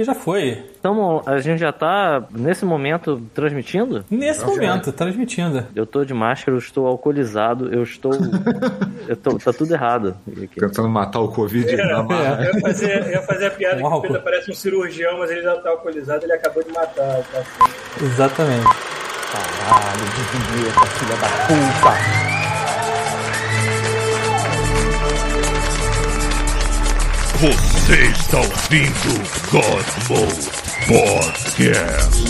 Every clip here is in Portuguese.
e já foi. Então, a gente já tá, nesse momento, transmitindo? Nesse momento, transmitindo. Eu tô de máscara, eu estou alcoolizado, eu estou. eu tô, tá tudo errado. aqui. Tentando matar o Covid na marra. Eu ia fazer, eu ia fazer a piada Um que. Pedro parece um cirurgião, mas ele já tá alcoolizado, ele acabou de matar paciente. Exatamente. Caralho, de vinheta, filha da puta! Você está ouvindo Cosmo Podcast.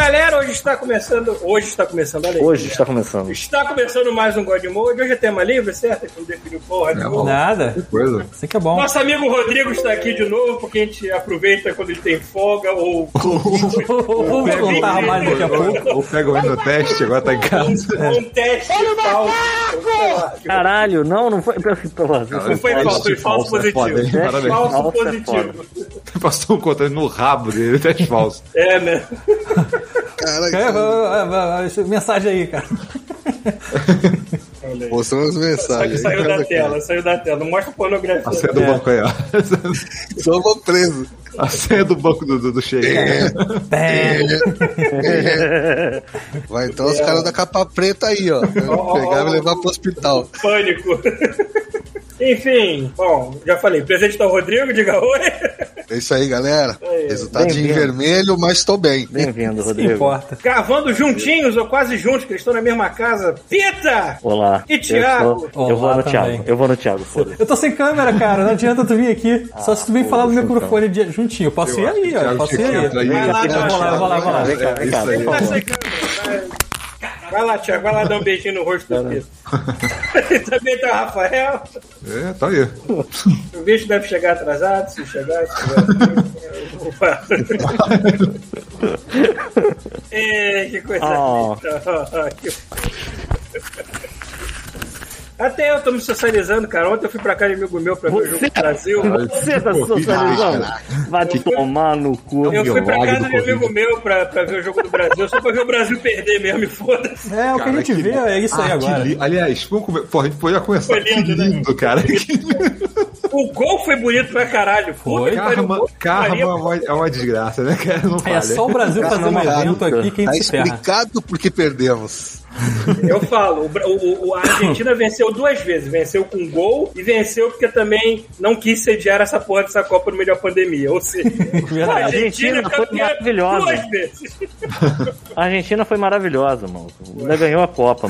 Galera, hoje está começando. Hoje está começando, olha aí. Hoje está começando. Está começando mais um God Mode. Hoje é tema livre, certo? Que não definiu porra nenhuma. Nada. Que coisa. Assim que é bom. Nosso amigo Rodrigo está aqui de novo, porque a gente aproveita quando ele tem folga ou. Vamos contar mais daqui a pouco. Ou pega o no teste, agora tá em casa. ou um teste falso. sei lá. Caralho, não, não foi. Porra, Não foi falso, foi falso é positivo. Falso é positivo. Passou um controle no rabo dele, teste falso. É, né? É, vai, vai, Mensagem aí, cara. Mostrando as mensagens. Saiu da tela, saiu da tela. Não mostra pornografia. A senha do banco aí, ó. Só vou preso. A senha do banco do, do, do Sheik. É. Vai então os caras da capa preta aí, ó. Pegar e levar pro hospital. Pânico. Enfim, bom, já falei. Presente tá o Rodrigo, diga oi. É isso aí, galera. Aí, Resultadinho bem-vindo. vermelho, mas tô bem. Bem-vindo, Não Rodrigo. importa. Gravando juntinhos ou quase juntos, que eles estão na mesma casa. Pita! Olá. E Thiago? Eu, sou- eu vou no também. Thiago. Eu vou no Thiago, foda Eu tô sem câmera, cara. Não adianta tu vir aqui. Só se tu vir falar no foda-se, microfone de- juntinho. Eu posso ir ali, ó. Eu posso ir ali. Aí, Vai lá, Eu vou lá, eu vou lá, eu vou lá. Vem cá, vem cá, vem aí. cá. Vai. Lá, Thiago, vai lá dar um beijinho no rosto do Pita. Também tá o Rafael. É, tá aí. O bicho deve chegar atrasado, se chegar, se chegar. É, que coisa Oh. Até eu tô me socializando, cara. Ontem eu fui pra casa de amigo meu pra ver o jogo do Brasil. Você tá se socializando? Vai te tomar no cu. Eu fui pra casa de amigo meu pra, pra ver o jogo do Brasil, só pra ver o Brasil perder mesmo, e foda-se. É, o que a gente vê é isso aí Ah, agora. li- Aliás, vamos. Pô, a gente podia começar. Foi lindo, que né? lindo, cara. O gol foi bonito pra caralho. Foi. Karma, é uma, é uma desgraça, né, cara? Não É só o Brasil fazer um evento aqui que a Tá gente se ferra. explicado por que perdemos. Eu falo, o, o- a Argentina venceu duas vezes. Venceu com gol e venceu porque também não quis sediar essa porra dessa Copa no meio da pandemia. Ou seja, a A Argentina foi maravilhosa. duas vezes. A Argentina foi maravilhosa, mano. Ainda ganhou a Copa.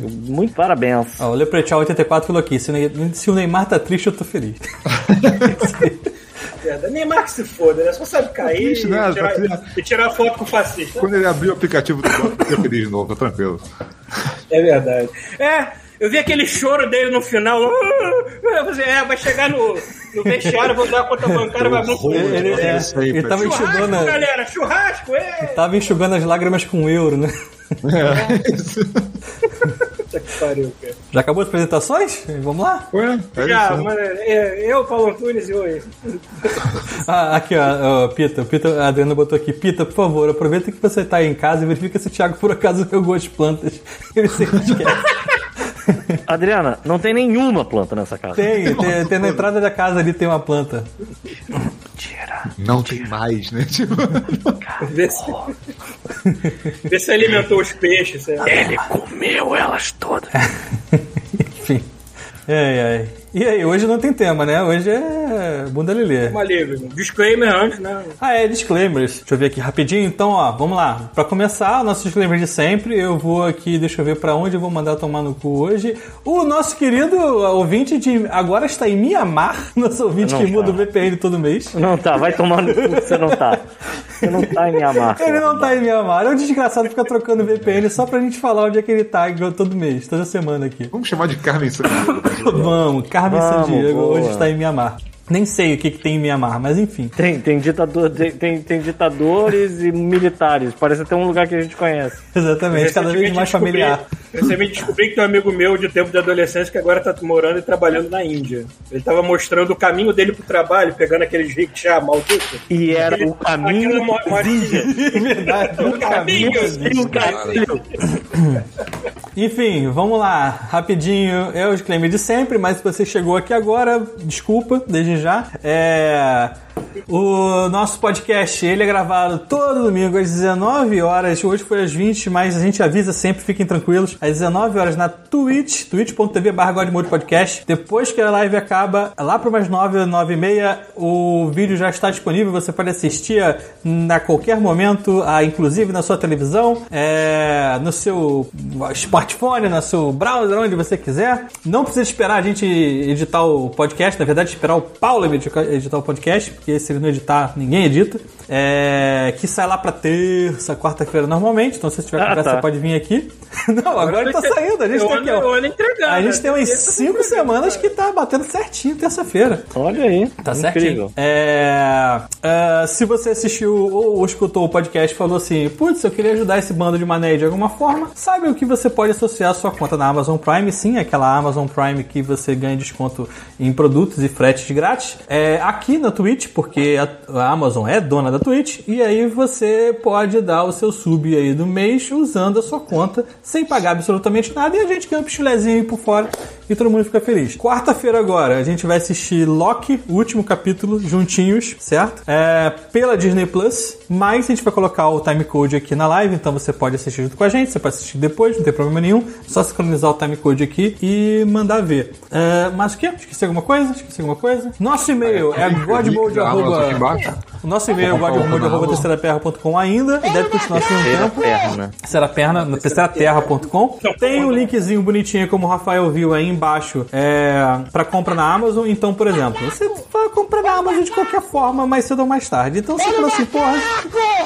Muito parabéns. Ó, o Leprechal 84 falou aqui: se o Neymar tá triste, eu tô feliz. Merda, Neymar que se foda, né? Só sabe cair triste e, tirar, tá e tirar foto com o fascista. Quando ele abriu o aplicativo do banco, eu feliz de novo, tá tranquilo. É verdade. É, eu vi aquele choro dele no final. Eu falei, é, vai chegar no, no vestiário, vou dar a conta bancária, vai muito horror, Ele, É é, isso aí, ele tava Churrasco, enxugando, a- galera, churrasco, é! tava enxugando as lágrimas com euro, né? Puta que pariu, cara. Já acabou as apresentações? Vamos lá? Ué, é Já, isso, né? mas, é, eu, Paulo Antunes e oi. Ah, aqui, ó, ó, Pita. Pita, a Adriana botou aqui. Pita, por favor, aproveita que você tá aí em casa e verifica se o Thiago por acaso regou as plantas. Ele sempre esquece. Adriana, não tem nenhuma planta nessa casa. Tem, tem, tem na entrada da casa ali tem uma planta. Tira. Não tem mais, né? Tipo, Vê se, vê se alimentou os peixes. sei lá. Ele comeu elas todas. Enfim. Ai, ai. E aí, hoje não tem tema, né? Hoje é bunda lelê. Uma livre. Disclaimer antes, né? Ah, é, disclaimers. Deixa eu ver aqui rapidinho. Então, ó, vamos lá. Pra começar, nossos disclaimers de sempre, eu vou aqui, deixa eu ver pra onde eu vou mandar tomar no cu hoje. O nosso querido ouvinte de agora está em Mianmar, nosso ouvinte Não que tá. muda o VPN todo mês. Não tá, vai tomar no cu, você não tá. Você não tá em minha marca. Ele não tá em Mianmar. É um desgraçado ficar trocando VPN só pra gente falar onde é que ele tá todo mês, toda semana aqui. vamos chamar de Carmen Sandiego. Vamos, Carmen Vamos, Sandiego boa. hoje está em Mianmar. Nem sei o que, que tem em Mianmar, mas enfim. Tem, tem, ditador, tem, tem, ditadores e militares. Parece até um lugar que a gente conhece. Exatamente, cada vez mais familiar. Recentemente descobri que tem um amigo meu de tempo de adolescência que agora tá morando e trabalhando na Índia. Ele tava mostrando o caminho dele pro trabalho, pegando aqueles rickshaw maldito. E era Aquele- o caminho. aquela mo- modinha. Verdade. O caminho. o caminho. Enfim, vamos lá, rapidinho. É o disclaimer de sempre, mas se você chegou aqui agora, desculpa, desde já. É. O nosso podcast, ele é gravado todo domingo às 19 horas. Hoje foi às 20, mas a gente avisa sempre, fiquem tranquilos. Às 19 horas na Twitch, twitch.tv barra Podcast. Depois que a live acaba, lá para umas 9, 9 e meia, o vídeo já está disponível. Você pode assistir a, qualquer momento, a, inclusive na sua televisão, é, no seu smartphone, no seu browser, onde você quiser. Não precisa esperar a gente editar o podcast, na verdade, esperar o Paulo editar o podcast, porque se ele não editar, ninguém edita. É, que sai lá pra terça, quarta-feira normalmente. Então, se você tiver Ah, conversa, tá. você pode vir aqui. Não, agora ele tá saindo. A gente Eu tem aqui, ó. ando entregando, A gente né? tem umas cinco semanas que tá batendo certinho terça-feira. Olha aí. Tá incrível. certinho. É, é, se você assistiu ou, ou escutou o podcast e falou assim, putz, eu queria ajudar esse bando de mané de alguma forma, sabe o que você pode associar a sua conta na Amazon Prime? Sim, aquela Amazon Prime que você ganha desconto em produtos e fretes grátis. É, aqui na Twitch, porque a, Amazon é dona da Twitch, e aí você pode dar o seu sub aí do mês usando a sua conta sem pagar absolutamente nada e a gente ganha um pichulezinho aí por fora e todo mundo fica feliz. Quarta-feira agora a gente vai assistir Loki, o último capítulo, juntinhos, certo? É, pela Disney Plus, mas a gente vai colocar o timecode aqui na live, então você pode assistir junto com a gente, você pode assistir depois, não tem problema nenhum, só sincronizar o timecode aqui e mandar ver. É, mas o que? Esqueci alguma coisa? Esqueci alguma coisa? Nosso e-mail é Da Arroba, embaixo. o nosso e-mail é terceiraperra.com ainda e deve continuar assim um tempo. perna. Terceira perna, no terceiraterra.com. Tem um linkzinho bonitinho, como o Rafael viu aí embaixo, é, para compra na Amazon. Então, por exemplo, você vai comprar na Amazon de qualquer forma, mais cedo ou mais tarde. Então você fala assim, porra,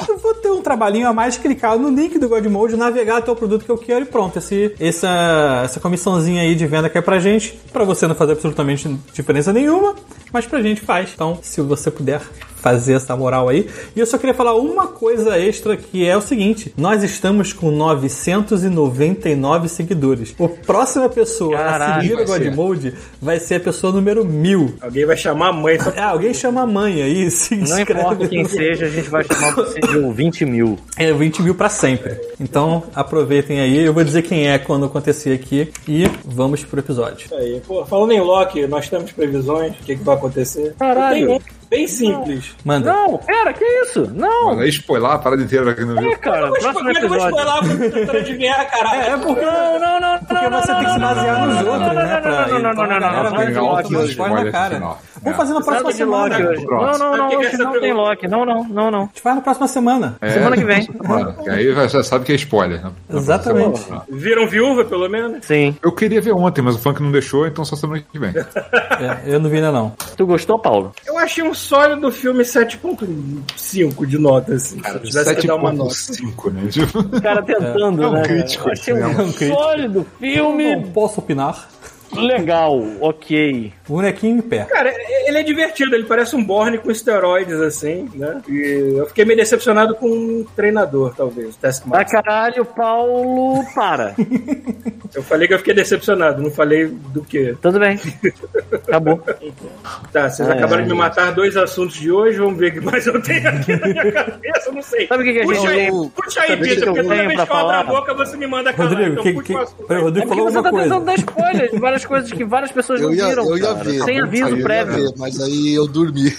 eu vou ter um trabalhinho a mais, clicar no link do Godmode, navegar até o produto que eu quero e pronto. Esse, essa, essa comissãozinha aí de venda que é pra gente, pra você não fazer absolutamente diferença nenhuma, mas pra gente faz. Então, se você puder fazer essa moral aí. E eu só queria falar uma coisa extra que é o seguinte: nós estamos com 999 seguidores. A próxima pessoa a Caralho, seguir o vai ser. Godmode vai ser a pessoa número mil. Alguém vai chamar a mãe só É, alguém chama a mãe aí, se Não importa quem seja, a gente vai chamar você de um 20 mil. É 20 mil pra sempre. Então aproveitem aí. Eu vou dizer quem é quando acontecer aqui. E vamos pro episódio. aí. Pô, falando em Loki, nós temos previsões do que, que vai acontecer. Caralho. Eu tenho bem simples. Manda. Não, pera, que isso? Não. Mano, aí spoiler a parada inteira aqui no É, vídeo. cara, Mas próximo como é que eu vou spoiler tentando adivinhar, caralho? É, porque. Não, não, não. Porque você tem que se basear nos outros, né? Pra, Não, não, não, então não, não, não, vai não, não, não, outro não, spoiler na cara. Vamos fazer na próxima de Loki semana. hoje. Não, não, não, hoje é não tem? Loki. Não, não, não, não. A gente faz na próxima semana. É, Semana que vem. Aí já já sabe que é spoiler, né? Exatamente. Viram viúva, pelo menos? Sim. Eu queria ver ontem, mas o funk não deixou, então só semana que vem. É, eu não vi ainda não. Tu gostou, Paulo? Eu achei um sólido filme 7.5 de nota, assim. se eu tivesse que dar uma nota. 7.5, né? Tipo, O cara tentando, É um né? crítico, Achei é um um crítico. sólido Não filme. posso opinar. Legal, ok. Bonequinho em pé. Cara, ele é divertido, ele parece um Borne com esteroides, assim, né? E eu fiquei meio decepcionado com um treinador, talvez, o caralho, Paulo, para. Eu falei que eu fiquei decepcionado, não falei do que. Tudo bem. Acabou. Tá, vocês É, acabaram de é. me matar dois assuntos de hoje, vamos ver o que mais eu tenho aqui na minha cabeça, eu não sei. Sabe o que, que a Puxa gente. aí, eu- puxa aí, porque toda vez que eu abro a boca você me manda calar. Rodrigo, então que, puxa que, peraí, aí. Rodrigo É falou você uma tá coisa. tentando dar spoiler de várias coisas que várias pessoas Eu não ia, viram. eu ia cara. ver. Sem aviso Eu ia prévio. ver, mas aí eu dormi.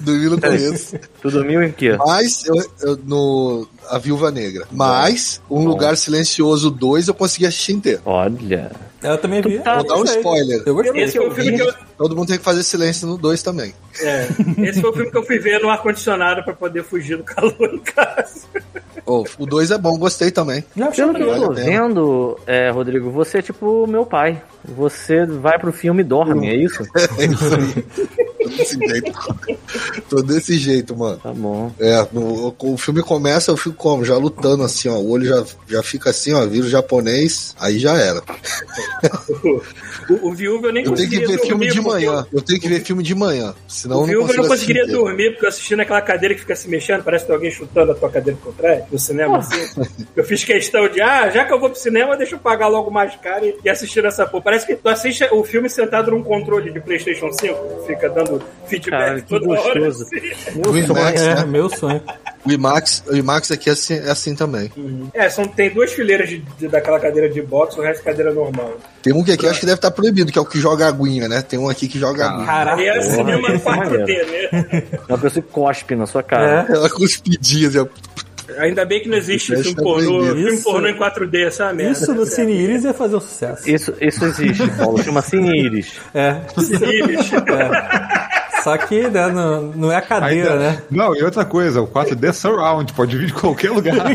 Dormi no começo. Tu dormiu em quê? Mas eu, eu- no A Viúva Negra. Mas Um Lugar Silencioso 2 eu consegui assistir inteiro. Olha. Eu também vi. tá- Vou dar um gostei. spoiler. Eu gostei. Esse foi o filme que eu, Todo mundo tem que fazer silêncio no 2 também. é, esse foi o filme que eu fui ver no ar-condicionado pra poder fugir do calor em casa. Oh, o 2 é bom, gostei também. Pelo que eu tô vendo, é, Rodrigo, você é tipo meu pai. Você vai pro filme e dorme, é isso? É isso aí. Desse jeito. Tô desse jeito, mano. Tá bom. É, no- o filme começa, eu fico como? Já lutando assim, ó. O olho já, já fica assim, ó, vira o japonês, aí já era. O, o Viúva eu nem Eu tenho que conseguiria ver filme dormir de manhã. Eu tenho que ver filme de manhã. Senão O eu não Viúva eu não assistir conseguiria inteiro. dormir porque eu assisti naquela cadeira que fica se mexendo, parece que tem alguém chutando a tua cadeira por trás, no cinema assim. Eu fiz questão de, ah, já que eu vou pro cinema, deixa eu pagar logo mais caro e, e assistir essa porra. Parece que tu assiste o filme sentado num controle de PlayStation 5, fica dando feedback Caralho, que gostoso. assim. O IMAX, É, né? meu sonho. O IMAX, o IMAX aqui é assim, é assim também. É, são, tem duas fileiras de, de- daquela cadeira de boxe, o resto é cadeira normal. Tem um que aqui acho que deve estar proibido, que é o que joga aguinha, né? Tem um aqui que joga aguinha. Caraca. É é 4D, né? Uma pessoa que cospe na sua cara. É. Ela pedinhos, ó. Ainda bem que não existe filme é pornô, filme pornô em 4D, essa é uma merda. Isso no Cine Iris ia fazer um sucesso. Isso, isso existe, Paulo. Chama Cine Iris. É. Só que né, não, não é a cadeira, Ainda- né? Não, e outra coisa, o 4D é surround, pode vir de qualquer lugar.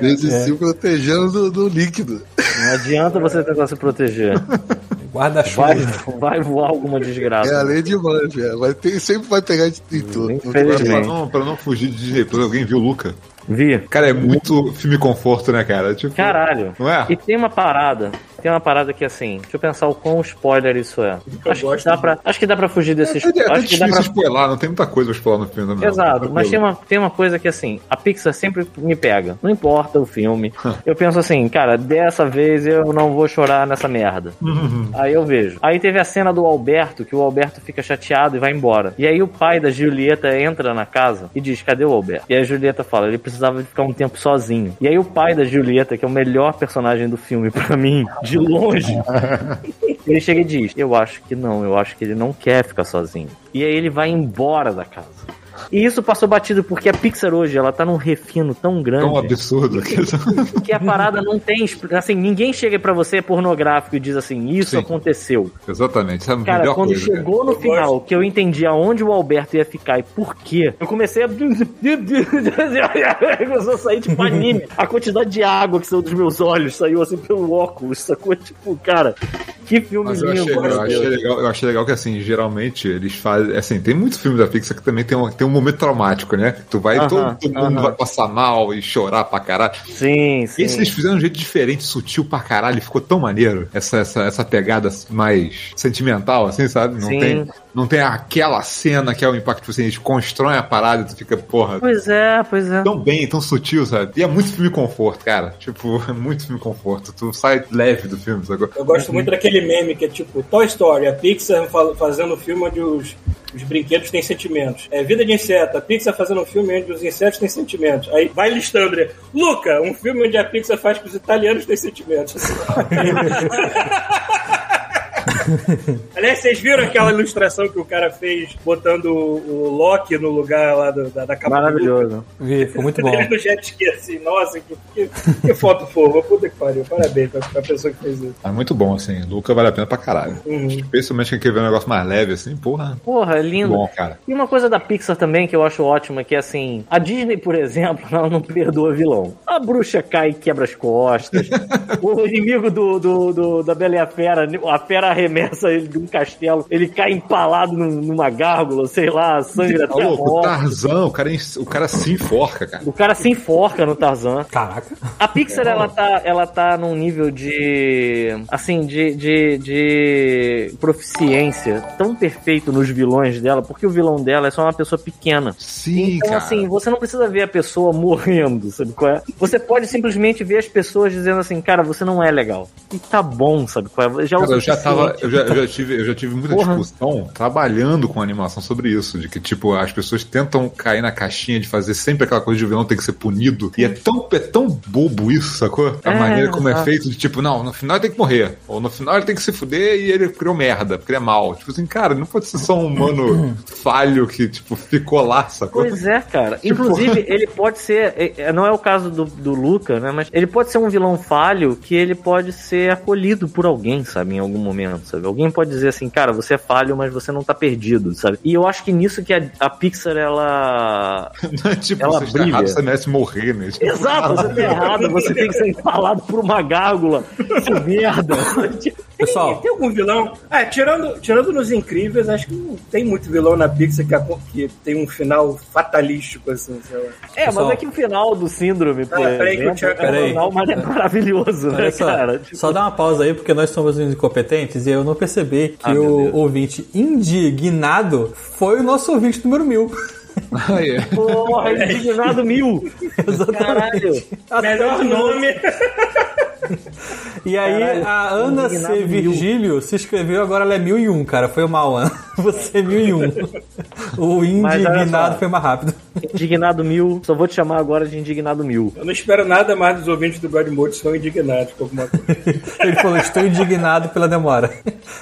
Desde É. se protegendo do, do líquido. Não adianta você tentar se proteger. Guarda-chuva. Vai, vai voar alguma desgraça. É a lei de Murphy. é. Vai ter, sempre vai pegar de, de tudo. Infelizmente. pra, não, pra não fugir de Plus, alguém viu Luca? Vi. Cara, é muito filme conforto, né, cara? Tipo, Caralho. Não é? E tem uma parada. Tem uma parada que assim, deixa eu pensar o quão spoiler isso é. Eu Acho que, dá de- pra, acho que dá pra fugir desses. É, é até acho que dá pra spoiler, não tem muita coisa pra spoiler no filme. Não, Exato, mas tem uma, tem uma coisa que assim, a Pixar sempre me pega. Não importa o filme. Eu penso assim, cara, dessa vez eu não vou chorar nessa merda. Aí eu vejo. Aí teve a cena do Alberto, que o Alberto fica chateado e vai embora. E aí o pai da Julieta entra na casa e diz: Cadê o Alberto? E a Julieta fala: Ele precisava de ficar um tempo sozinho. E aí o pai da Julieta, que é o melhor personagem do filme pra mim, de longe, ele chega e diz: Eu acho que não, eu acho que ele não quer ficar sozinho. E aí ele vai embora da casa. E isso passou batido porque a Pixar hoje, ela tá num refino tão grande Tão absurdo. que a parada não tem. Assim, ninguém chega pra você pornográfico e diz assim: Isso Sim. aconteceu. Exatamente, essa é a Cara, melhor quando coisa. cara. chegou no Eu final, que eu entendi aonde o Alberto ia ficar e por quê, eu comecei a. Começou a sair tipo anime. A quantidade de água que saiu dos meus olhos saiu assim pelo óculos, sacou? Tipo, cara, que filme Mas eu lindo. achei, eu, achei legal, eu achei legal que, assim, geralmente eles fazem. Assim, tem muitos filmes da Pixar que também tem um, tem um momento traumático, né? Tu vai, Aham, todo, todo mundo aham. vai passar mal e chorar pra caralho. Sim, sim. Esse eles fizeram de um jeito diferente, sutil pra caralho, ficou tão maneiro. Essa, essa, essa pegada mais sentimental, assim, sabe? Não Sim. tem, não tem aquela cena que é o impacto, tipo assim, eles constroem a parada e tu fica, porra, Pois é, pois é. tão bem, tão sutil, sabe? E é muito filme conforto, cara. Tipo, é muito filme conforto. Tu sai leve do filme, sabe? Eu gosto muito daquele meme que é tipo Toy Story, a Pixar fa- fazendo um filme onde os, os brinquedos têm sentimentos. É Vida de Inseto, a Pixar fazendo um filme onde os insetos têm sentimentos. Aí vai listando, né? Luca, um filme onde a Pixar faz que os italianos têm sentimentos. Aliás, vocês viram aquela ilustração que o cara fez botando o, Loki no lugar lá do- da, da capa? Maravilhoso. Vi, ficou muito bom. No jet ski assim, nossa, que, que, que foto fofa, puta que pariu, parabéns pra, pra pessoa que fez isso. É muito bom, assim. Luca vale a pena pra caralho. Uhum. Especialmente quem quer ver um negócio mais leve, assim, porra. Porra, é lindo. Bom, cara. E uma coisa da Pixar também que eu acho ótima, que é assim, a Disney, por exemplo, ela não perdoa vilão. A bruxa cai e quebra as costas. o inimigo do, do, do- da Bela e a Fera, a fera arremessa ele de um castelo, ele cai empalado num- numa gárgula, sei lá, sangue Tá até a louco? O morte. Tarzan, o cara, o cara se enforca, cara. O cara se enforca no Tarzan. Caraca. A Pixar, ela tá, ela tá num nível de. Assim, de, de, de proficiência tão perfeito nos vilões dela, porque o vilão dela é só uma pessoa pequena. Sim, então, cara. assim, você não precisa ver a pessoa morrendo, sabe qual é? Você pode simplesmente ver as pessoas dizendo assim, cara, você não é legal. E tá bom, sabe qual é? Já é o Cara, eu já tava. Eu já, eu já tive, eu já tive muita Porra. discussão trabalhando com animação sobre isso, de que tipo as pessoas tentam cair na caixinha de fazer sempre aquela coisa de o vilão tem que ser punido e é tão é tão bobo isso, sacou? A É, maneira como é feito de tipo não, no final ele tem que morrer ou no final ele tem que se fuder e ele criou merda, porque ele é mal. Tipo assim, cara, não pode ser só um humano falho que tipo ficou lá, sacou? Pois é, cara. Tipo- Inclusive, ele pode ser. é, é, Não é o caso do, do Luca, né? Mas ele pode ser um vilão falho que ele pode ser acolhido por alguém, sabe? Em algum momento, sabe? Alguém pode dizer assim, cara, você é falho, mas você não tá perdido, sabe? E eu acho que nisso que a, a Pixar, ela. Não é tipo, Ela você está brilha. errado, você merece morrer, né? Tipo, Exato, você tá errado, você tem que ser empalado por uma gárgula. Que merda. Pessoal, Tem algum vilão? Ah, tirando, tirando nos incríveis, acho que não tem muito vilão na Pixar que, a- que tem um final fatalístico, assim, sei lá. É, Pessoal. mas é que o final do Síndrome, por Ah, peraí que eu tinha- é um final mas é maravilhoso, né, só, cara? Tipo, só dá uma pausa aí, porque nós somos incompetentes e eu não percebi que Ah, o ouvinte indignado foi o nosso ouvinte número mil. Aí, Porra, indignado mil. Caralho. Melhor nome. E aí Caralho, a Ana C. mil. Virgílio se inscreveu, agora ela é mil e um, cara. Foi mal, Ana. Você é mil e um. O indignado foi mais rápido. Indignado mil. Só vou te chamar agora de indignado mil. Eu não espero nada mais dos ouvintes do God Mode, são indignados com alguma coisa. Ele falou, estou indignado pela demora.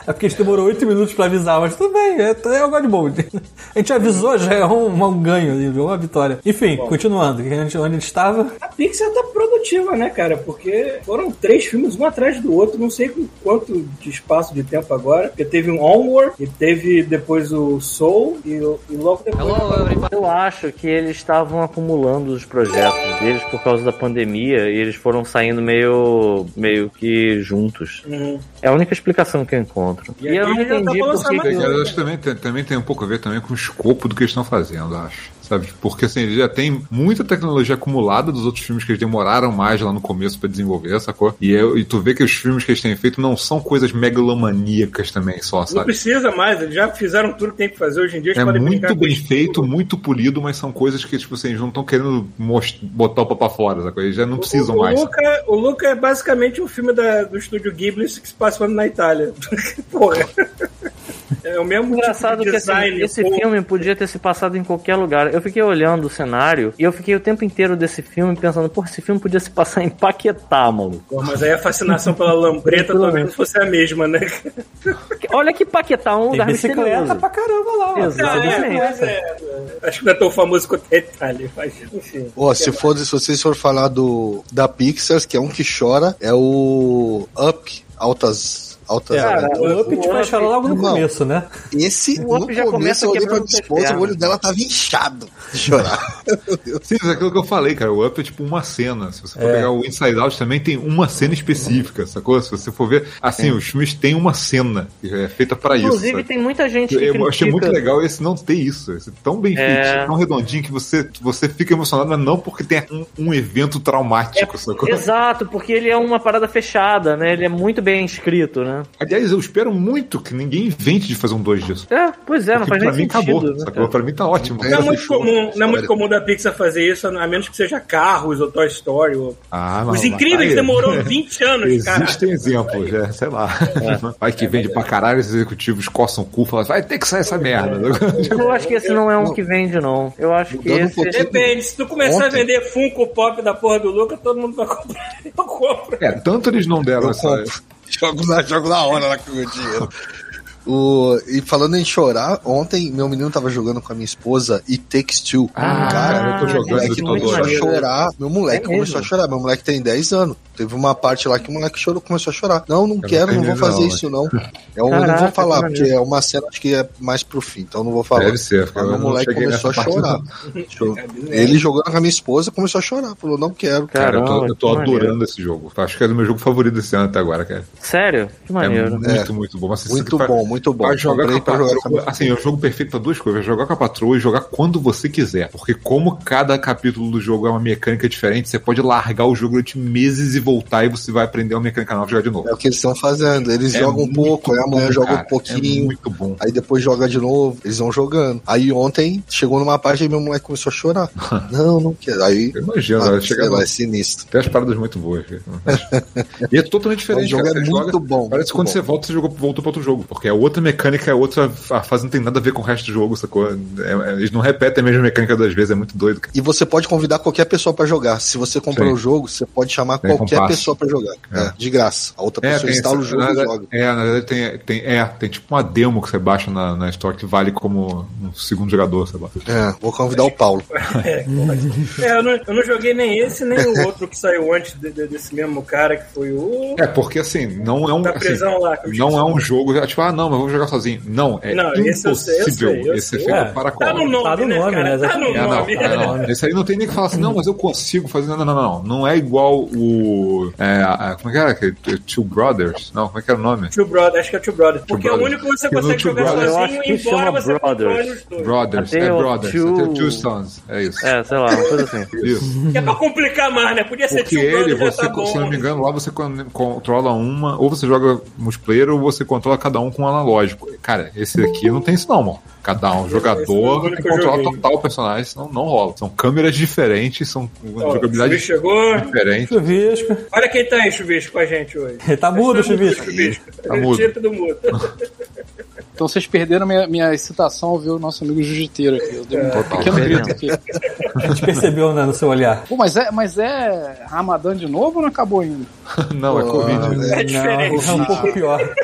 É porque a gente demorou oito minutos pra avisar, mas tudo bem, é, é o God Mode. A gente avisou, já é um, um ganho, uma vitória. Enfim, continuando, a gente- onde a gente estava? A Pixar tá produtiva, né, cara? Porque foram três filmes, um atrás do outro, não sei com quanto de espaço de tempo agora. Porque teve um Onward, e teve depois o Soul, e, e logo depois. Eu acho que eles estavam acumulando os projetos deles por causa da pandemia e eles foram saindo meio, meio que juntos. Uhum. É a única explicação que eu encontro. E E, eu não tá entendi que. que- eu acho que também, tem- também tem um pouco a ver também com o escopo do que eles estão fazendo, acho. Sabe? Porque assim, eles já tem muita tecnologia acumulada dos outros filmes que eles demoraram mais lá no começo pra desenvolver, sacou? E, eu- e tu vê que os filmes que eles têm feito não são coisas megalomaníacas também, só, Não sabe? precisa mais, eles já fizeram tudo que tem que fazer. Hoje em dia eles É podem muito bem feito, muito polido, mas são coisas que, tipo assim, eles não estão querendo botar o pau pra fora, sacou? Eles já não precisam o, o mais. Luca, o Luca é basicamente um filme da- do estúdio Ghibli que se passa na Itália. Porra. É o mesmo Engraçado tipo de que assim, design. esse pô. filme podia ter se passado em qualquer lugar. Eu fiquei olhando o cenário e eu fiquei o tempo inteiro desse filme pensando, pô, esse filme podia se passar em Paquetá, mano. Pô, mas aí a fascinação pela lambreta talvez fosse a mesma, né? Olha que Paquetá é um lugar bicicleta misterioso. pra caramba lá. Ah, Exatamente. é, mas é, acho que não é tão famoso quanto a Itália, mas enfim. Ó, se, for, se vocês forem falar do da Pixar, que é um que chora, é o Up, altas. Altas É, o Up vai chorar logo no Não. começo, né? Esse, O Up no já começo, começa eu olhei pra minha esposa, o olho dela tava inchado de chorar. Sim, mas é aquilo que eu falei, cara. O Up é tipo uma cena. Se você for É. pegar o Inside Out, também tem uma cena específica, sacou? Se você for ver, assim, os filmes têm uma cena que é feita pra isso. Inclusive, tem muita gente que Eu achei muito critica- legal esse não ter isso. Esse tão bem É. feito, tão redondinho que você, você fica emocionado, mas não porque tem um, um evento traumático, sacou? Exato, porque ele é uma parada fechada, né? Ele é muito bem escrito, né? Aliás, eu espero muito que ninguém invente de fazer um 2 disso. É, pois é, não faz pra nem mim sentido. acabou, né, sacou? Pra mim tá ótimo. É, Não é muito comum, não é muito comum da Pixar fazer isso, a menos que seja Carros ou Toy Story. Ou... Ah, mas Os Incríveis aí. demorou 20 anos, cara. Existem exemplos, é, sei lá. Vai que vende pra caralho, os executivos coçam o cu e falam, vai ter que sair essa merda. Eu acho que esse não é um que vende, não. Eu acho que um esse. Depende, se tu começar a Ontem. vender Funko Pop da porra do Luca, todo mundo vai comprar. Eu compro. É, tanto eles não deram Eu essa. compro. Jogo na, jogo na hora lá com o dinheiro. O, e falando em chorar, ontem meu menino tava jogando com a minha esposa e Takes Two. Ah, cara, eu tô o jogando moleque isso começou a chorar. Meu moleque É começou a chorar. Meu moleque tem 10 anos. Teve uma parte lá que o moleque chorou, começou a chorar. Não, não quero, tenho não vou fazer não, isso não. Eu não Caraca, vou falar, que porque é uma cena acho que é mais pro fim, então eu não vou falar. Deve ser, eu meu não moleque começou a chorar. Ele jogando com a minha esposa começou a chorar. Falou, não quero. Cara, eu tô, eu tô maneiro. adorando esse jogo. Acho que é o meu jogo favorito desse ano até agora, cara. Sério? Que É maneiro. muito, muito bom. Muito bom, muito bom. Pra jogar com Comprei a com patroa, assim, é um jogo perfeito pra duas coisas. Jogar com a patroa e jogar quando você quiser. Porque como cada capítulo do jogo é uma mecânica diferente, você pode largar o jogo durante meses e voltar e você vai aprender uma mecânica nova e jogar de novo. É o que eles estão fazendo. Eles É jogam um muito pouco, aí amanhã bom, joga cara. um pouquinho. É muito bom. Aí depois joga de novo, eles vão jogando. Aí ontem chegou numa parte e meu moleque começou a chorar. não, não quero. Aí. Eu imagino, Ah, chegar lá, é sinistro. Tem as paradas muito boas. e é totalmente diferente. O jogo cara. é Você muito joga- bom, Parece muito que quando bom. você volta, você jogou, voltou pra outro jogo. Porque é outra mecânica, é outra. A fase não tem nada a ver com o resto do jogo, sacou? É- é- eles não repetem a mesma mecânica duas vezes, é muito doido. cara. E você pode convidar qualquer pessoa pra jogar. Se você comprou o jogo, você pode chamar Tem qualquer compasso. pessoa pra jogar. É, de graça. A outra pessoa instala o essa- jogo na e joga. É, na verdade tem, tem, é, tem tipo uma demo que você baixa na, na Store que vale como um segundo jogador, sei lá. É, vou convidar o Paulo. É, eu não, eu não joguei nem esse, nem o outro que saiu antes de- de- desse mesmo cara, que foi o. É, porque assim, não é um. Da assim, lá. não é o um jogo, é, tipo, ah, não, não, mas vamos jogar sozinho. Não, é Não, esse eu sei, eu impossível sei, eu esse efeito É, para Tá no qual. nome, Tá no né, nome, cara? né? Tá no É, não, nome. é, não. Esse aí não tem nem que falar assim, não, mas eu consigo fazer. Não, não, não, não. Não é igual o. É, a- como é que era? aquele? Two Brothers? Não, como é que era o nome? Two Brothers, acho que é Two Brothers. Porque é o Brothers. único que você consegue Two jogar Brothers- sozinho, embora chama você controle Brothers. Brothers, é Brothers. Two- Até Two Sons. É isso. É, sei lá, uma coisa assim. Isso. Que é pra complicar mais, né? Podia ser Porque Two ele, Brothers, você, tá se não me engano, lá você con- controla uma, ou você joga multiplayer, ou você controla cada um com um analógico. Cara, esse aqui não tem isso não, mano. Cada um jogador eu controla total o personagem, senão não rola. São câmeras diferentes, são Ó, jogabilidade Chuvisco chegou. diferente. Chuvisco. Olha quem tá aí, Chuvisco, com a gente hoje. Ele tá mudo, Chuvisco. Chuvisco. Tá mudo. Tira do mudo. Então vocês perderam minha, minha excitação ao ver o nosso amigo jiu-jiteiro aqui. Eu dei um Total. pequeno grito aqui. A gente percebeu né, no seu olhar. Pô, mas é, mas é Ramadã de novo ou não acabou ainda? Não, é Covid. É diferente. Não, é um pouco pior.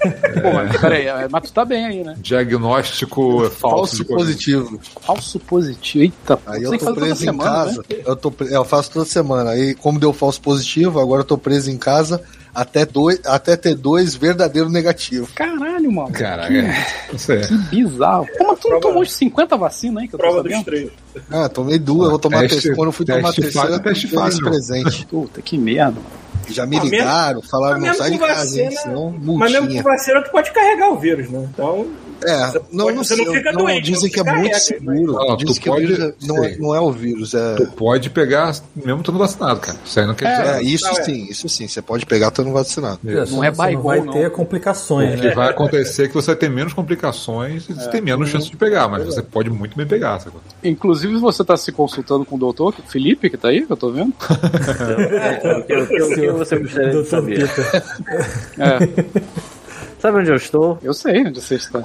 Pô, mas peraí, é, mas tu tá bem aí, né? Diagnóstico falso. Falso Covid. positivo. Falso positivo. Eita, Aí eu que tô preso em semana, casa. né? Eu, tô, pre- eu faço toda semana. Aí, como deu falso positivo, agora eu tô preso em casa até, dois, até ter dois verdadeiros negativos. Caralho, mano. Caraca, é. Isso é. Que bizarro. Pô, mas tu não tomou de 50 vacinas aí que eu tô Prova dos sabendo? três. Ah, tomei duas, eu vou tomar a Teste- terceira. Quando eu fui tomar a teste terceira, eu fase, presente. Puta, que merda. Já me ligaram, falaram, não sai de casa, senão Mas mesmo com vacina, tu pode carregar o vírus, né? Então, É, Você não, pode- não você sei, não fica não, doente, dizem que é muito carrega, seguro. Não, dizem tu que o pode- é- não, é, não é o vírus, é... Tu pode pegar mesmo estando vacinado, cara. Isso aí não quer dizer É, nada. isso Não, é. sim, isso sim. Você pode pegar estando vacinado. Isso. Não é baigol, vai não. ter complicações, O que né? vai acontecer é que você vai ter menos complicações e você tem menos chance de pegar, mas você pode muito bem pegar, sacou? Inclusive, você tá se consultando com o doutor Felipe, que tá aí, que eu tô vendo. O que, você gostaria de Doutor saber? É, Sabe onde eu estou? eu sei onde você está.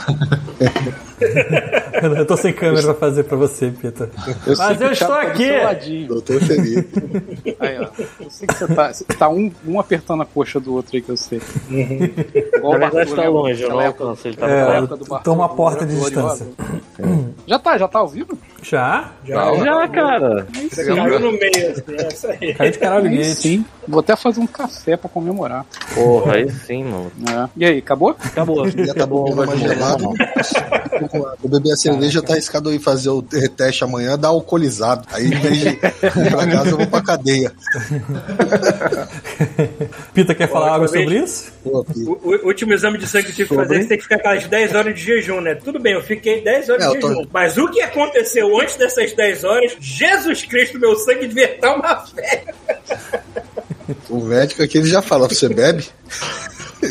Eu tô sem câmera pra fazer pra você, Peter. Eu Mas eu estou tá aqui. Doutor Felipe. Aí, ó. Eu sei que você tá. Você tá um, um apertando a coxa do outro aí que eu sei. Igual Na o verdade tá né? longe, eu não Aquela época- alcanço. Ele tá É, toma a porta de gloriosa. distância. Já tá, já tá ao vivo? Já? já, Já, cara. caiu no meio, assim, é isso aí. Caiu de caralho Aí Gates. sim. Vou até fazer um café pra comemorar. Porra, aí sim, mano. É. E aí, acabou? Acabou. Já tá bebendo mais gelado. Vou beber a cerveja, tá arriscado eu ir fazer o te- teste amanhã, dar alcoolizado. Aí, em vez de ir pra casa, eu vou pra cadeia. Peter quer falar algo sobre isso? O, último exame de sangue que tive que fazer, você tem que ficar aquelas 10 horas de jejum, né? Tudo bem, eu fiquei 10 horas É, de eu tô- jejum. Mas o que aconteceu antes dessas 10 horas, Jesus Cristo, meu sangue devia estar uma fé. O médico aqui ele já fala, você bebe?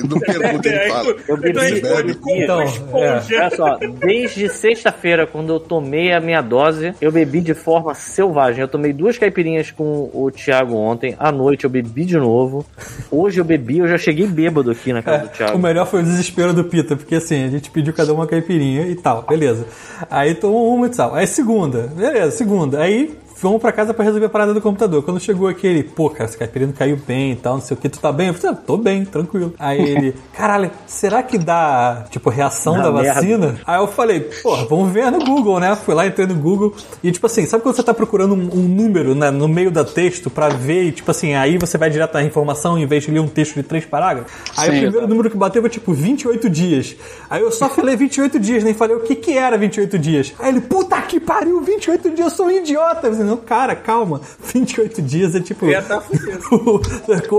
Não pergunta, ele fala. Eu bebi- Então bebi. Então, uma esponja. Olha só, desde sexta-feira, quando eu tomei a minha dose, eu bebi de forma selvagem. Eu tomei duas caipirinhas com o Thiago ontem. À noite eu bebi de novo. Hoje eu bebi, eu já cheguei bêbado aqui na casa do O Thiago. melhor foi o desespero do Peter, porque assim, a gente pediu cada uma caipirinha e tal, beleza. Aí tomou uma e tal. Aí segunda, beleza, segunda. Aí vamos pra casa pra resolver a parada do computador. Quando chegou aqui, ele, pô, cara, essa caipirinha não caiu bem e tal, não sei o que, tu tá bem? Eu falei, ah, tô bem, tranquilo. Aí ele, caralho, será que dá, tipo, reação Dá da merda. vacina? Aí eu falei, porra, vamos ver no Google, né? Fui lá, entrei no Google e, tipo assim, sabe quando você tá procurando um, um número né, no meio da texto pra ver e, tipo assim, aí você vai direto na informação em vez de ler um texto de três parágrafos? Aí Sim, o primeiro exato. número que bateu foi, tipo, 28 dias. Aí eu só falei 28 dias, nem falei o que que era 28 dias. Aí ele, puta que pariu, 28 dias, eu sou um idiota. Eu falei, não, cara, calma. 28 dias é tipo... Já tá fudido.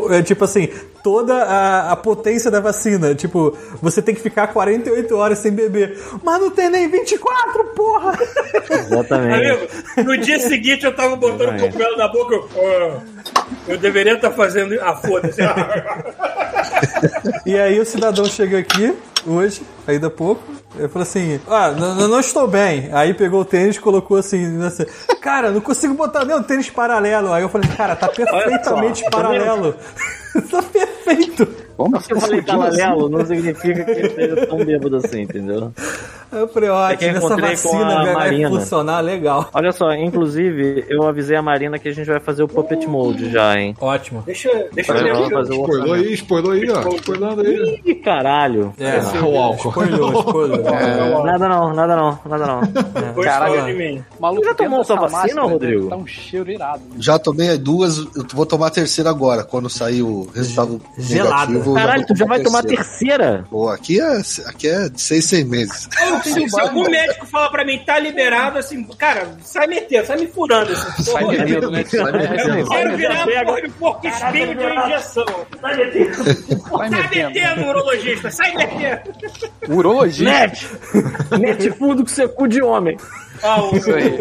é tipo assim, toda a, a potência da vacina. Tipo, você tem que ficar 48 horas sem beber. Mas não tem nem 24, porra! Exatamente. Amigo, no dia seguinte eu tava botando o cogumelo na boca. Eu, "Ah, eu deveria estar fazendo. Ah, foda-se. E aí o cidadão chega aqui, hoje, ainda há pouco, eu falei assim, ah, não, estou bem. Aí pegou o tênis, colocou assim, assim, cara, não consigo botar nem o tênis paralelo. Aí eu falei, cara, tá perfeitamente tá paralelo. tá perfeito. Vamos Se eu falei paralelo, não significa que ele esteja tão bêbado assim, entendeu? Eu falei, É eu ótimo, essa vacina a vai Marina. funcionar legal. Olha só, inclusive, eu avisei a Marina que a gente vai fazer o Puppet Mode já, hein? Ótimo. Deixa, deixa eu fazer o Spoilou aí, spoilou aí, ó. Spoilando aí. Ih, caralho. É, o álcool. Spoilou, spoilou. Nada não, nada não, nada não. Depois Caralho. de mim. Maluco, Já tomou sua vacina, máscara, Rodrigo? Tá um cheiro irado. né? Já tomei duas, eu vou tomar a terceira agora, quando sair o resultado Gelada. negativo. Eu Caralho, tu já vai tomar a terceira. Pô, aqui é, aqui é de seis, seis meses. Se, se algum médico fala pra mim, tá liberado, assim, cara, sai metendo, sai me furando. Assim, Sai metendo, né? Sai Eu quero virar de porco espinho de injeção. Sai metendo. Sai metendo, urologista, sai metendo. Urologista. Mete! Mete fundo com seu cu de homem. Ah, o, Isso aí.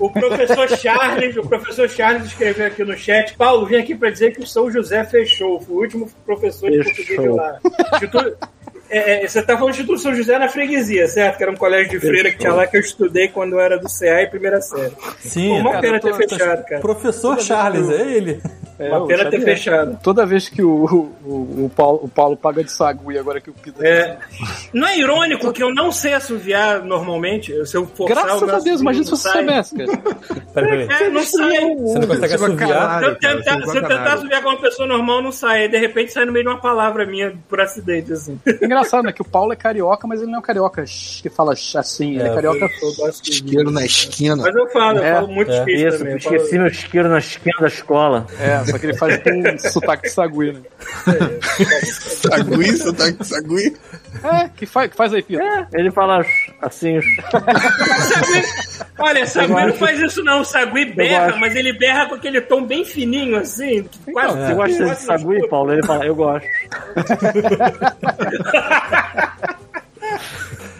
o o professor Charles, o professor Charles escreveu aqui no chat, Paulo, vim aqui pra dizer que o São José fechou, foi o último professor de português Fechou. lá. É, é, você tá falando do Instituto São José na freguesia, certo? Que era um colégio de freira que tinha lá que eu estudei quando eu era do CA e primeira série. Sim, Pô, uma cara, pena tô- ter fechado, cara. Professor Charles, é ele? É, Uma o pena ter fechado. Toda vez que o, o, o, Paulo, o Paulo paga de sagui agora que o Pita. É, não é irônico que eu não sei assoviar normalmente? Se eu forçar Graças o a Deus, imagina se não você sai. soubesse, cara. Peraí, peraí. É, não sai. Você não consegue assoviar? Se eu, tentar, se eu tentar assoviar com uma pessoa normal, não sai. Aí, de repente sai no meio de uma palavra minha por acidente, assim. Engraçado, né? Que o Paulo é carioca, mas ele não é um carioca que fala assim. Ele é, É, carioca. Isqueiro na esquina. Mas eu falo, É, eu falo muito é. difícil Isso, também. esqueci meu isqueiro na esquina da escola. É, só que ele faz com sotaque de sagui, né? Sagui, sotaque de sagui. É, que faz, que faz aí, Pita. É, ele fala assim. Sagui, olha, Sagui não faz isso não. Sagui berra, mas ele berra com aquele tom bem fininho, assim. que Quase, Você gosta de sagui. Paulo? Ele fala, eu gosto.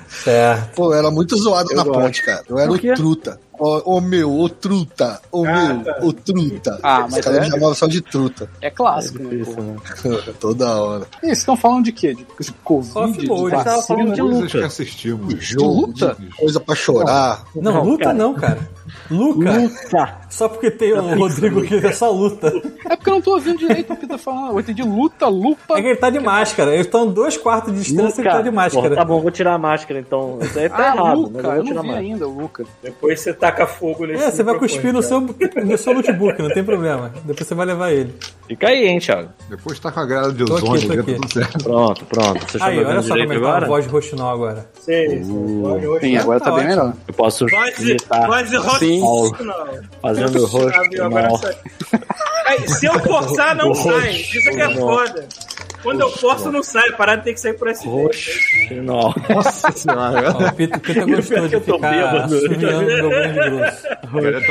Certo. Pô, eu era muito zoado na gosto. ponte, cara. Eu era o truta. Ô, ô, meu, ô truta. Ô Ah, meu, tá. ô truta. Ah, mas Os caras é- me chamavam só de truta. É clássico, né? Isso, pô? né? Toda hora. E vocês estão falando de quê? De, de Covid, Soft de mode. tava falando de luta. que assistimos. Jogo, luta? de coisa pra chorar. Não, Não, luta cara. não, cara. Luca. Luta! Só porque tem o Rodrigo que é só luta. É porque eu não tô ouvindo direito o Pita falando. Eu entendi luta, lupa. É que ele tá de máscara. Eles estão dois quartos de distância e ele tá de máscara. Porra, tá bom, vou tirar a máscara então. Isso aí tá Ah, errado, Luca, mas eu eu vou não tirar a vi máscara. ainda o Luca. Depois você taca fogo nesse É, você vai cuspir no seu, no seu notebook, não tem problema. Depois você vai levar ele. Fica aí, hein, Thiago. Depois tá com a grada de Tô aqui, ozônio aqui. tudo certo. Pronto, pronto. Estão Aí, olha só como é que tá a agora? voz de roxinol agora. Sim. Sim, agora tá, tá bem ótimo. melhor. Eu posso Voz imitar voz de. Não. fazendo. Aí, se eu forçar, não sai. Isso que é foda. Quando eu forço, não sai. Parada tem que sair por acidente. Roxinol. Nossa senhora. Ó, o Pita, o Pita gostou de eu tô ficar assoviando meu grande grosso. Tá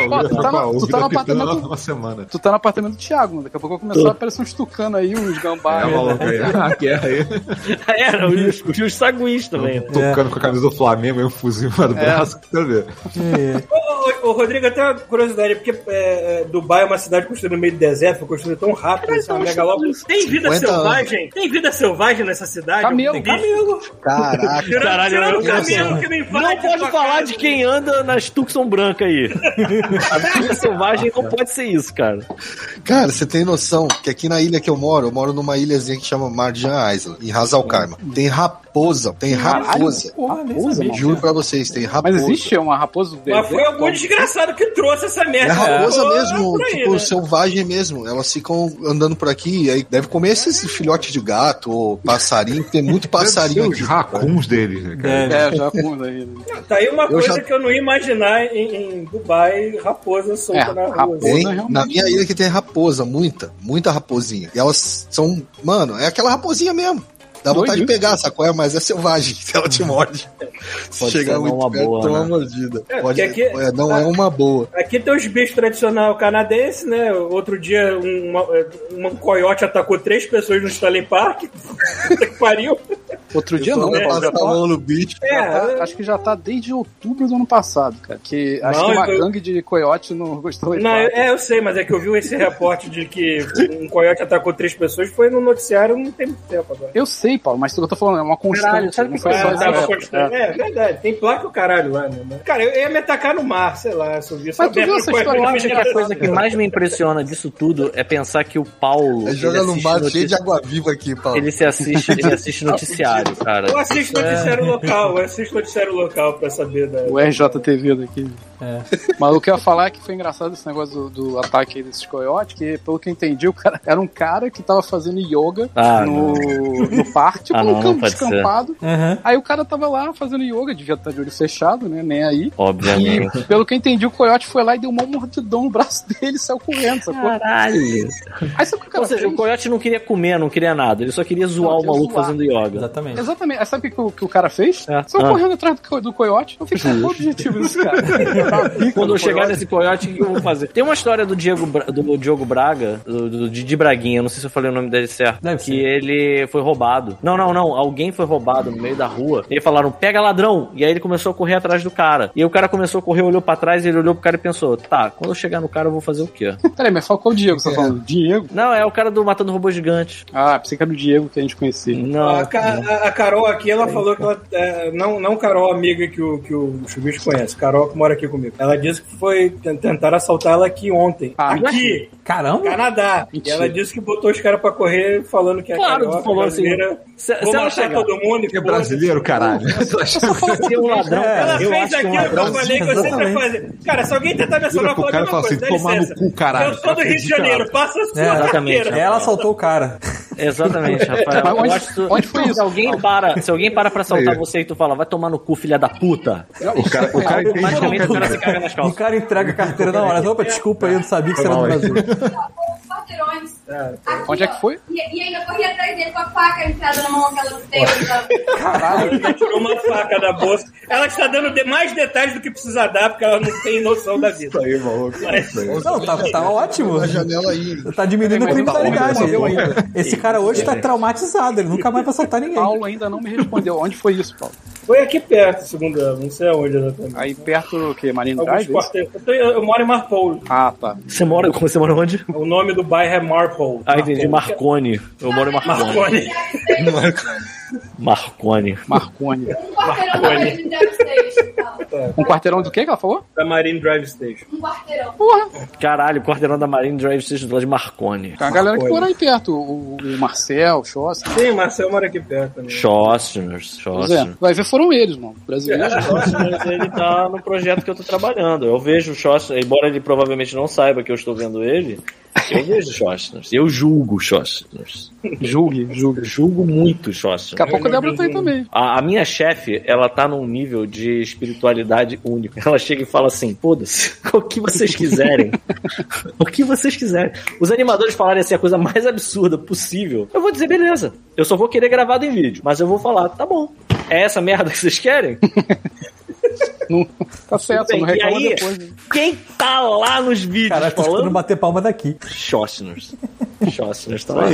Ó, tu tá no- tu tá no apartamento- uma semana. Tu tá no apartamento do Thiago? Daqui a pouco vai começar a aparecer uns tucanos aí, uns gambá. É, maluco aí. A guerra aí. Era, os, os, saguis também. né? Tocando com a camisa do Flamengo e um fuzil no braço. Quer ver? É. Ô, Rodrigo, até uma curiosidade, porque é, é, Dubai é uma cidade construída no meio do deserto, foi construída tão rápido, assim, uma megalópole. Tem vida 50 selvagem? Tem vida selvagem nessa cidade? Camelo. Tem camelo. Caraca. Tirando, Caralho, tirando eu- o camelo que não invade Não pode falar casa. de quem anda nas Tucson branca aí. A vida selvagem não pode ser isso, cara. Cara, você tem noção que aqui na ilha que eu moro, eu moro numa ilhazinha que chama Marjan Island, em Ras Al Khaimah. Raposa, tem raposa. Raposa. Juro pra vocês, tem raposa. Mas existe uma raposa do Mas foi algum desgraçado que trouxe essa É merda. raposa toda mesmo, aí, tipo, né? selvagem mesmo. Elas ficam andando por aqui e aí deve comer esses filhotes de gato ou passarinho, tem muito passarinho aqui. os racuns deles, né, cara? É. É, já com aí. né? Tá aí uma coisa já- que eu não ia imaginar em, em Dubai, raposa solta É, na rua. raposa. Tem, realmente. na minha ilha que tem raposa, muita, muita raposinha. E elas são, mano, é aquela raposinha mesmo. Dá vontade de Doido. pegar, sacou? É, mas é selvagem, ela te morde. Se chegar não muito uma perto, boa, toma né? uma mordida. É, Pode, aqui- é, não é uma boa. Aqui tem os bichos tradicional canadense, né? Outro dia um, uma, um coiote atacou três pessoas no Stanley Park. Puta que pariu. Outro dia não, já passar a mão no bicho. É, tá- acho que já tá desde outubro do ano passado, cara. Que acho Não, que uma eu- gangue de coiote não gostou de Não, é, eu sei, mas é que eu vi esse reporte de que um coiote atacou três pessoas, foi no noticiário não tem muito tempo agora. Eu sei, Paulo, mas o que eu tô falando é uma constante. Caralho, sabe não que foi só tava época. constante. É. verdade, tem placa o caralho lá, né? Cara, eu ia me atacar no mar, sei lá, se eu vi essa Mas tu viu essa história? Eu acho que a coisa que mais me impressiona disso tudo é pensar que o Paulo. É ele joga num bar cheio de água viva aqui, Paulo. Ele se assiste, ele assiste noticiário. pariu, cara. Eu assisto noticiário local, eu assisto noticiário local pra saber da. O RJTV daqui. É. Mas o que eu ia falar é que foi engraçado esse negócio do, do ataque aí desses coiotes, que pelo que eu entendi, o cara era um cara que tava fazendo yoga Ah, no, no parque, tipo Ah, no campo descampado. Uhum. Aí o cara tava lá fazendo yoga, devia estar de olho fechado, né? Nem aí. Obviamente. E pelo que eu entendi, o coiote foi lá e deu uma mordidão no braço dele e saiu correndo, sacou? Caralho. Aí sabe o que o cara Ou seja, fez? o coiote não queria comer, não queria nada. Ele só queria zoar Não, o maluco zoar. fazendo yoga. Exatamente. Exatamente. Aí sabe o que, o- que o cara fez? É. Saiu Ah. correndo atrás do, do coiote. Eu fiquei, qual o objetivo desse cara? Quando eu chegar nesse coiote, o que eu vou fazer? Tem uma história do Diego, Bra- do Diogo Braga, do, do Didi Braguinha, não sei se eu falei o nome dele certo. Deve que ser. ele foi roubado. Não, não, não. Alguém foi roubado no meio da rua. E falaram, pega ladrão. E aí ele começou a correr atrás do cara. E aí o cara começou a correr, olhou pra trás, ele olhou pro cara e pensou, tá, quando eu chegar no cara eu vou fazer o quê? Peraí, mas qual o Diego? Você tá falando? Diego? não, é o cara do Matando Robô Gigante. Ah, pensei que era o Diego que a gente conhecia. Não. A, Ca- a- a Carol aqui, ela falou que ela. é, não, não Carol, amiga que o, que o Chubisco conhece, Carol que mora aqui comigo. Ela disse que foi ten- tentar assaltar ela aqui ontem. Ah, aqui, Caramba! Canadá. E Mentira. ela disse que botou os caras pra correr falando que é Claro, carioca, falou assim, brasileira. se- vou se matar chegar- todo mundo e Que é brasileiro, caralho. Ser um ladrão, É, Ela cara, eu fez que um aquilo que, eu falei que eu sempre fazer. Cara, se alguém tentar me assaltar, eu falo a e mesma fala coisa. assim, dá "Tomar no licença. cu, caralho." Eu sou do Rio de Janeiro, passa a sua É. Ela soltou o cara. Exatamente, Rafael. Mas onde- eu acho onde foi isso? Se alguém para, se alguém para pra assaltar Aí. você e tu fala, vai tomar no cu, filha da puta. O cara, o cara Automaticamente o cara se caga nas O calças. cara entrega a carteira na hora. Opa, desculpa aí, eu não sabia que você era do Brasil. quarteirões. Onde é que foi? E, e ainda corri atrás dele com a faca enfiada na mão, que tem. sabe? Ela tirou uma faca da bolsa. Ela está dando de- mais detalhes do que precisa dar, porque ela não tem noção da vida. aí, maluco. Não, tá, tá ótimo. Na janela aí. Tá diminuindo a Mas criminalidade. Ainda. Esse cara hoje tá traumatizado, ele nunca mais vai soltar ninguém. Paulo ainda não me respondeu. Onde foi isso, Paulo? Foi aqui perto, segundo ela, não sei aonde exatamente. Aí perto do que? Marine Alguns Drive? é isso? Eu, eu moro em Marpole. Ah, tá. Você mora, você mora onde? O nome do bairro é Marpole. Ah, entendi, Marconi. Eu moro em Marconi. Marconi. Marconi. Marconi. Um quarteirão da Marine Drive Station. fala. Um quarteirão do que que ela falou? Da Marine Drive Station. Um quarteirão. Caralho, quarteirão da Marine Drive Station do lado de Marconi. Tem uma galera que mora aí perto. O, o Marcel, o Schoss. Sim, Marcel mora aqui perto também. Schostners, Pois é. Vai ver, foram eles, mano. Brasileiros. Schostner, ele tá no projeto que eu tô trabalhando. Eu vejo o Schostner, embora ele provavelmente não saiba que eu estou vendo ele, eu vejo Schostners. Eu julgo Schostners. julgue, julgue. Julgo muito Schostner. Daqui a pouco a Débora tá aí também. A, a minha chefe, ela tá num nível de espiritualidade único. Ela chega e fala assim: foda-se, o que vocês quiserem. o que vocês quiserem. Os animadores falarem assim a coisa mais absurda possível. Eu vou dizer, beleza. Eu só vou querer gravado em vídeo. Mas eu vou falar, tá bom. É essa merda que vocês querem? Não, tá certo, Bem, não e reclama aí, depois. né? quem tá lá nos vídeos escutando falando? bater palma daqui. Schostners. Schostners tá lá.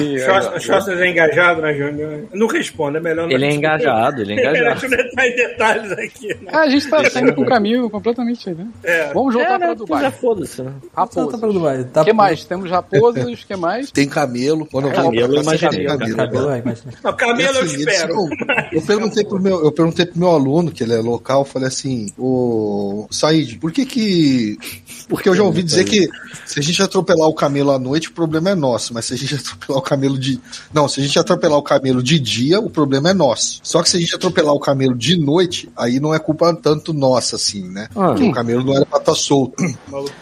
Schwarzenegger é engajado na reunião. Não responde, é melhor não Ele é engajado, ele é Melhor engajado. não entrar em detalhes aqui. Né? Ah, a gente tá saindo pro caminho completamente aí, né? É. Vamos voltar É, pra né? Dubai. Já foda-se, né? Tá, tá. Dubai. Tá que mais? Temos raposas, o que mais? Tem camelo. Quando eu Camelo, imaginei, tem camelo. Cabelo, é, imagina. Não, Camelo eu espero. eu perguntei pro meu, eu perguntei pro meu aluno, que ele é local, eu falei assim, o Said, por que que porque eu já ouvi dizer que se a gente atropelar o camelo à noite, o problema é nosso, mas se a gente atropelar o camelo de não, se a gente atropelar o camelo de dia, o problema é nosso. Só que se a gente atropelar o camelo de noite, aí não é culpa tanto nossa assim, né? Ah. Porque o camelo não era pra estar solto. Aí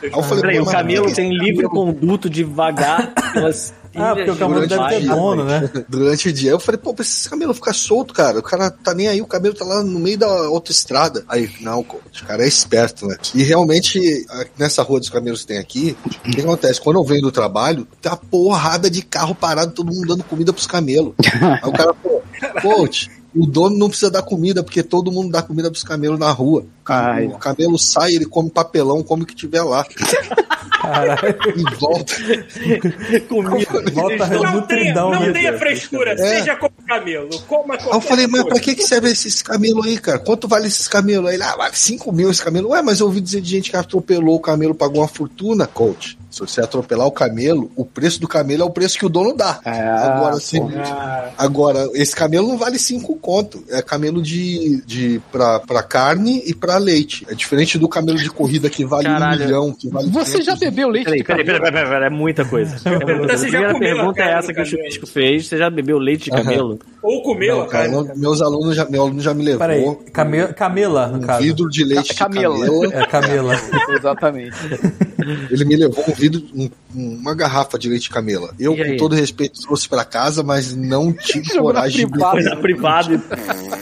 eu falei, Peraí, o "Mas camelo tem livre conduto de vagar pelas Ah, porque o de deve ter dono, né? Durante o dia. Eu falei, pô, pra esse camelo ficar solto, cara. O cara tá nem aí, o camelo tá lá no meio da autoestrada. Aí, não, coach, o cara é esperto, né? E realmente, nessa rua dos camelos que tem aqui, o que acontece? Quando eu venho do trabalho, tá porrada de carro parado, todo mundo dando comida pros camelos. Aí o cara, pô, coach. O dono não precisa dar comida, porque todo mundo dá comida pros camelos na rua. Ai. O camelo sai, ele come papelão, come o que tiver lá. Caralho. E volta. Volta Não tenha, não né? tenha frescura, É. seja como camelo. Coma Aí eu falei, mas pra que, que serve esses camelos aí, cara? Quanto vale esses camelos aí? Ele, ah, vale 5 mil esse camelo. Ué, mas eu ouvi dizer de gente que atropelou o camelo, pagou uma fortuna, coach. Se você atropelar o camelo, o preço do camelo é o preço que o dono dá. É, agora, se, Ah, agora, esse camelo não vale 5 conto. É camelo de, de pra, pra carne e pra leite. É diferente do camelo de corrida que vale Caralho. um milhão. Que vale Você já 500 bebeu leite Peraí, de peraí, camelo? peraí, peraí, peraí, é muita coisa. É muita coisa. Você A já primeira pergunta é essa que o camelo? Chupisco fez. Você já bebeu leite de camelo? ou comeu cara, não- meus alunos já, meu aluno já me levou Peraí, came- camela, no um caso. vidro de leite Ca- de camela. camela. É camela. Exatamente. Ele me levou um vidro, um- uma garrafa de leite de camela. Eu, com todo respeito, trouxe pra casa, mas não tive coragem de privada. Coisa privada.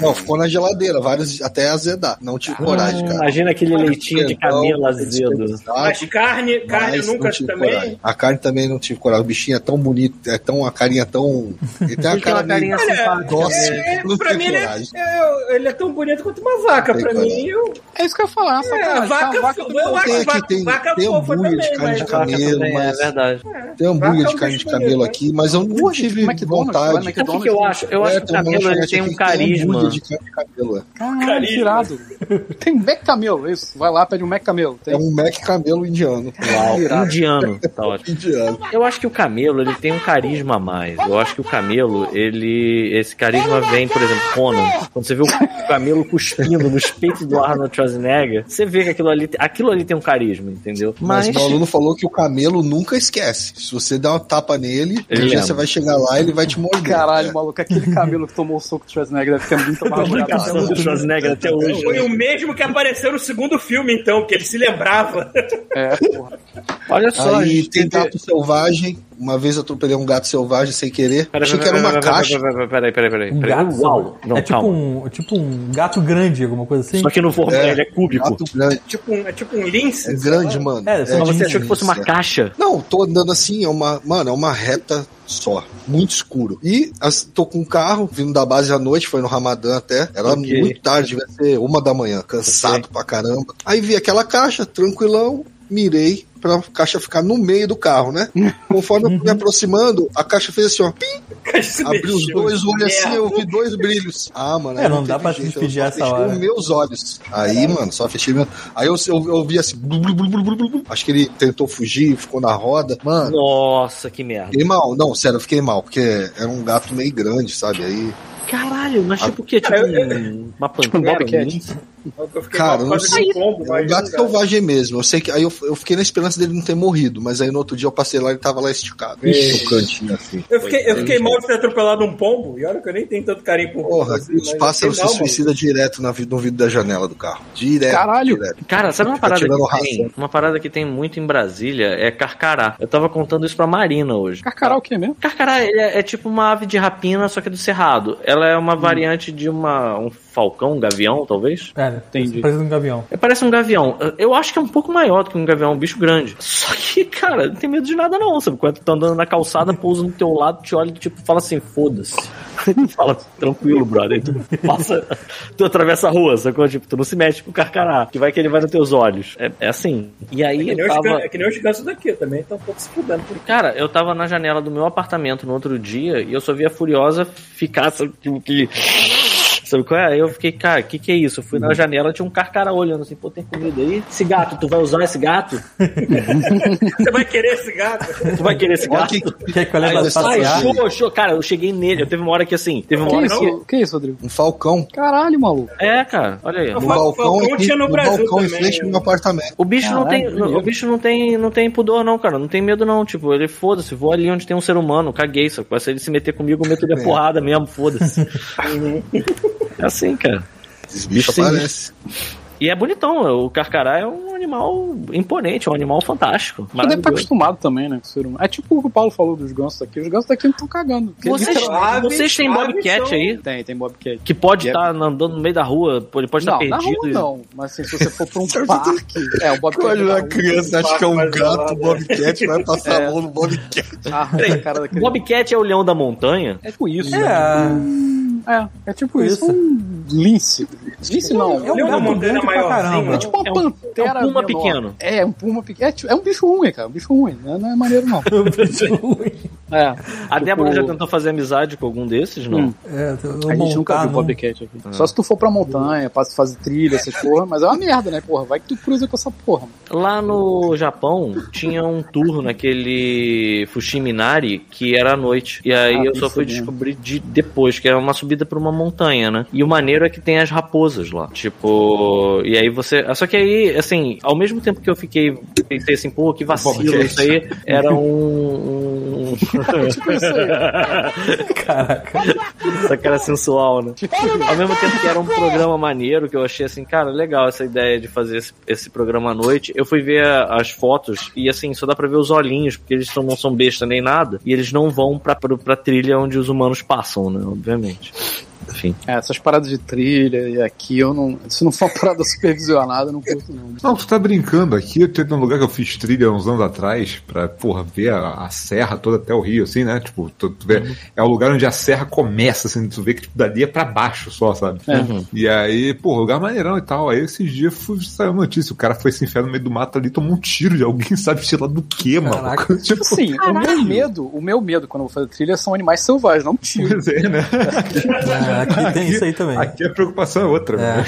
Não, ficou na geladeira, vários até azedar. Não tive coragem, cara. Imagina aquele leitinho de camelo azedo. Mas carne, carne Mas nunca também. coragem. A carne também não tive coragem. O bichinho é tão bonito, é tão a carinha tão. Ele tem uma cara meio carinha simpática. dócil. É, Não pra mim, ele é, coragem. é- ele é tão bonito quanto uma vaca. Pra coragem. mim, eu, É isso que eu ia falar. Essa é, cara, vaca, vaca eu acho aqui, vaca, tem- vaca tem fofa hambúrguer de também, carne mas de camelo, também, é mas- verdade. Tem hambúrguer é de carne de camelo aqui, mas eu não tive vontade. o que, que eu acho? Eu acho É, que o camelo tem um que tem carisma. hambúrguer de carne de camelo. é. Caralho, tirado. Tem Mac Camelo, isso. Vai lá, pede um Mac Camelo. Tem. É um Mac camelo indiano. Uau, indiano. Tá ótimo. Indiano. Eu acho que o camelo, ele tem um carisma a mais. Eu acho que o camelo, ele... Esse carisma vem, por exemplo, Conan. Quando você vê o camelo cuspindo nos peitos do Arnold Schwarzenegger, você vê que aquilo ali, aquilo ali tem um carisma, entendeu? Mas Mas... meu aluno falou que o camelo nunca esquece. Se você der uma tapa nele, Ele um dia você vai chegar lá e ele vai te morder. Caralho, É. maluco, aquele camelo que tomou o soco do Schwarzenegger deve ter muito mais Comunicação do Schwarzenegger até hoje. Foi o mesmo que apareceu no segundo filme, então, que ele se lembrava. É, porra. Olha só, Aí gente, tem gato selvagem. Uma vez eu atropelei um gato selvagem sem querer. Peraí, Achei que era uma peraí, caixa. Peraí, peraí, peraí, peraí. Um gato? Uau! Não, é tipo calma. um, tipo um gato grande, alguma coisa assim? Só que no formato É, ele é cúbico. Gato grande. tipo um, é tipo um lince. É grande, mano. É, de você achou que fosse uma é. caixa? Não, tô andando assim, é uma. Mano, é uma reta só. Muito escuro. E as- tô com um carro, vindo da base à noite, foi no Ramadã até. Era Ok. muito tarde, devia ser uma da manhã, cansado pra caramba. Aí vi aquela caixa, tranquilão, mirei pra caixa ficar no meio do carro, né? Conforme eu fui me aproximando, a caixa fez assim, ó. Pim, Se abri os dois olhos assim, eu vi dois brilhos. Ah, mano. É, aí não dá pra se jeito, despedir essa fechei hora. os meus olhos. Aí, mano, só fechei meu... Aí eu, eu, eu vi assim, blu, blu, blu, blu, blu, blu, blu. acho que ele tentou fugir, ficou na roda. Mano, Nossa, que merda. fiquei mal. Não, sério, eu fiquei mal, porque era um gato meio grande, sabe? Aí, Caralho, mas tipo o quê? Tipo um- uma um pantera? Bobcat. um fiquei cara, eu não sei. um pombo, É mas um gato dá. selvagem mesmo. Eu sei que. Aí eu, eu fiquei na esperança dele não ter morrido, mas aí no outro dia eu passei lá e ele tava lá esticado. Cantinho assim. Eu fiquei, eu fiquei mal de ter atropelado um pombo, e olha que eu nem tenho tanto carinho por Porra, assim, os pássaros se mal, suicidam direto na, no vidro da janela do carro. Direto. Caralho. Direto. Cara, sabe uma parada que tem? Uma parada que tem muito em Brasília é carcará. Eu tava contando isso pra Marina hoje. Carcará o quê mesmo? Carcará é, é tipo uma ave de rapina, só que do cerrado. Ela é uma variante de uma um falcão, um gavião, talvez. É, Entendi. parece um gavião. É, parece um gavião. Eu acho que é um pouco maior do que um gavião, um bicho grande. Só que, cara, não tem medo de nada não, sabe? Quando tu tá andando na calçada, pousa no teu lado, te olha e tipo, fala assim, foda-se. Fala, tranquilo, brother. Tu passa, tu atravessa a rua, sacou? Tipo, tu não se mexe com o carcará, que vai que ele vai nos teus olhos. É, é assim. E É aí que, nem eu os, tava... can- é que nem os gansos daqui também, estão um pouco se fudendo. por Cara, eu tava na janela do meu apartamento no outro dia e eu só vi a Furiosa ficar, sabe, tipo, que... Sabe qual é? Aí eu fiquei, cara, o que que é isso? Eu fui na janela, tinha um carcará olhando assim, pô, tem comida aí? Esse gato, tu vai usar esse gato? Você vai querer esse gato? Tu vai querer esse gato? que, que eu Aí leve eu, pra ai, passear? show, show. Cara, eu cheguei nele, eu teve uma hora que assim, teve uma Que hora isso, que... que isso, Rodrigo? um falcão. Caralho, maluco. É, cara, olha aí. No balcão, falcão aqui, tinha no no Brasil balcão em também, frente né? do meu apartamento. O bicho não tem, Caralho, o bicho não tem, não tem pudor não, cara, não tem medo não, tipo, ele foda-se, vou ali onde tem um ser humano, caguei, só se ele se meter comigo, eu meto ele a É. porrada mesmo, foda-se. é assim, cara. Esses bichos aparecem. E é bonitão, o carcará é um animal imponente, é um animal fantástico. Você deve estar maravilhoso. acostumado também, né, com ser humano. É tipo o que o Paulo falou dos gansos daqui. Os gansos daqui não estão cagando. Vocês, vocês têm Bobcat são- aí? Tem, tem Bobcat. Que pode E é- estar andando no meio da rua, ele pode estar Não, na perdido. rua e- não. Mas assim, se você for pra um parque... É, o Bobcat Olha na a rua. criança, acha que é um gato, o Bobcat vai passar É. a mão no Bobcat. Arranca a cara daquele... Bobcat é o leão da montanha? É tipo isso. É, É, é tipo Isso. isso. Um lince. Lince não. é um Leão grande pra maiorzinho, caramba. É tipo uma É um- pantera. é um puma menor. pequeno. É, um puma pequeno. É, é um bicho ruim, cara. Um bicho ruim. Não é, não é maneiro, não. Um bicho ruim. É. A Tipo- Débora já tentou fazer amizade com algum desses, não? Hum. É, eu A gente nunca viu num- Bobcat aqui. Só se tu for pra montanha, pra fazer trilha, essas porra, mas é uma merda, né, porra? Vai que tu cruza com essa porra. Lá no Japão tinha um tour naquele Fushimi Inari que era à noite. E aí Ah, eu só fui mesmo. descobrir de depois, que era uma subida pra uma montanha, né? E o maneiro é que tem as raposas lá. Tipo, e aí você. Só que aí, assim, ao mesmo tempo que eu fiquei, pensei assim, pô, que vacilo, isso aí era um. um... Aí. Caraca. Essa cara sensual, né? Ao mesmo tempo que era um programa maneiro, que eu achei assim, cara, legal essa ideia de fazer esse, esse programa à noite. Eu fui ver a- as fotos e assim, só dá pra ver os olhinhos, porque eles não são besta nem nada, e eles não vão pra, pra, pra trilha onde os humanos passam, né? Obviamente. Enfim. É, essas paradas de trilha e aqui eu não. Se não for uma parada supervisionada, eu não curto, não. Não, tu tá brincando aqui. Teve um lugar que eu fiz trilha uns anos atrás pra, porra, ver a, a serra toda até o rio, assim, né? Tipo, tu, tu vê, é o lugar onde a serra começa, assim, tu vê que tipo, dali é pra baixo só, sabe? É. E aí, pô, lugar maneirão e tal. Aí esses dias fui, saiu a notícia, o cara foi se enfiar no meio do mato ali, tomou um tiro de alguém, sabe, sei lá do que, mano. Caraca. tipo, Assim, o meu medo, o meu medo quando eu vou fazer trilha são animais selvagens, não tiro. pois é, né? Aqui tem isso aí também. Aqui a preocupação é outra, É.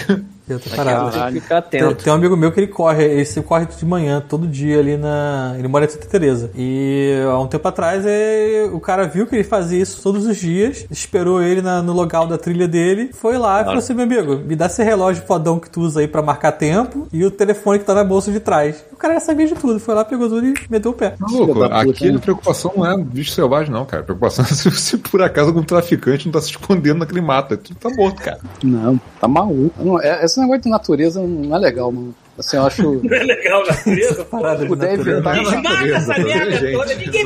Eu tô parado. Tem que ficar Tem, atento. tem um amigo meu que ele corre, ele corre de manhã, todo dia ali na. Ele mora em Santa Teresa. E há um tempo atrás é, o cara viu que ele fazia isso todos os dias, esperou ele na- no local da trilha dele, foi lá e falou assim: meu amigo, me dá esse relógio fodão que tu usa aí pra marcar tempo e o telefone que tá na bolsa de trás. O cara já sabia de tudo, foi lá, pegou tudo e meteu o pé. Maluco, aqui a preocupação não é bicho selvagem, não, cara. A preocupação é se, se por acaso algum traficante não tá se escondendo naquele mato. Tu tá morto, cara. Não, tá maluco. Não, é- esse negócio de natureza não é legal, mano. Assim, eu acho. Não é legal na natureza? pô. Parada de puder natureza. evitar. Essa merda toda, ninguém.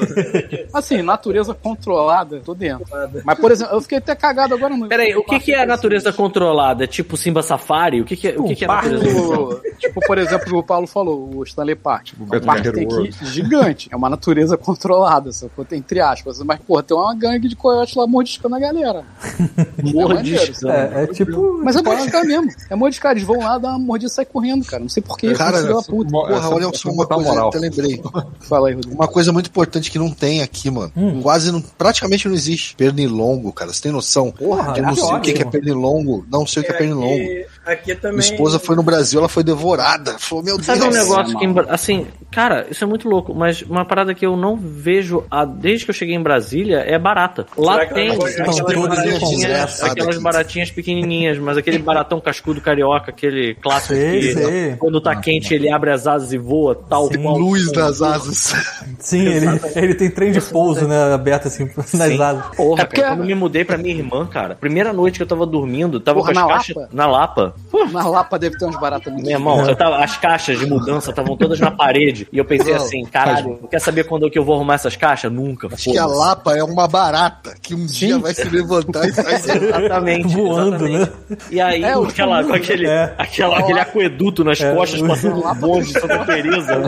Assim, natureza controlada, tô dentro. Mas, por exemplo, eu fiquei até cagado agora no. Peraí, o que, que é a natureza controlada? É tipo Simba Safari? O que, que é, o que, que é a natureza controlada? Tipo, tipo, por exemplo, o Paulo falou, o Stanley Park. Tipo, é um parque que gigante. É uma natureza controlada, sacou? Tem entre aspas. Mas, porra, tem uma gangue de coiote lá mordiscando a galera. É sabe? É, é tipo. Mas é mordiscar mesmo. É mordiscar. Eles vão lá, dar uma mordida e sai correndo, cara. Não sei porquê. Cara, da puta. Porra, essa- olha só uma coisa, moral. até lembrei. Fala aí, Rodrigo. Uma coisa muito importante que não tem aqui, mano. Quase não, praticamente não existe. Pernilongo, cara. Você tem noção? Porra, eu não sei o que, é pernilongo. Não sei o que é pernilongo. Aqui, aqui também. Minha esposa foi no Brasil, ela foi devorada. Falou, meu Sabe Deus. um negócio que, em assim, cara, isso é muito louco, mas uma parada que eu não vejo a- desde que eu cheguei em Brasília é barata. Lá Será tem aquelas baratinhas, aquelas baratinhas pequenininhas, mas aquele baratão cascudo carioca, aquele clássico Sei, que sei. Quando tá quente ele abre as asas e voa, tal Sim. qual. Luz das asas. Sim, ele, ele tem trem de pouso, né? Aberto assim nas Sim. asas. Porra, É porque- cara, quando eu me mudei pra minha irmã, cara, primeira noite que eu tava dormindo, tava Porra, com as na caixas Lapa? na Lapa. Na Lapa deve ter uns baratas Meu irmão, eu tava, as caixas de mudança estavam todas na parede. E eu pensei Não, assim, caralho, quer saber quando é que eu vou arrumar essas caixas? Nunca. Acho que a. Lapa é uma barata que um dia vai se levantar e sair. Exatamente. Voando, exatamente. E aí, É, aquela, com aquele, É. aquela, aquele aqueduto nas É, costas, o- passando um bonde de Santa Teresa.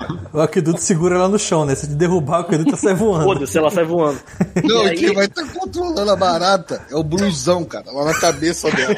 O aqueduto segura lá no chão, né? Se te derrubar, o aqueduto sai voando. Foda-se, ela sai voando. Não, E aí- quem vai estar controlando a barata é o blusão, cara, lá na cabeça dela.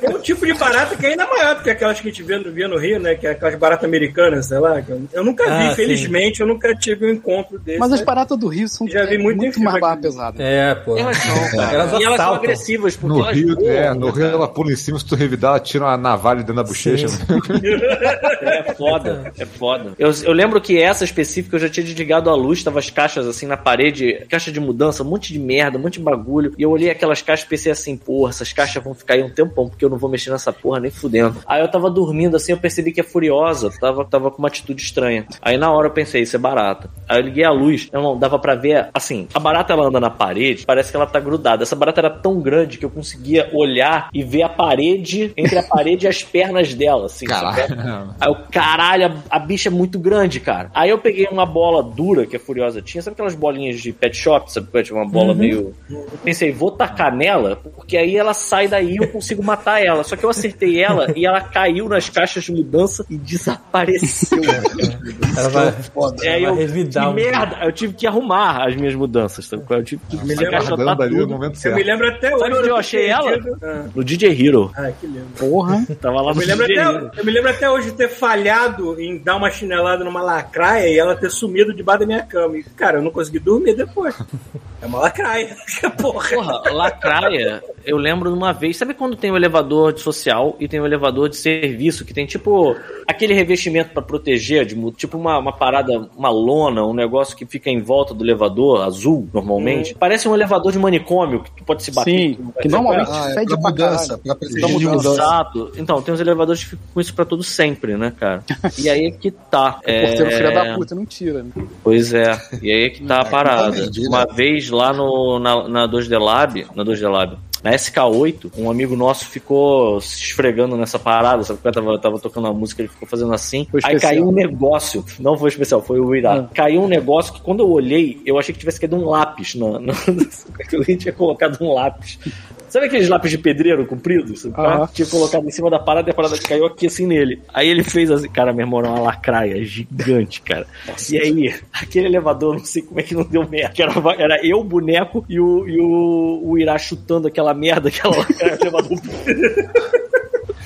Tem um tipo de barata que é ainda maior do que aquelas que a gente vê no, Rio, né? Que é aquelas baratas americanas, sei lá. Eu, nunca vi, Ah, infelizmente, eu nunca tive um encontro desse. Mas as baratas do Rio são Já vi é muito muito mais barra aqui. pesada. É, pô. Elas são, Elas E elas são agressivas, porque No elas Rio, voam. é, no Rio ela pula em cima, se tu revidar, ela tira uma navalha dentro da bochecha. Sim. É foda, é foda. Eu, eu lembro que essa específica eu já tinha desligado a luz, tava as caixas assim na parede, caixa de mudança, um monte de merda, um monte de bagulho. E eu olhei aquelas caixas e pensei assim, porra, essas caixas vão ficar aí um tempão, porque eu não vou mexer nessa porra nem fudendo. Aí eu tava dormindo assim, eu percebi que é furiosa, tava, tava com uma atitude estranha. Aí na hora eu pensei, isso é barata. Aí eu liguei a luz, não, dava pra ver, assim, a barata ela anda na parede, parece que ela tá grudada. Essa barata era tão grande que eu conseguia olhar e ver a parede, entre a parede e as pernas dela, assim. Caralho. Aí eu, caralho, a, a bicha é muito grande, cara. Aí eu peguei uma bola dura que a Furiosa tinha, sabe aquelas bolinhas de pet shop, sabe? que é Uma bola meio. Eu pensei, vou tacar nela, porque aí ela sai daí e eu consigo matar ela. Só que eu acertei ela e ela caiu nas caixas de mudança e desapareceu. Ela vai, Foda. E aí vai eu, revidar que um- merda, eu tive que arrumar as minhas mudanças. sabe? Eu tive que Me lembra- encaixotar Guardando ali no Eu me lembro até hoje. Sabe onde eu achei ela? Ah, No DJ Hero. ah, que lindo. Porra. Tava lá Eu no me, lembro DJ até, Hero. Eu me lembro até hoje de ter falhado em dar uma chinelada numa lacraia e ela ter sumido debaixo da minha cama. E, cara, eu não consegui dormir depois. É uma lacraia. Porra. Porra, lacraia, eu lembro de uma vez. Sabe quando tem o elevador de social e tem o elevador de serviço, que tem tipo aquele revestimento pra proteger, de, tipo uma, uma parada, uma lona, um negócio que fica em volta do elevador, azul, normalmente. Parece um elevador de manicômio, que tu pode se bater. Sim, que normalmente Ah, é fede pra pra mudança, pra mudança. mudança. Exato. Então, tem uns elevadores que ficam com isso pra todo sempre, né, cara? E aí é que tá. O porteiro É... filho da puta não tira, né? Pois é, e aí é que tá a parada. Exatamente, Uma vez lá no, na, na 2D Lab, na 2D Lab, na SK8, um amigo nosso ficou se esfregando nessa parada, sabe? Porque eu tava, tava tocando uma música, ele ficou fazendo assim. Foi aí especial. caiu um negócio, não foi especial, foi o Irá. Ah. Caiu um negócio que quando eu olhei, eu achei que tivesse caído um lápis. Na, na, que alguém tinha colocado um lápis. Sabe aqueles lápis de pedreiro compridos? Aham. Tinha colocado em cima da parada e a parada caiu aqui assim nele. Aí ele fez assim, cara, meu irmão, era uma lacraia gigante, cara. E aí, aquele elevador, não sei como é que não deu merda. Era, era eu, o boneco e o, e o, o Irá chutando aquela merda, aquela lacraia, o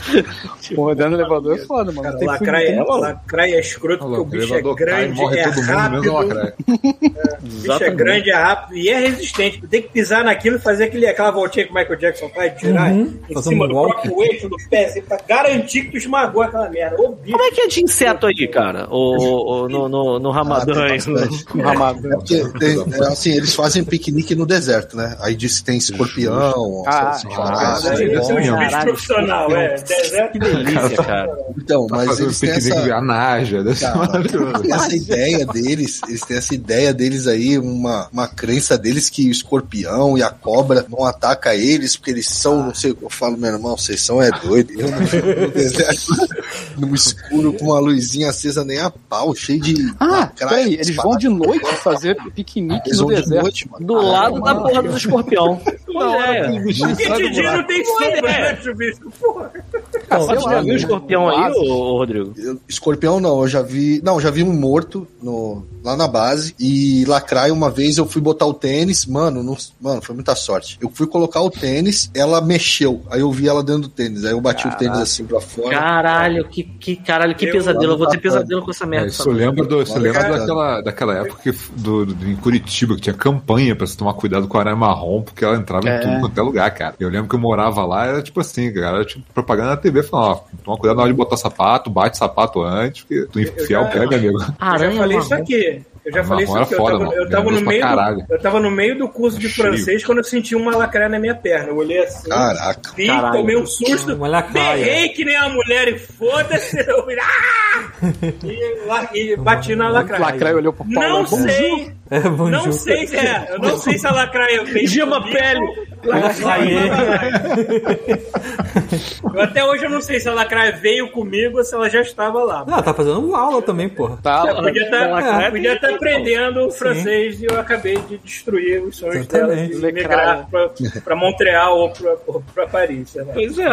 elevador. Porra, dentro do elevador é foda, mano. Cara, tem lacraia, filme, tem lacraia é escroto Olha porque o o bicho é cai, grande, morre é todo mundo, menos a rápido. lacraia. O bicho é grande, é rápido e é resistente. Tem que pisar naquilo e fazer aquele, aquela voltinha que o Michael Jackson faz, tirar Uhum, em cima um do walk. próprio eixo do pé, assim, pra garantir que tu esmagou aquela merda. Ô, bicho. Como é que é de inseto aí, cara? O, o- no, no, no Ramadã Ah, tem aí. No Ramadã. É porque tem- é assim, eles fazem piquenique no deserto, né? Aí diz que tem escorpião, Ah, essas ah, paradas. Aí deve ser um Caralho, bicho profissional, é. Deserto. Que delícia, cara. Então, Tá mas eles têm essa, de anaja, deve ser Cara, essa ideia deles, eles têm essa ideia deles aí, uma, uma crença deles que o escorpião e a cobra não atacam eles, porque eles são, não sei o que eu falo, meu irmão, vocês são é doido. Eu não fico no deserto, no escuro, com uma luzinha acesa nem a pau, cheio de. Ah, peraí, eles vão de noite fazer piquenique Eles no vão de deserto. noite, mano. Do lado da porra do escorpião. Hora É. Porque de dia não tem sombra, ideia. né, chuvisco? Porra. Você já viu o escorpião aí, ô, Rodrigo? Eu- Escorpião não, eu já vi. Não, já vi um morto no, lá na base. E lacraia, uma vez eu fui botar o tênis, mano, não- mano, foi muita sorte. Eu fui colocar o tênis, ela mexeu. Aí eu vi ela dentro do tênis. Aí eu bati o tênis assim pra fora. Caralho, que, que caralho, que Eu pesadelo. Eu vou ter pesadelo com essa É, merda. isso eu lembro, do, isso eu lembro daquela, daquela época que, do, do- em Curitiba, que tinha campanha pra você tomar cuidado com a aranha marrom, porque ela entrava É. em tudo quanto é lugar, cara. Eu lembro que eu morava lá, era tipo assim, cara, era tipo propaganda na TV, falando, ó, toma cuidado na hora de botar sapato, bate sapato antes, porque tu enfiar o pega, amigo. Eu já Aranha falei isso marrom. aqui. Eu já Ah, falei isso aqui. era Eu foda, tava, eu tava no meio do, eu tava no meio do curso de Cheio. francês quando eu senti uma lacraia na minha perna. Eu olhei assim, Caraca. vi, Caralho. tomei um susto, berrei que nem a mulher e foda-se. Eu ah! e, e bati na O lacraia. Lacraia olhou pro Paulo. Não "Bonjour." sei, É, não sei se é, eu não sei se a lacraia veio Gema pele. Eu até hoje eu não sei se a lacraia veio comigo ou se ela já estava lá. Não, tá fazendo aula também, porra. Tá, Eu podia estar lacraia podia estar aprendendo o francês e eu acabei de destruir os sonhos dela de migrar para Montreal ou para Paris. sei lá. Pois é.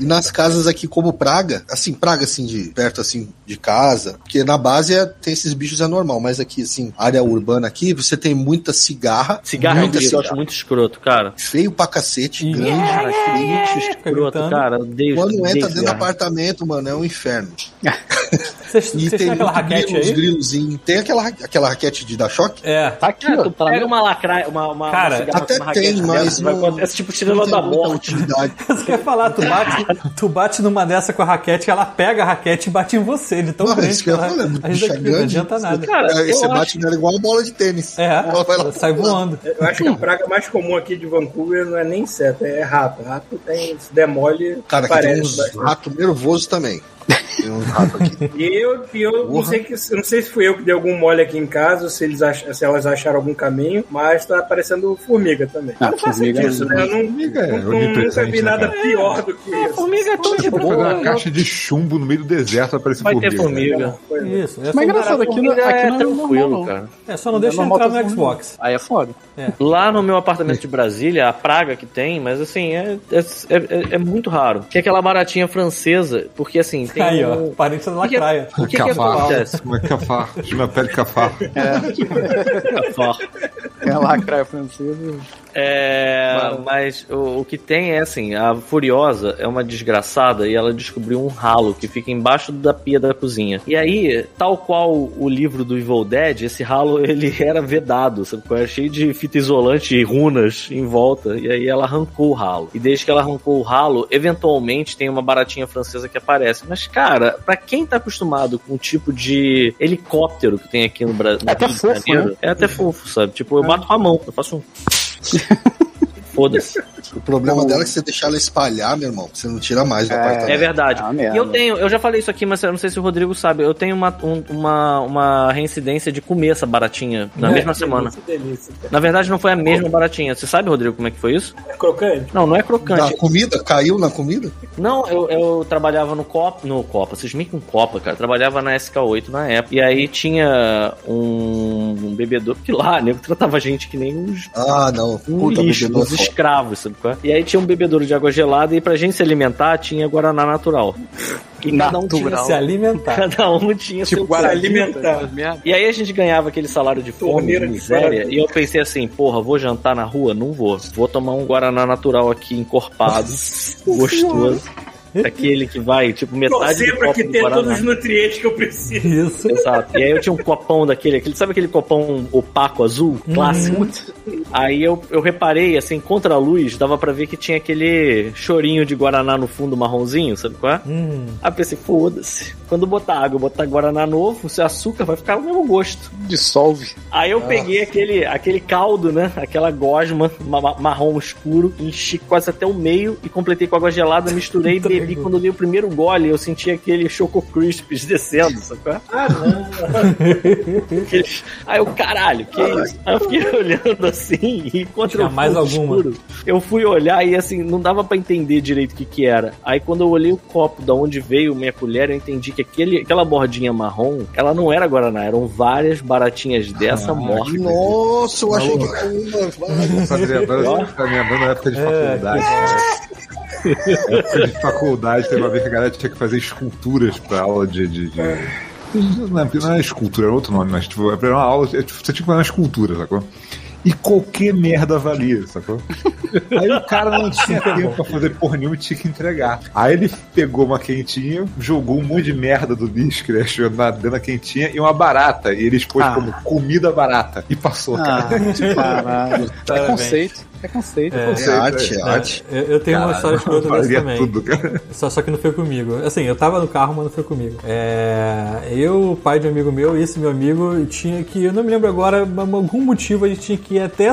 E nas casas aqui como praga, assim, praga assim de perto assim de casa, porque na base é- tem esses bichos é normal, mas aqui assim, área urbana aqui, você tem muita cigarra, Cigarro é um muita eu acho muito escroto, cara. feio pra cacete, grande. Bicho Fica escroto, gritando. cara. Eu Odeio Quando odeio entra dentro do apartamento, mano, é um inferno. Vocês têm aquela raquete grilo, uns aí? grilozinho. Tem aquela, aquela raquete de dar choque? É. Tá aqui, Cara, ó. tu Tá pega uma lacraia, uma, uma, Cara, uma até uma raquete tem, mas vai não- com esse tipo tem da morte. Você quer falar, tu bate, tu bate numa dessa com a raquete, ela pega a raquete e bate em você, de tão Não, grande isso que eu ia ela falar, muito ajuda bicha aqui, não adianta nada. Cara, Aí eu você bate nela igual uma bola de tênis. É, Ela vai lá sai voando. Eu acho que a praga mais comum aqui de Vancouver não é nem inseto, é rato. Rato tem, se demole, Cara, aqui tem uns bastante. ratos nervosos também. Tem uns ratos aqui. E eu, e eu não, sei que, não sei se fui eu que dei algum mole aqui em casa, se, eles ach, se elas acharam algum caminho, mas tá aparecendo formiga também. Ah, não faz formiga sentido, é- né? Eu não, Formiga é não- nunca onipresente, vi né, nada cara? pior do que isso. Formiga é tão de Fazer uma boa. caixa de chumbo no meio do deserto pra aparecer Vai formiga. ter formiga. Foi- Isso. É Mas engraçado, aqui, não- aqui é não é tranquilo, normal, não. cara. é, só não deixa entrar no Xbox. Aí é foda. Lá no meu apartamento de Brasília, a praga que tem, mas assim, é, é, é, é muito raro. Que é aquela baratinha francesa, porque assim, tem Aí, um- ó, parente da lacraia. O que, que Cafar. acontece? Como é cafar? Diz minha pele cafar. É a lacraia francesa. É, mas o, o que tem é assim, a Furiosa é uma desgraçada e ela descobriu um ralo que fica embaixo da pia da cozinha. E aí, tal qual o livro do Evil Dead, esse ralo ele era vedado, sabe? qual é? Cheio de fita isolante e runas em volta. E aí ela arrancou o ralo. E desde que ela arrancou o ralo, eventualmente tem uma baratinha francesa que aparece. Mas, cara, pra quem tá acostumado com o tipo de helicóptero que tem aqui no Brasil, até fofo, né? é até fofo, sabe? Tipo, eu bato com a mão, eu faço um. 是 哈 Foda-se. O problema dela é que você deixar ela espalhar, meu irmão, você não tira mais do É. apartamento. É verdade. É merda. e eu tenho, eu já falei isso aqui, mas eu não sei se o Rodrigo sabe. Eu tenho uma, um- uma, uma reincidência de comer essa baratinha na mesma semana. Delícia. Na verdade, não foi a mesma baratinha. Você sabe, Rodrigo, como é que foi isso? É crocante? Não, não é Na crocante. comida? Caiu na comida? Não, eu, eu trabalhava no Copa. No Copa, vocês me com Copa, cara. Trabalhava na SK8 na época. E aí tinha um, um bebedouro. Que lá, nego, tratava a gente que nem uns Ah, não. um Puta, lixo, bebedor uns foda. Escravos, sabe qual é? E aí tinha um bebedouro de água gelada e pra gente se alimentar tinha Guaraná natural. E cada um tinha, Natural. Se alimentar. cada um tinha seu Tipo, Guarani, alimentar. essas merda. E aí a gente ganhava aquele salário de fome, de Torneira de miséria, fora. e eu pensei assim, porra, vou jantar na rua? Não vou. Vou tomar um Guaraná natural aqui, encorpado, gostoso. Aquele que vai, tipo, metade Torcer do pra copo que do tenha todos os nutrientes que eu preciso. Isso. Exato. E aí eu tinha um copão daquele, aquele, sabe aquele copão opaco azul, clássico? Aí eu, eu reparei, assim, contra a luz, dava pra ver que tinha aquele chorinho de Guaraná no fundo marronzinho, sabe qual é? Hum. Aí eu pensei, foda-se. Quando botar água, botar Guaraná novo, se açúcar vai ficar o mesmo gosto. Dissolve. Aí eu peguei aquele, aquele caldo, né? Aquela gosma ma- ma- marrom escuro, enchi quase até o meio e completei com água gelada, misturei e bebi. Quando eu dei o primeiro gole, eu senti aquele Choco Crisps descendo, é? Ah, não. Aí eu, caralho, que isso? Aí eu fiquei olhando assim e enquanto Tinha eu mais alguma. escuro, eu fui olhar e assim, não dava pra entender direito o que que era. Aí quando eu olhei o copo da onde veio minha colher, eu entendi que aquele, aquela bordinha marrom, ela não era Guaraná, eram várias baratinhas dessa morta. Nossa, eu achei que era uma. Tá me lembrando, da época de faculdade. cara. Na época de faculdade, teve uma vez que a galera tinha que fazer esculturas pra aula de. de, de- Não, é, não é escultura, era outro nome, mas tipo, era uma aula. é, tipo, Você tinha que fazer uma escultura, sacou? E qualquer merda valia, sacou? Aí o cara não tinha tempo pra fazer porra nenhuma e tinha que entregar. Aí ele pegou uma quentinha, jogou um monte de merda do lixo que ele achou na, dentro da quentinha e uma barata. E ele expôs Ah. como comida barata. E passou, cara. Ah, caralho. É conceito. É conceito. É. É arte, é arte. Eu, eu tenho uma história escrota dessa também. tudo, cara. Só, só que não foi comigo. Assim, eu tava no carro, mas não foi comigo. É, eu, o pai de um amigo meu, e esse meu amigo tinha que. Eu não me lembro agora, mas por algum motivo a gente tinha que ir até.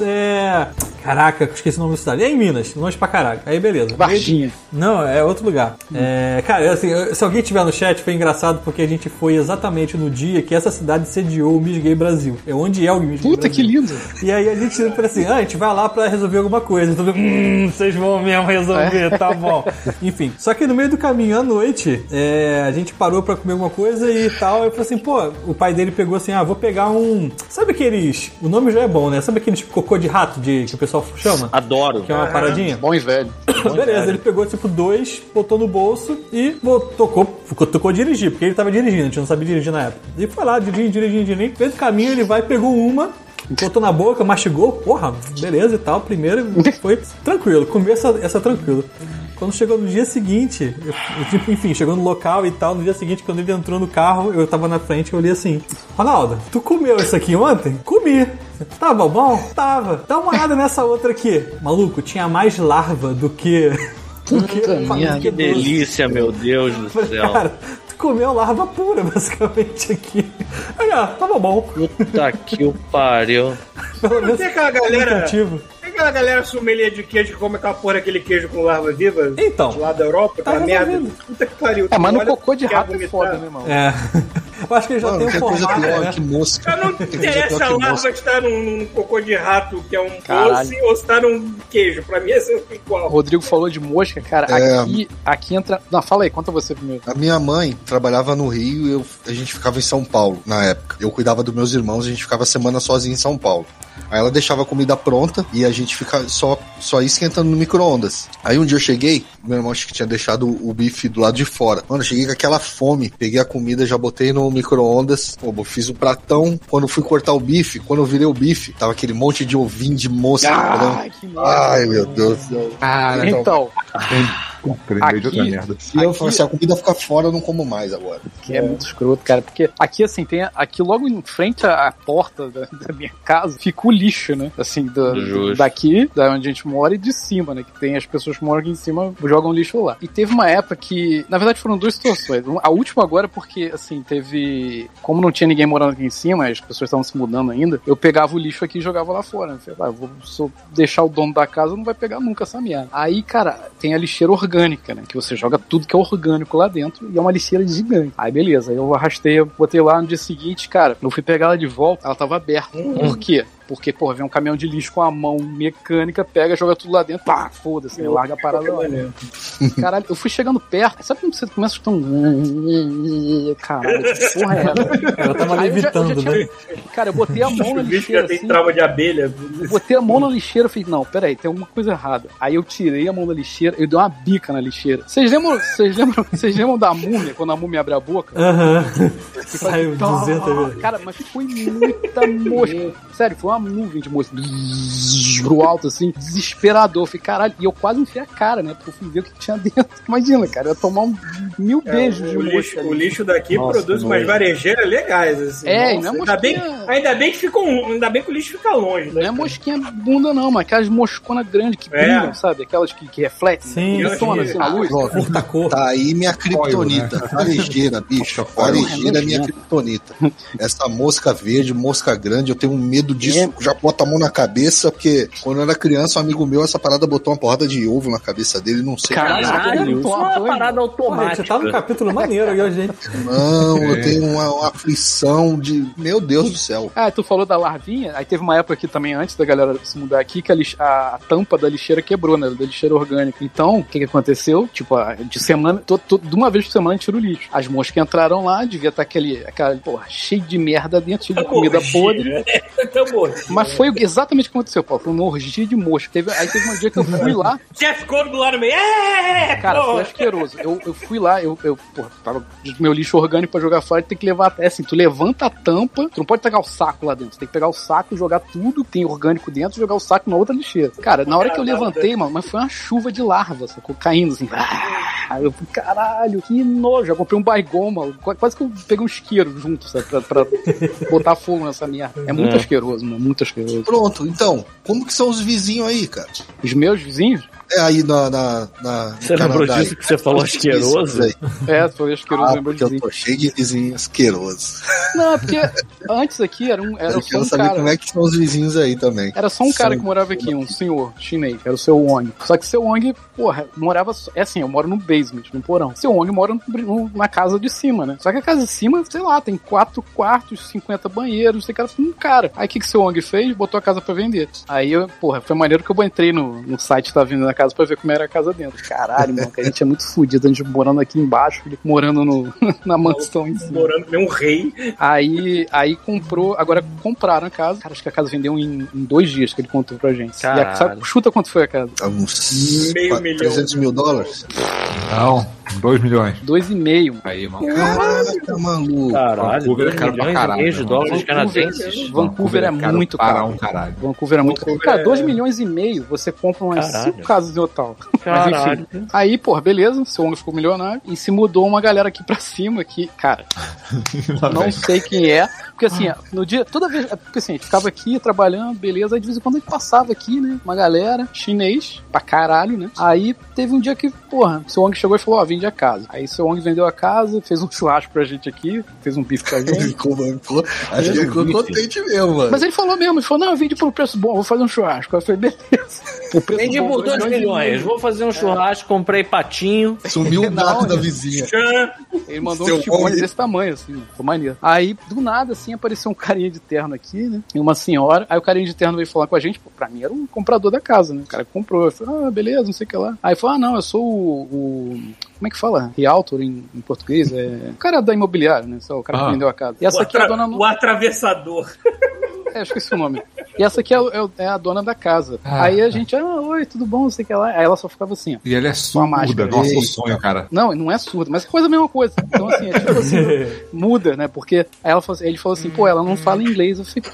É, caraca, esqueci o nome da cidade. É em Minas, longe pra caraca. Aí beleza. Varginha. Não, é outro lugar. É, cara, assim, se alguém tiver no chat, foi engraçado porque a gente foi exatamente no dia que essa cidade sediou o Miss Gay Brasil. É onde é o Miss Gay Puta, Brasil. que lindo. E aí a gente falou assim, ah, a gente vai lá pra resolver alguma coisa. Então, hum, vocês vão mesmo resolver, tá bom. Enfim, só que no meio do caminho à noite, é, a gente parou pra comer alguma coisa e tal. Eu falei assim, pô, o pai dele pegou assim, ah, vou pegar um... Sabe aqueles... O nome já é bom, né? Sabe aqueles cocô de rato de, que o pessoal chama? Adoro. Que é uma paradinha? Bom e velho. Beleza, ele pegou tipo dois, botou no bolso e botou, tocou, tocou dirigir, porque ele tava dirigindo, a gente não sabia dirigir na época. E foi lá, dirigindo, dirigindo, dirigindo. Fez o caminho, ele vai, pegou uma, botou na boca, mastigou, porra, beleza e tal. Primeiro foi tranquilo, comeu essa, essa tranquilo. Quando chegou no dia seguinte, eu- eu, tipo, enfim, chegou no local e tal, no dia seguinte, quando ele entrou no carro, eu tava na frente e olhei assim, Ronaldo, tu comeu isso aqui ontem? Comi. Tava bom? Tava. Dá uma olhada nessa outra aqui. Maluco, tinha mais larva do que. Do que, merda. Que delícia, meu Deus do céu. Cara, comeu larva pura, basicamente, aqui. Aí, ó, tava bom. Puta que o pariu. Pelo menos Tem aquela galera. Tem aquela galera sommelier de queijo que come aquela porra daquele queijo com larva viva? Então. Lá da Europa, Tá aquela merda. Puta que pariu. É, mas no Olha, cocô de rato é foda, né, mano? É. Eu acho que ele já Mano, tem um tem coisa formato, pior né? que mosca. Mas não interessa a que larva estar num, num cocô de rato, que é um Caralho. doce, ou estar num queijo. Pra mim é sempre O igual. Rodrigo falou de mosca, cara. É. Aqui, aqui entra. Não, fala aí, conta você primeiro. A minha mãe trabalhava no Rio e eu- a gente ficava em São Paulo na época. Eu cuidava dos meus irmãos, a gente ficava a semana sozinho em São Paulo. Aí ela deixava a comida pronta e a gente ficava só, só esquentando no micro-ondas. Aí um dia eu cheguei, meu irmão acho que tinha deixado o bife do lado de fora. Mano, eu cheguei com aquela fome, peguei a comida, já botei no micro-ondas, pô, eu fiz o pratão. Quando fui cortar o bife, quando eu virei o bife, tava aquele monte de ovinho de mosca. Ai, que merda. Ai, meu Deus do céu. Cara, Então, de outra merda. E eu falei assim, a comida fica fora, eu não como mais agora. que é muito escroto, cara. Porque aqui, assim, tem. Aqui logo em frente à, porta da, da minha casa fica o lixo, né? Assim, daqui, da onde a gente mora, e de cima, né? Que tem as pessoas que moram aqui em cima jogam lixo lá. E teve uma época que. Na verdade, foram duas situações. A última agora, porque, assim, teve. Como não tinha ninguém morando aqui em cima, as pessoas estavam se mudando ainda, eu pegava o lixo aqui e jogava lá fora. Eu falei, ah, vou deixar o dono da casa, não vai pegar nunca essa merda. Aí, cara, tem a lixeira orgânica, né? Que você joga tudo que é orgânico lá dentro e é uma lixeira gigante. Aí, beleza. Eu arrastei, eu botei lá no dia seguinte, cara, eu fui pegar ela de volta, ela tava aberta. Por quê? Porque, porra, vem um caminhão de lixo com a mão mecânica, pega, joga tudo lá dentro, pá, foda-se, né? larga a parada lá. Caralho, eu fui chegando perto, sabe quando você começa a escutar um. Caralho, que porra é essa? Ela tava eu já- eu já levitando, tinha- né? Cara, eu botei a mão na O bicho lixeira já tem assim, trauma de abelha. botei a mão na lixeira falei, não, peraí, tem alguma coisa errada. Aí eu tirei a mão da lixeira, eu dei uma bica na lixeira. Vocês lembram, vocês lembram, vocês lembram da múmia, quando a múmia abre a boca? Aham. Saiu assim, 200 vezes. Cara, mas foi muita mosca. Sério, foi uma nuvem de. Bzzz, Pro alto, assim, desesperador. Eu Falei, caralho, e eu quase enfiei a cara, né? Porque eu fui ver o que tinha dentro. Imagina, cara, eu ia tomar um mil beijos de É, o, mosca. lixo, o lixo daqui Nossa, produz umas nojo. varejeiras legais. Assim. É, Nossa, não é ainda, bem, mosquinha- ainda bem que fica um- ainda bem que o lixo fica longe. Né? Não é mosquinha bunda, não, mas aquelas mosconas grandes que É. brilham, sabe? Aquelas que, que refletem. Sim, que tona assim na luz. Furtacor. Tá aí minha criptonita. Farejeira, bicho. Farejeira é minha criptonita. Essa mosca verde, mosca grande, eu tenho um medo disso. Já bota a mão na cabeça, porque quando eu era criança, um amigo meu, essa parada botou uma porrada de ovo na cabeça dele, não sei. Caralho, Isso é uma parada Olha, você automática. tá no capítulo maneiro e a gente. Não, eu tenho uma, uma aflição de. Meu Deus do céu. Ah, tu falou da larvinha, aí teve uma época aqui também, antes da galera se mudar aqui, que a, lix- a tampa da lixeira quebrou, né? Da lixeira orgânica. Então, o que que aconteceu? Tipo, de semana, to- to- de uma vez por semana tira o lixo. As moscas entraram lá, devia estar aquele, aquela, porra, cheio de merda dentro, cheio de comida podre. Então, morri. Mas foi exatamente o que aconteceu, Paulo. Foi uma orgia de mosca. Teve, aí teve um dia que eu fui lá, Jeff Goldblum lá no meio. É, Cara, porra. foi asqueroso. Eu, eu fui lá, eu, eu porra, tava de meu lixo orgânico pra jogar fora, tem que levar até assim, tu levanta a tampa, tu não pode pegar o saco lá dentro, tu tem que pegar o saco e jogar tudo que tem orgânico dentro e jogar o saco na outra lixeira. Cara, na hora que eu levantei, mano, mas foi uma chuva de larva, sacou? Caindo assim. Ah, eu falei, caralho, que nojo. Eu comprei um baigon, mano. Qu- Quase que eu peguei um isqueiro junto, sabe? Pra, pra botar fogo nessa merda. É muito É. asqueroso, mano. Muito asqueroso. Pronto, então, como que são os vizinhos aí, cara? Os meus vizinhos, aí na. na, na Você lembrou disso que você falou vizinhos asqueroso? é, foi asqueroso, Ah, lembrou de porque eu tô cheio de vizinhos asquerosos. Não, é porque antes aqui era, um, era Eu só quero um saber cara. como é que são os vizinhos aí também. Era só um cara que morava aqui, um senhor chinês, era o seu Wong. Só que seu Wong, porra, morava. É assim, eu moro no basement, no porão. Seu Wong mora no- na casa de cima, né? Só que a casa de cima, sei lá, tem quatro quartos, 50 banheiros, tem cara um cara. Aí o que, que seu Wong fez? Botou a casa pra vender. Aí eu, porra, foi maneiro que eu entrei no, no site que tava vendendo a casa pra ver como era a casa dentro. Caralho, mano, que a gente é muito fudido, a gente morando aqui embaixo, ele morando no, na mansão em cima. Morando nem um rei. Aí, aí comprou, agora compraram a casa. Cara, acho que a casa vendeu em, em dois dias que ele contou pra gente. E a, Caralho. sabe, chuta quanto foi a casa? Uns Meio quatro- milhão. 300 mil dólares? Não, 2 milhões. Dois e meio. Aí, mano. Caraca, maluco. Caralho, Vancouver é 2 caro pra milhões caralho, de mano. dólares Vancouver, canadenses. Vancouver é muito para caro. caralho. Vancouver é muito caro. Cara, é- 2 milhões e meio você compra umas Caralho. 5 casas em Ottawa. Mas Caralho. enfim. Aí, pô, beleza, seu homem ficou milionário e se mudou uma galera aqui pra cima que, cara, não sei quem é, Porque assim, no dia, toda vez, é porque assim, a gente ficava aqui trabalhando, beleza, aí de vez em quando a gente passava aqui, né? Uma galera, chinês, pra caralho, né? Aí teve um dia que, porra, o seu Ong chegou e falou, ó, vende a casa. Aí o seu Ong vendeu a casa, fez um churrasco pra gente aqui, fez um bife pra Ele gente. ficou, ficou, acho que ele ficou contente mesmo, mano. Mas ele falou mesmo, ele falou, não, eu vendi por preço bom, vou fazer um churrasco. Aí eu falei, beleza. O preço Vendi por 2 dois milhões. Vou fazer um churrasco, comprei patinho. Sumiu o gato da vizinha. Ele mandou Seu um Ong. desse tamanho, assim, ficou maneiro. Aí, do nada, assim, apareceu um carinha de terno aqui, né? E uma senhora. Aí o carinha de terno veio falar com a gente, pô, pra mim era um comprador da casa, né? O cara comprou. Eu falei, ah, beleza, não sei o que lá. Aí falou, ah, não, eu sou o. o- como é que fala? Realtor em, em português? É. O cara da imobiliária, né? Só o cara Ah. que vendeu a casa. E essa O, aqui é a dona. o atravessador. É, esqueci o nome. E essa aqui é, o- é a dona da casa. Ah. Aí a gente, ah, oi, tudo bom, sei que lá. Aí ela só ficava assim, ó. E ele é surda. Nossa, o sonho, cara. Não, não é surda, mas é coisa a mesma coisa. Então, assim, é tipo assim, muda, né? Porque aí ela falou assim- ele falou assim, pô, ela não fala inglês. Eu fico.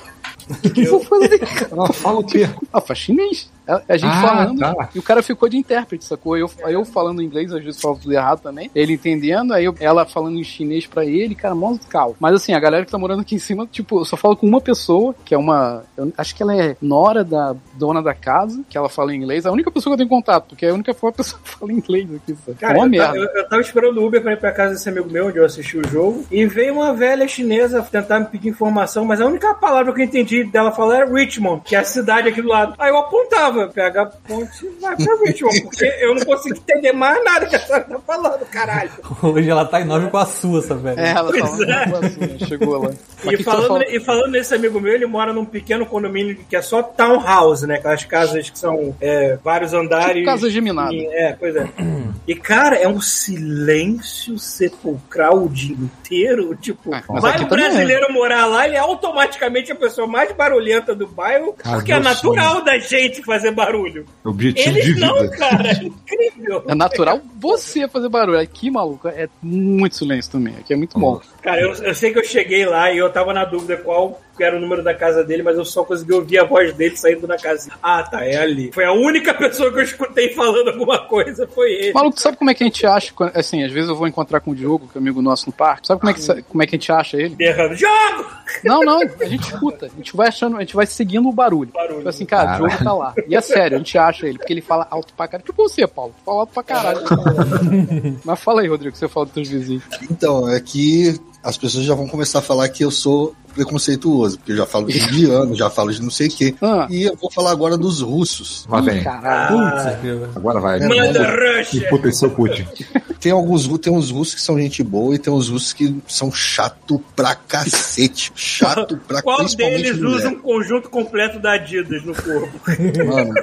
O que que eu vou fazer? Ela fala o quê? Ah, faz chinês. A, a gente Ah, falando, tá. e o cara ficou de intérprete, sacou? Eu, aí eu falando inglês, às vezes falo tudo errado também. Ele entendendo, aí eu- ela falando em chinês pra ele, cara, mó cal. Mas assim, a galera que tá morando aqui em cima, tipo, eu só falo com uma pessoa, que é uma. eu acho que ela é nora da dona da casa, que ela fala inglês. A única pessoa que eu tenho contato, porque é a única pessoa que fala inglês aqui, sabe? Cara, é uma eu, merda. eu, eu tava esperando o Uber pra ir pra casa desse amigo meu, onde eu assisti o jogo, e veio uma velha chinesa tentar me pedir informação, mas a única palavra que eu entendi dela falar era Richmond, que é a cidade aqui do lado. Aí eu apontava, pega a ponte vai pra Richmond, porque eu não consigo entender mais nada que a senhora tá falando, caralho. Hoje ela tá em Nova Iguaçu, essa velha. É, ela Pois falando é. com assim, chegou lá. E falando, fala- e falando nesse amigo meu, ele mora num pequeno condomínio que é só townhouse, né? Aquelas casas que são é, vários andares. Tipo casa geminada. E- É, pois é. E, cara, é um silêncio sepulcral o dia inteiro. Tipo, Ah, mas vai um também é. brasileiro morar lá, ele é automaticamente a pessoa mais barulhenta do bairro, Cara, porque é meu natural da gente fazer barulho. Objetivo de Eles vida. não, cara. É incrível. É natural você fazer barulho. Aqui, maluco, é muito silêncio também. Aqui é muito bom. Cara, eu, eu sei que eu cheguei lá e eu tava na dúvida qual era o número da casa dele, mas eu só consegui ouvir a voz dele saindo da casa. Ah, tá, é ali. Foi a única pessoa que eu escutei falando alguma coisa, foi ele. Maluco, sabe como é que a gente acha? Assim, às vezes eu vou encontrar com o Diogo, que é amigo nosso no parque. Sabe como é que, como é que a gente acha ele? Berrando, jogo! Não, não, a gente escuta. A gente vai achando, a gente vai seguindo o barulho. Barulho. Tipo assim, cara, o Diogo tá lá. E é sério, a gente acha ele, porque ele fala alto pra caralho. Tipo você, Paulo. Fala alto pra caralho. Mas fala aí, Rodrigo, que você fala dos teus vizinhos. Então, é que as pessoas já vão começar a falar que eu sou preconceituoso, porque eu já falo de indiano, já falo de não sei o quê. Ah. E eu vou falar agora dos russos. Lá vem. Caralho. Agora vai. Manda Russia! Putin. Tem alguns tem uns russos que são gente boa e tem uns russos que são chato pra cacete. Chato pra Qual principalmente deles mulher. usa um conjunto completo da Adidas no corpo? Mano.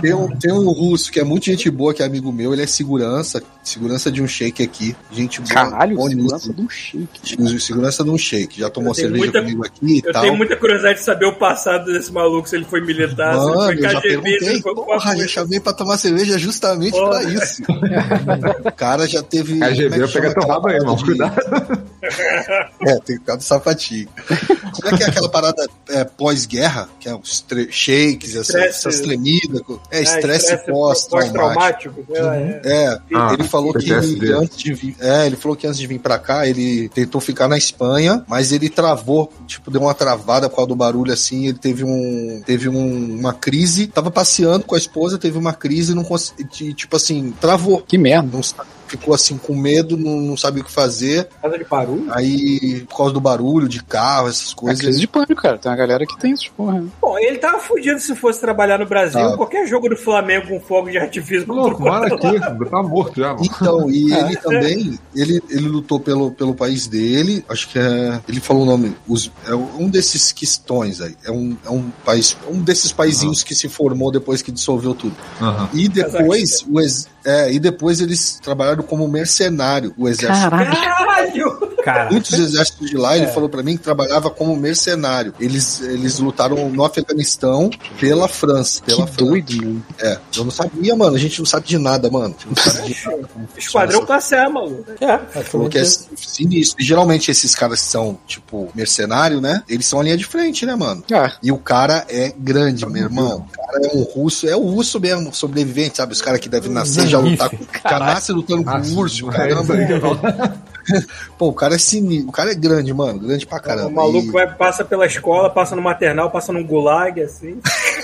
tem, um, tem um russo que é muito gente boa, que é amigo meu, ele é segurança, segurança de um shake aqui. Gente boa. Caralho, segurança de um shake. Segurança de um shake. Já tomou Eu cerveja muita- comigo aqui e Eu tal. tenho muita curiosidade de saber o passado desse maluco, se ele foi militar, se Mano, ele eu foi já KGB, se ele foi Porra, já coisa. chamei pra tomar cerveja justamente Porra. pra isso. o cara já teve. KGB, é que chama pega teu rabo aí, irmão. Cuidado. É, tem que ficar do sapatinho. Como é que é aquela parada é, pós-guerra? Que é os shakes, essa- Estresse. essas tremidas. É, É, estresse pós-traumático. pós-traumático. É, é. É, Ah, ele falou que antes de vir, é, ele falou que antes de vir pra cá, ele tentou ficar na Espanha, mas ele travou, tipo, deu uma travada por causa do barulho assim, ele teve um teve um- uma crise, tava passeando com a esposa, teve uma crise e não conseguiu, tipo assim, travou. Que merda. Não sa- ficou assim com medo, não, não sabia o que fazer. Casa de barulho? Aí, por causa do barulho, de carro, essas É coisas. crise de pânico, cara. Tem uma galera que tem isso, porra. Bom, ele tava fudido se fosse trabalhar no Brasil. Tá. Qualquer jogo do Flamengo com fogo de artifício. Louco, mora aqui. Tá morto já, mano. Então, e ele também, ele, ele lutou pelo, pelo país dele, acho que é, ele falou o nome, os, é um desses quistões aí, é um, é um país, um desses paizinhos que se formou depois que dissolveu tudo. Aham. E depois, o ex, é, e depois eles trabalharam como mercenário, o exército. Caralho. Cara, Muitos exércitos de lá, ele falou pra mim que trabalhava como mercenário. Eles, eles lutaram no Afeganistão pela França. Pela Que França. doido, mano. É, eu não sabia, mano. A gente não sabe de nada, mano. Esquadrão classe A, maluco. é, Falou que é sinistro. E geralmente esses caras que são, tipo, mercenário, né? Eles são a linha de frente, né, mano? Ah, E o cara é grande, meu irmão. O cara é um russo, é o russo mesmo, sobrevivente, sabe? Os caras que devem nascer já lutar com. Já nasce lutando com Ah, urso, é caramba. Pô, o cara é sinistro. O cara é grande, mano. Grande pra caramba. O maluco E- vai, passa pela escola, passa no maternal, passa num gulag, assim.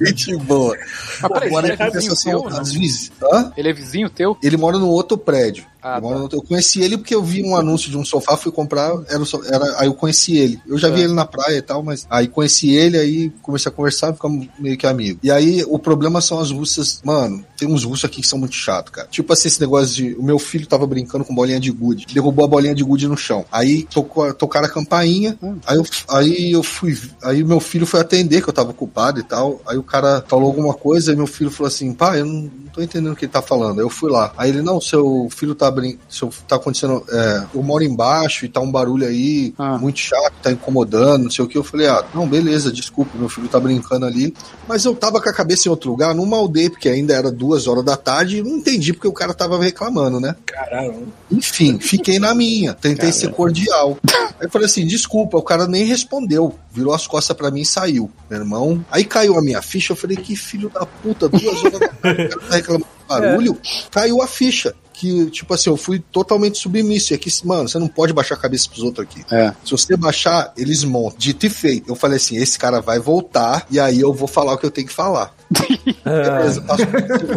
Gente boa. Peraí, Agora, ele em é vizinho teu, não? às vezes. Hã? Ele é vizinho teu? Ele mora no outro prédio. Ah, tá. outro- Eu conheci ele porque eu vi um anúncio de um sofá, fui comprar, era, so- era- aí eu conheci ele. Eu já vi É. ele na praia e tal, mas aí conheci ele, aí comecei a conversar, ficamos meio que amigos. E aí o problema são as russas, mano, tem uns russos aqui que são muito chato, cara. Tipo assim, esse negócio de. O meu filho tava brincando com bolinha de gude, derrubou a bolinha de gude no chão. Aí tocou, tocaram a campainha, aí, eu, aí eu fui. Aí meu filho foi atender, que eu tava ocupado e tal. Aí o cara falou alguma coisa, e meu filho falou assim: pai, eu não, tô entendendo o que ele tá falando. Aí eu fui lá. Aí ele, não, seu filho tá brincando. Tá acontecendo. É, eu moro embaixo e tá um barulho aí, Ah. muito chato, tá incomodando, não sei o que. Eu falei, ah, não, beleza, desculpa, meu filho tá brincando ali. Mas eu tava com a cabeça em outro lugar, não maldei, porque ainda era duas horas da tarde e não entendi porque o cara tava reclamando, né? Caralho. Enfim, fiquei na minha, tentei ser cordial. Aí eu falei assim, desculpa, o cara nem respondeu, virou as costas pra mim e saiu, meu irmão. Aí caiu a minha ficha, eu falei, que filho da puta, duas horas da tarde, tá reclamando de barulho, caiu a ficha. Que, tipo assim, eu fui totalmente submisso. E aqui, mano, você não pode baixar a cabeça pros outros aqui. É. Se você baixar, eles montam. Dito e feito. Eu falei assim: esse cara vai voltar e aí eu vou falar o que eu tenho que falar. Beleza, passo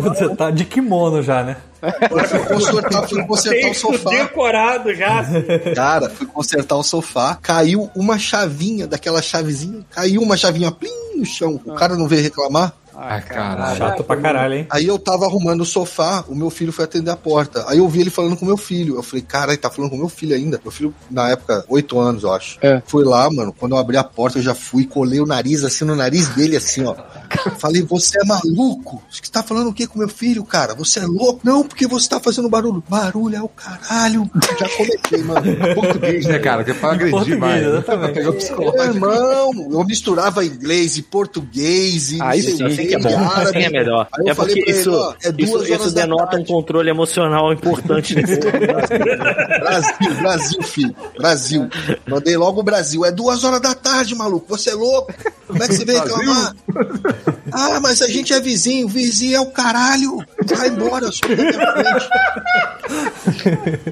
Você tá de kimono já, né? fui consertar, fui consertar o sofá. decorado já. Cara, fui consertar o sofá, caiu uma chavinha daquela chavezinha, caiu uma chavinha plim no chão. O cara não veio reclamar. Ai, caralho. Chato pra caralho, hein? Aí eu tava arrumando o sofá, o meu filho foi atender a porta. Aí eu vi ele falando com o meu filho. Eu falei, cara, ele tá falando com o meu filho ainda. Meu filho, na época, oito anos, eu acho. É. Fui lá, mano. Quando eu abri a porta, eu já fui, colei o nariz assim no nariz dele, assim, ó. Falei, você é maluco? Você tá falando o que com meu filho, cara? Você é louco? Não, porque você tá fazendo barulho. Barulho é o caralho. Já comecei, mano. Português, né, cara? Que é pra agredir Português, mais. exatamente. Meu irmão, eu misturava inglês e português e Aí sei sim, Assim que é bom, assim é melhor. Aí eu É falei porque pra isso, ele, ó, é duas isso, horas isso denota um controle emocional importante nesse Brasil, Brasil, filho. Brasil. Mandei logo o Brasil. É duas horas da tarde, maluco. Você é louco? Como é que você veio reclamar? Ah, mas a gente é vizinho. Vizinho é o caralho. Vai embora, frente.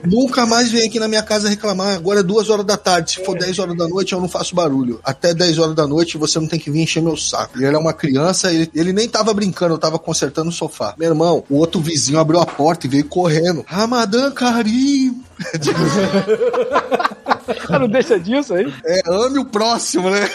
Nunca mais vem aqui na minha casa reclamar. Agora é duas horas da tarde. Se for 10 horas da noite, eu não faço barulho. Até 10 horas da noite, você não tem que vir encher meu saco. Ele era uma criança, ele, ele nem tava brincando, eu tava consertando o sofá. Meu irmão, o outro vizinho abriu a porta e veio correndo. Ramadan Karim. Ah, não deixa disso aí? É, ame o próximo, né?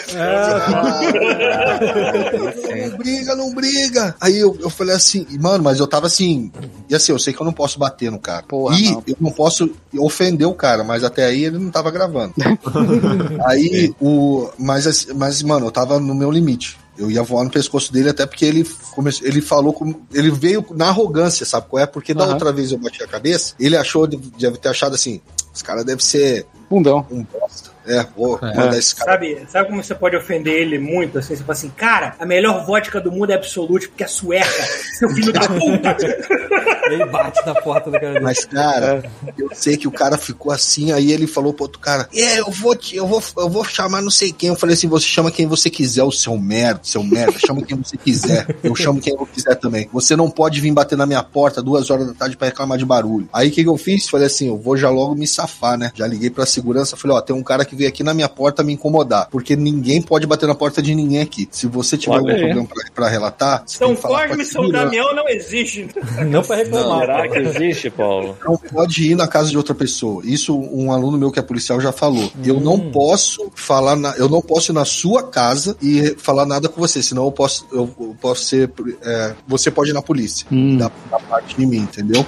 não briga, não briga. Aí eu, eu falei assim, mano, mas eu tava assim. E assim, eu sei que eu não posso bater no cara. Porra, e não. eu não posso ofender o cara, mas até aí ele não tava gravando. aí o. Mas, mas, mano, eu tava no meu limite. Eu ia voar no pescoço dele até porque ele começou, ele falou com, ele veio na arrogância, sabe qual é? Porque da Aham. outra vez eu bati a cabeça, ele achou deve ter achado assim, esse cara deve ser Bundão. um bosta. É, vou mandar esse cara. Sabe, sabe como você pode ofender ele muito? Assim, você fala assim, cara, a melhor vodka do mundo é Absolute porque é sueca, seu filho da puta. Ele bate na porta do cara. Mas, cara, eu sei que o cara ficou assim, aí ele falou pro outro cara, é, eu vou, te, eu vou, eu vou chamar não sei quem. Eu falei assim, você chama quem você quiser, o seu merda, seu merda, chama quem você quiser. Eu chamo quem eu quiser também. Você não pode vir bater na minha porta duas horas da tarde pra reclamar de barulho. Aí o que, que eu fiz? Falei assim, eu vou já logo me safar, né? Já liguei pra segurança, falei, ó, tem um cara que veio aqui na minha porta me incomodar, porque ninguém pode bater na porta de ninguém aqui. Se você tiver Olha algum aí. problema pra, pra relatar, São que Cosme e São. Damião não existe. Não pra reclamar. Será que existe, Paulo? não pode ir na casa de outra pessoa. Isso um aluno meu que é policial já falou. Eu não posso falar, na, eu não posso ir na sua casa e falar nada com você, senão eu posso, eu, eu posso ser, é, você pode ir na polícia da, da parte de mim, entendeu?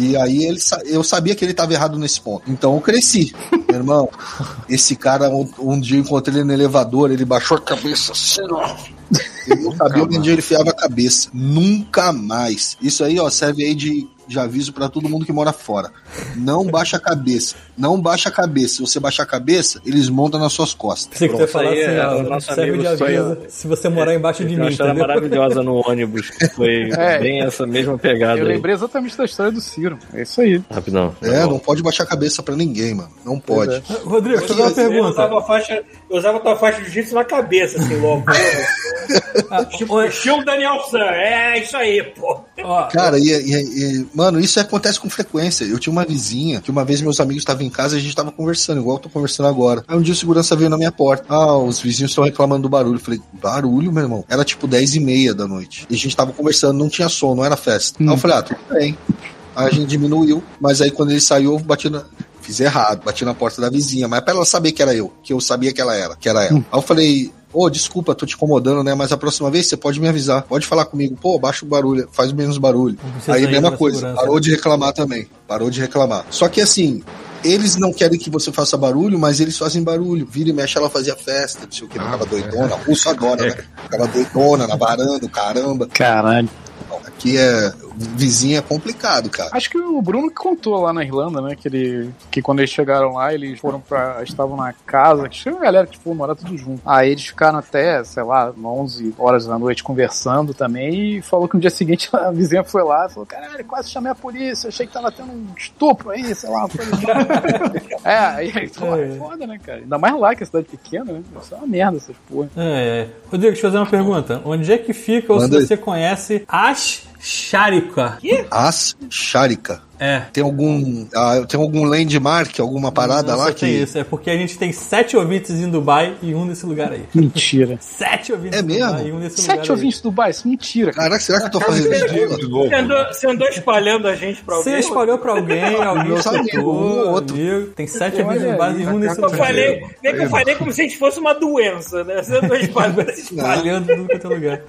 E aí ele, eu sabia que ele estava errado nesse ponto. Então eu cresci, meu irmão. Esse cara um, um dia eu encontrei ele no elevador, ele baixou a cabeça assim, ó. Ele não sabia onde ele enfiava a cabeça. Nunca mais. Isso aí, ó, serve aí de, de aviso pra todo mundo que mora fora. Não baixa a cabeça. Não baixa a cabeça. Se você baixar a cabeça, eles montam nas suas costas. Que você Pronto, falar assim, é ó, nosso serve de sonho. aviso se você morar embaixo de Eu mim, ela entendeu? maravilhosa no ônibus. que Foi É. bem essa mesma pegada Eu aí. lembrei exatamente da história do Ciro. É isso aí. Rapidão. É, não pode baixar a cabeça pra ninguém, mano. Não pode. Rodrigo, deixa eu fazer uma Eu pergunta. usava a faixa, eu usava tua faixa de jiu-jitsu na cabeça, assim, logo. Ah, tipo, estilo Daniel San. É isso aí, pô. Cara, e, e- e- mano, isso acontece com frequência. Eu tinha uma vizinha que uma vez meus amigos estavam em casa e a gente tava conversando, igual eu tô conversando agora. Aí um dia o segurança veio na minha porta. Ah, os vizinhos estão reclamando do barulho. Eu falei, barulho, meu irmão? Era tipo 10 e meia da noite. E a gente tava conversando, não tinha som, não era festa. Aí eu falei, ah, tudo bem. Aí a gente diminuiu, mas aí quando ele saiu, eu bati na. Fiz errado, bati na porta da vizinha, mas pra ela saber que era eu, que eu sabia que ela era, que era ela. Aí eu falei, Ô, desculpa, tô te incomodando, né? Mas a próxima vez você pode me avisar. Pode falar comigo. Pô, baixa o barulho, faz menos barulho. precisa Aí, mesma coisa. Parou de reclamar também. Parou de reclamar. Só que assim. Eles não querem que você faça barulho, mas eles fazem barulho. Vira e mexe, ela fazia festa, não sei o que, ficava doidona. Russo adora, né? Ficava doidona na varanda, caramba. Caralho. Aqui é. Vizinha é complicado, cara. Acho que o Bruno que contou lá na Irlanda, né? Que, ele, que quando eles chegaram lá, eles foram pra. estavam na casa, que tinha uma galera que foi morar tudo junto. Aí eles ficaram até, sei lá, 11 horas da noite conversando também. E falou que no dia seguinte a vizinha foi lá e falou: caralho, quase chamei a polícia, achei que tava tendo um estupro aí, sei lá, uma coisa assim. É, aí, aí pô, é foda, né, cara? Ainda mais lá, que é cidade pequena, né? Isso é uma merda essas porra. É, é. Rodrigo, deixa eu fazer uma pergunta. Onde é que fica, ou se Manda aí. você Ashsharika? As Sharika. É. Tem algum. ah, tem algum landmark, alguma parada Não lá só que. isso, é porque a gente tem sete ouvintes em Dubai e um nesse lugar aí. Mentira. Sete ouvintes É em Dubai mesmo? e um nesse lugar Sete ouvintes do Dubai, isso é mentira. cara. Caraca, será que eu tô fazendo ridículo? De novo. Você andou, você andou espalhando a gente pra Você alguém? espalhou pra alguém, alguém escutou, um ou outro. amigo. Tem sete ouvintes em Dubai e um nesse lugar aí. falei, nem que eu falei como se a gente fosse uma doença, né? Você andou espalhando. Espalhando tudo quanto é lugar.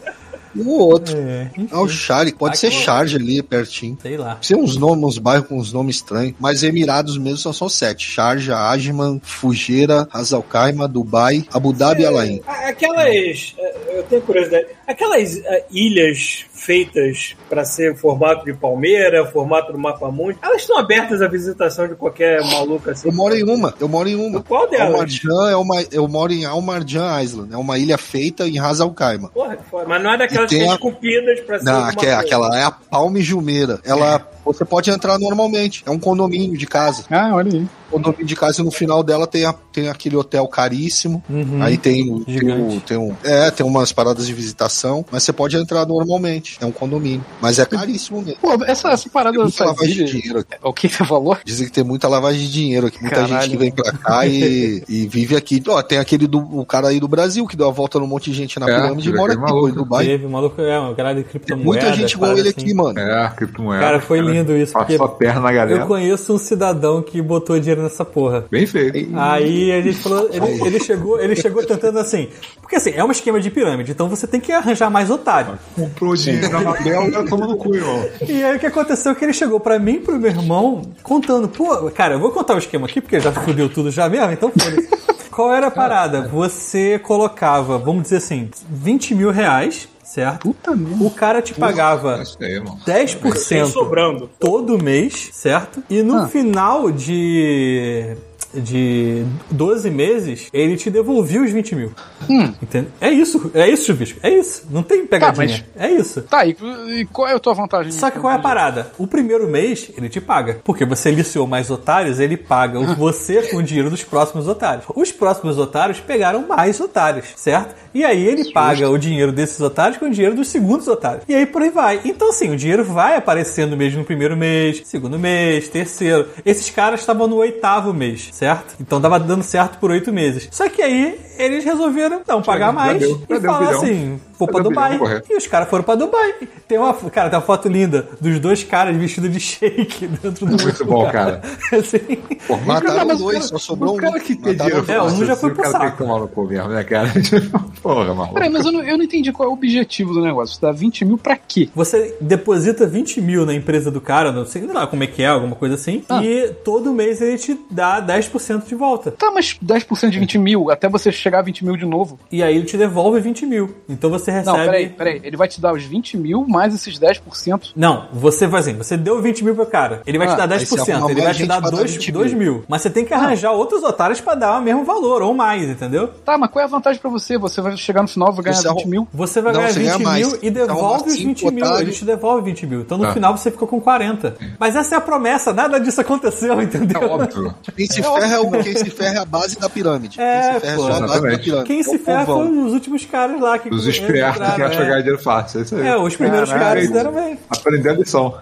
Um ou outro. É, Ah, o Charlie, pode ser Charge ali, pertinho. sei lá. Tem uns nomes, uns bairros com uns nomes estranhos, mas Emirados mesmo só são sete. Sharjah, Ajman, Fujeira, Al Khaimah, Dubai, Abu Dhabi e Alain. A- Aquelas. eh, Eu tenho curiosidade. Aquelas eh, ilhas feitas para ser formato de palmeira, formato do mapa mundi, elas estão abertas à visitação de qualquer maluco assim? Eu moro em uma, eu moro em uma. Qual delas? Al-Marjan é uma, eu moro em Al-Marjan Island, é uma ilha feita em Ras Al Khaimah. Porra. Mas não é daquelas que tem a- esculpidas pra ser. Não, aquela, coisa. aquela é a Palme Jumeira. Ela, você pode entrar normalmente, é um condomínio de casa. Ah, olha aí. condomínio de casa e no final dela tem, a- tem aquele hotel caríssimo. Uhum. Aí tem, o- tem, tem um, é, tem umas paradas de visitação, mas você pode entrar normalmente. É um condomínio, mas é caríssimo mesmo. Pô, essa, essa parada Tem muita lavagem de dinheiro aqui. O que você falou? Dizem que tem muita lavagem de dinheiro aqui. Muita Caralho. gente que vem pra cá e, e vive aqui. Ó, tem aquele do o cara aí do Brasil que deu a volta num monte de gente na É, pirâmide e mora aqui, maluco. em Dubai. Teve, o maluco é um cara de Tem criptomoeda. muita gente igual ele assim. aqui, mano. É, criptomoeda. Cara, foi lindo isso, Passou porque a perna na galera. eu conheço um cidadão que botou dinheiro nessa porra. Bem feito. Aí a gente falou, ele, ele chegou, ele chegou tentando assim, porque assim, é um esquema de pirâmide, então você tem que arranjar mais otário. Comprou dinheiro na Babel, tá tomando cu, irmão. E aí o que aconteceu é que ele chegou pra mim e pro meu irmão contando, pô, cara, eu vou contar o esquema aqui, porque já fudeu tudo já mesmo, então foda-se. Qual era a parada? Você colocava, vamos dizer assim, 20 mil reais, certo? Puta merda. O cara te pagava É irmão. 10% Tem sobrando. todo mês, certo? E no Ah. final de. De 12 meses, ele te devolvia os 20 mil. Hum. Entende? É isso, é isso, Chuvisco. É isso. Não tem pegadinha. É isso. Tá, e, e qual é a tua vantagem? Só que qual é a parada? O primeiro mês, ele te paga. Porque você aliciou mais otários, ele paga o- você com o dinheiro dos próximos otários. Os próximos otários pegaram mais otários, certo? E aí ele paga o dinheiro desses otários com o dinheiro dos segundos otários. E aí por aí vai. Então, assim, o dinheiro vai aparecendo mesmo no primeiro mês, segundo mês, terceiro. Esses caras estavam no oitavo mês, certo? Então tava dando certo por oito meses. Só que aí eles resolveram não pagar mais deu, e deu um falar bilhão. assim: vou pra um bilhão, Dubai. correto. E os caras foram pra Dubai. Tem uma, cara, tem uma foto linda dos dois caras vestidos de shake dentro do Muito bom, cara. Assim. Pô, Mataram dois, cara- só sobrou o cara um. que tem dinheiro. É, um já foi pro cara tem saco. que tomar no cu mesmo, né, cara? Porra, maluco. Peraí, mas eu não, eu não entendi qual é o objetivo do negócio. Você dá 20 mil pra quê? Você deposita 20 mil na empresa do cara, não sei lá como é que é, alguma coisa assim, Ah. e todo mês ele te dá 10% de volta. Tá, mas 10% de 20 mil, até você chegar a 20 mil de novo. E aí ele te devolve 20 mil. Então você recebe. Não, peraí, peraí. Ele vai te dar os 20 mil mais esses 10%. Não, você vai assim, você deu 20 mil pro cara, ele vai Ah, te dar aí você 10%, arruma ele vai te dar pra dar 2, 20 2 mil. Mas você tem que arranjar outros otários pra dar o mesmo valor, ou mais, entendeu? Tá, mas qual é a vantagem pra você? Você vai chegar no final e vai ganhar Você 20 arruma- mil. Você vai Não, ganhar você 20 ganha mil e Você devolve os cinco 20 mil. otários. Ele te devolve 20 mil. Então no Ah. final você ficou com 40. Mas essa é a promessa, nada disso aconteceu, É entendeu? óbvio. Quem se ferra é o quem se ferra é a base da pirâmide. É, quem se ferra pô. é só a base Exatamente. pirâmide. Quem se ferra foram os últimos caras lá que Os espertos que acham é. ganhar dinheiro fácil. É isso aí. É, os primeiros Caralho. caras deram bem. Aprender a lição.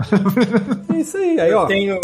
É isso aí. Aí, ó. Eu tenho,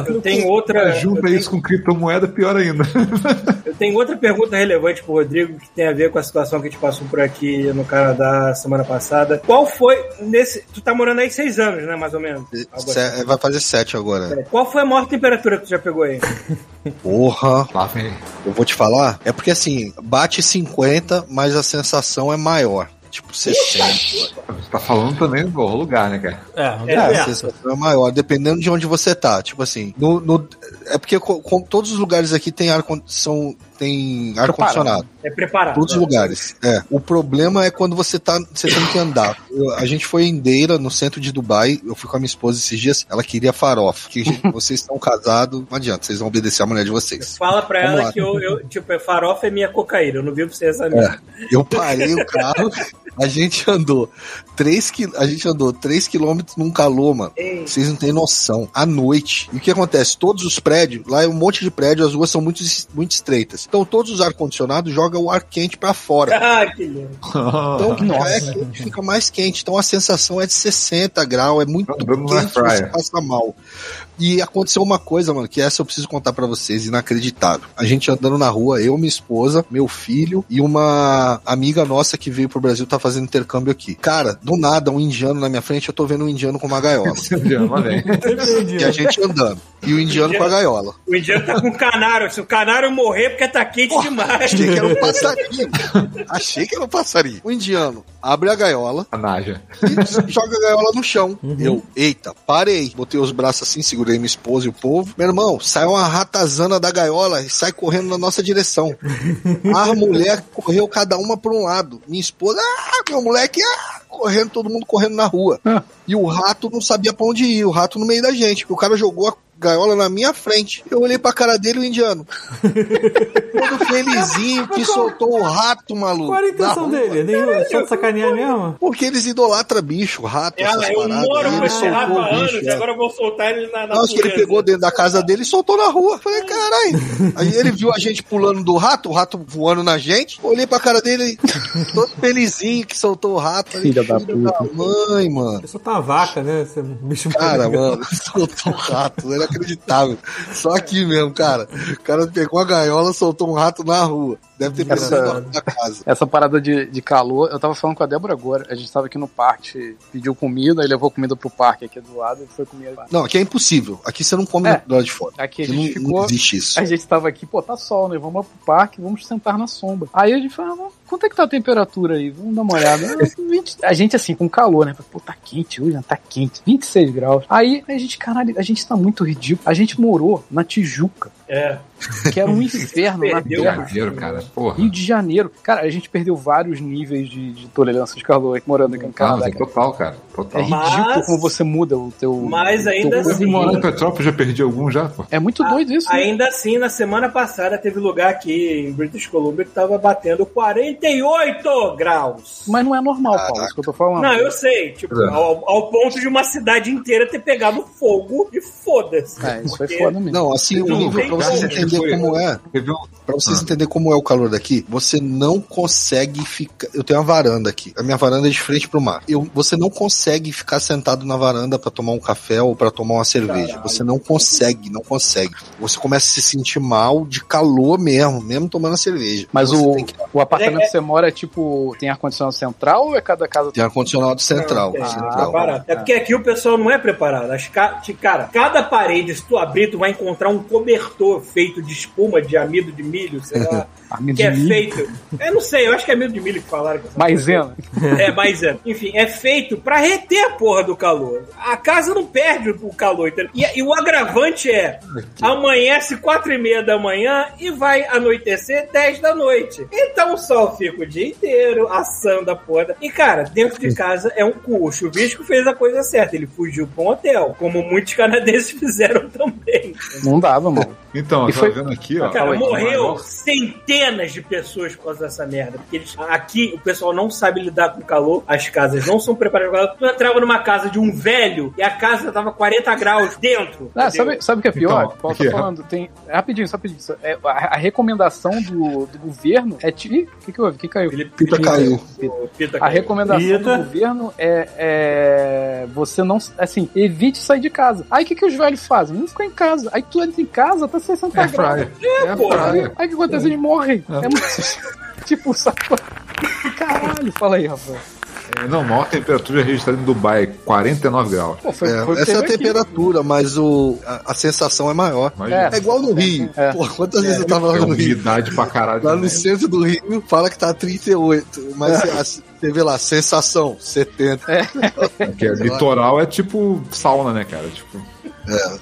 eu tenho outra. Junta tenho, isso com criptomoeda, pior ainda. eu tenho outra pergunta relevante pro Rodrigo que tem a ver com a situação que a gente passou por aqui no Canadá semana passada. Qual foi nesse. Tu tá morando aí seis anos, né? Mais ou menos. Assim. Se- Vai fazer sete agora. Qual foi a maior temperatura que tu já pegou aí? Porra, Lá vem. eu vou te falar. É porque assim, bate 50, mas a sensação é maior. Tipo 60. Você tá falando também do lugar, né, cara? É, É, A é. sensação é maior, dependendo de onde você tá. Tipo assim, no, no- é porque co- com, todos os lugares aqui tem ar são tem ar condicionado. É preparado. Todos os lugares. É. O problema é quando você tá. Você tem que andar. Eu- a gente foi em Deira, no centro de Dubai. Eu fui com a minha esposa esses dias. Ela queria farofa. Que gente, vocês estão casados, não adianta, vocês vão obedecer a mulher de vocês. Fala pra Vamos ela lá. que eu, eu, tipo, é farofa é minha cocaína. Eu não vivo pra você essa merda. Eu parei o carro, a gente andou 3 qui- a gente andou 3 quilômetros num calor, mano. Ei. Vocês não têm noção. À noite. E o que acontece? Todos os prédios, lá é um monte de prédio, as ruas são muito, muito estreitas. Então todos os ar-condicionados jogam o ar quente pra fora. Ah, que lindo. Então já é quente, fica mais quente. Então a sensação é de 60 graus, é muito Vamos quente, você passa mal. E aconteceu uma coisa, mano, que essa eu preciso contar pra vocês, inacreditável. A gente andando na rua, eu, minha esposa, meu filho e uma amiga nossa que veio pro Brasil tá fazendo intercâmbio aqui. Cara, do nada, um indiano na minha frente, eu tô vendo um indiano com uma gaiola. E a gente andando. E o indiano com a gaiola. O indiano tá com canário. Se o canário morrer, é porque tá quente demais. Achei que era um passarinho. Achei que era um passarinho. O indiano abre a gaiola, A Naja. e joga a gaiola no chão. Eu, eita, parei. Botei os braços assim, segurei minha esposa e o povo. Meu irmão, sai uma ratazana da gaiola e sai correndo na nossa direção. A mulher correu cada uma por um lado. Minha esposa, ah, meu moleque, ah, correndo, todo mundo correndo na rua. E o rato não sabia pra onde ir, o rato no meio da gente. porque O cara jogou a gaiola na minha frente. Eu olhei pra cara dele, o indiano. Todo felizinho que soltou o rato, maluco. Qual era a na intenção rua. dele? Nem só de sacanear mesmo? Porque eles idolatram bicho, rato, Ela, essas eu paradas. moro com ele esse rato há o anos bicho, e é. agora eu vou soltar ele na Não, acho que ele pegou dentro da casa dele e soltou na rua. Falei, caralho. Aí ele viu a gente pulando do rato, o rato voando na gente. Olhei pra cara dele, todo felizinho que soltou o rato. Falei, Filha da da mãe, mano. Isso tá uma vaca, né? Esse bicho Cara, mano, soltou um rato, era inacreditável. Só aqui mesmo, cara. O cara pegou a gaiola, soltou um rato na rua. Deve ter Essa- pensado da casa. Essa parada de, de calor, eu tava falando com a Débora agora. A gente tava aqui no parque, pediu comida, aí levou comida pro parque aqui do lado e foi comer lá. Não, aqui é impossível. Aqui você não come É. do lado de fora. Aqui a Aqui gente não, ficou. não existe isso. A gente tava aqui, pô, tá sol, né? Vamos pro parque, vamos sentar na sombra. Aí a gente falou, ah, quanto é que tá a temperatura aí? Vamos dar uma olhada. Ah, 20 A gente assim, com calor, né? Pô, tá quente hoje, né? tá quente, 26 graus. Aí a gente, caralho, a gente tá muito ridículo. A gente morou na Tijuca, É. que era um inferno na Perdeu, terra. Janeiro, cara. Porra. Rio de Janeiro. Cara, a gente perdeu vários níveis de, de tolerância de calor aqui morando aqui no Ah, Canadá. mas é cara. total, cara. É Total. ridículo Mas- como você muda o teu. Mas ainda teu assim- morando. No Petrópolis já perdi algum já, pô. É muito doido isso. né? Ainda assim, na semana passada teve lugar aqui em British Columbia que tava batendo 48 graus. Mas não é normal, Paulo, isso que eu tô falando. Não, eu sei, tipo, É. ao, ao ponto de uma cidade inteira ter pegado fogo e foda-se. É, isso foi foda mesmo. Não, assim, o nível tem pra vocês como. entenderem como é. Um. Pra vocês Ah. entenderem como é o calor daqui, você não consegue ficar. Eu tenho uma varanda aqui. A minha varanda é de frente pro mar. Eu, você não consegue ficar sentado na varanda pra tomar um café ou pra tomar uma cerveja. Caralho. Você não consegue, não consegue. Você começa a se sentir mal de calor mesmo, mesmo tomando a cerveja. Mas o, tem que o apartamento É- que você mora é tipo. Tem ar-condicionado central ou é cada casa? ter ar-condicionado central. Não, tem, central. preparado. É porque aqui o pessoal não é preparado. As ca... Cara, cada parede, se tu abrir, tu vai encontrar um cobertor feito de espuma, de amido de milho, sei lá. Amido que é de milho? feito. Eu não sei, eu acho que é amido de milho que falaram. que essa Maisena. É, é. Enfim, é feito pra reter a porra do calor. A casa não perde o calor? E, e o agravante é: amanhece quatro e meia da manhã e vai anoitecer 10 da noite. Então o sol fica o dia inteiro assando a porra. E cara, dentro de casa é um cu. O chuvisco fez a coisa certa. Ele fugiu pra um hotel, como muitos canadenses fizeram também. Não dava, mano. Então, E foi- vendo aqui, ó. Cara, o morreu maior- centenas de pessoas por causa dessa merda. Porque eles, aqui o pessoal não sabe lidar com calor, as casas não são preparadas para calor. Tu entrava numa casa de um velho e a casa tava 40 graus dentro. Ah, sabe, sabe o que é pior? Então, Paulo aqui, tá falando, tem. Rapidinho, só rapidinho. só- é, a, a recomendação do, do governo é. Ih, o que, que houve? O que caiu? Ele Pita caiu. O Pita A caiu. recomendação Eita. do governo é, é você não, assim, evite sair de casa. Aí o que, que os velhos fazem? Não ficam em casa. Aí tu entra em casa, tá 60 É graus. praia. É porra. praia. Aí o que acontece? Eles morrem. É muito... tipo, sabe? Caralho, fala aí, Rafael. É, Não, a maior temperatura registrada em Dubai é 49 graus. Pô, foi, É, essa é a teve aqui. temperatura, mas o, a, a sensação é maior. Imagina. É igual no Rio. É. Pô, quantas vezes eu tava lá É no Rio? pra caralho. Lá no centro do Rio, fala que tá 38. Mas você- você vê lá, sensação, 70. Porque litoral é tipo sauna, né, cara? Tipo,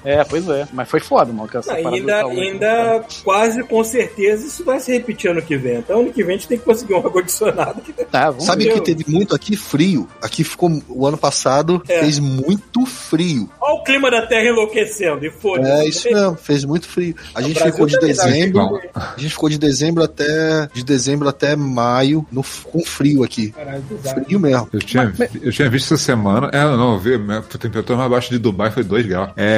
É, pois é. Mas foi foda, mano. Que essa Não, ainda, ainda quase com certeza isso vai se repetir ano que vem. Então ano que vem a gente tem que conseguir um ar-condicionado. Tá, Sabe ver. que teve muito aqui frio? Aqui ficou, o ano passado, É. fez muito frio. Olha o clima da Terra enlouquecendo e foda-se. É isso mesmo, fez muito frio. A gente Brasil ficou de tá dezembro, a gente ficou de dezembro até de dezembro até maio no, com frio aqui. Caralho. Frio mesmo. eu tinha, eu tinha visto essa semana. É, não, eu vi, a temperatura mais baixa de Dubai foi 2 graus. É,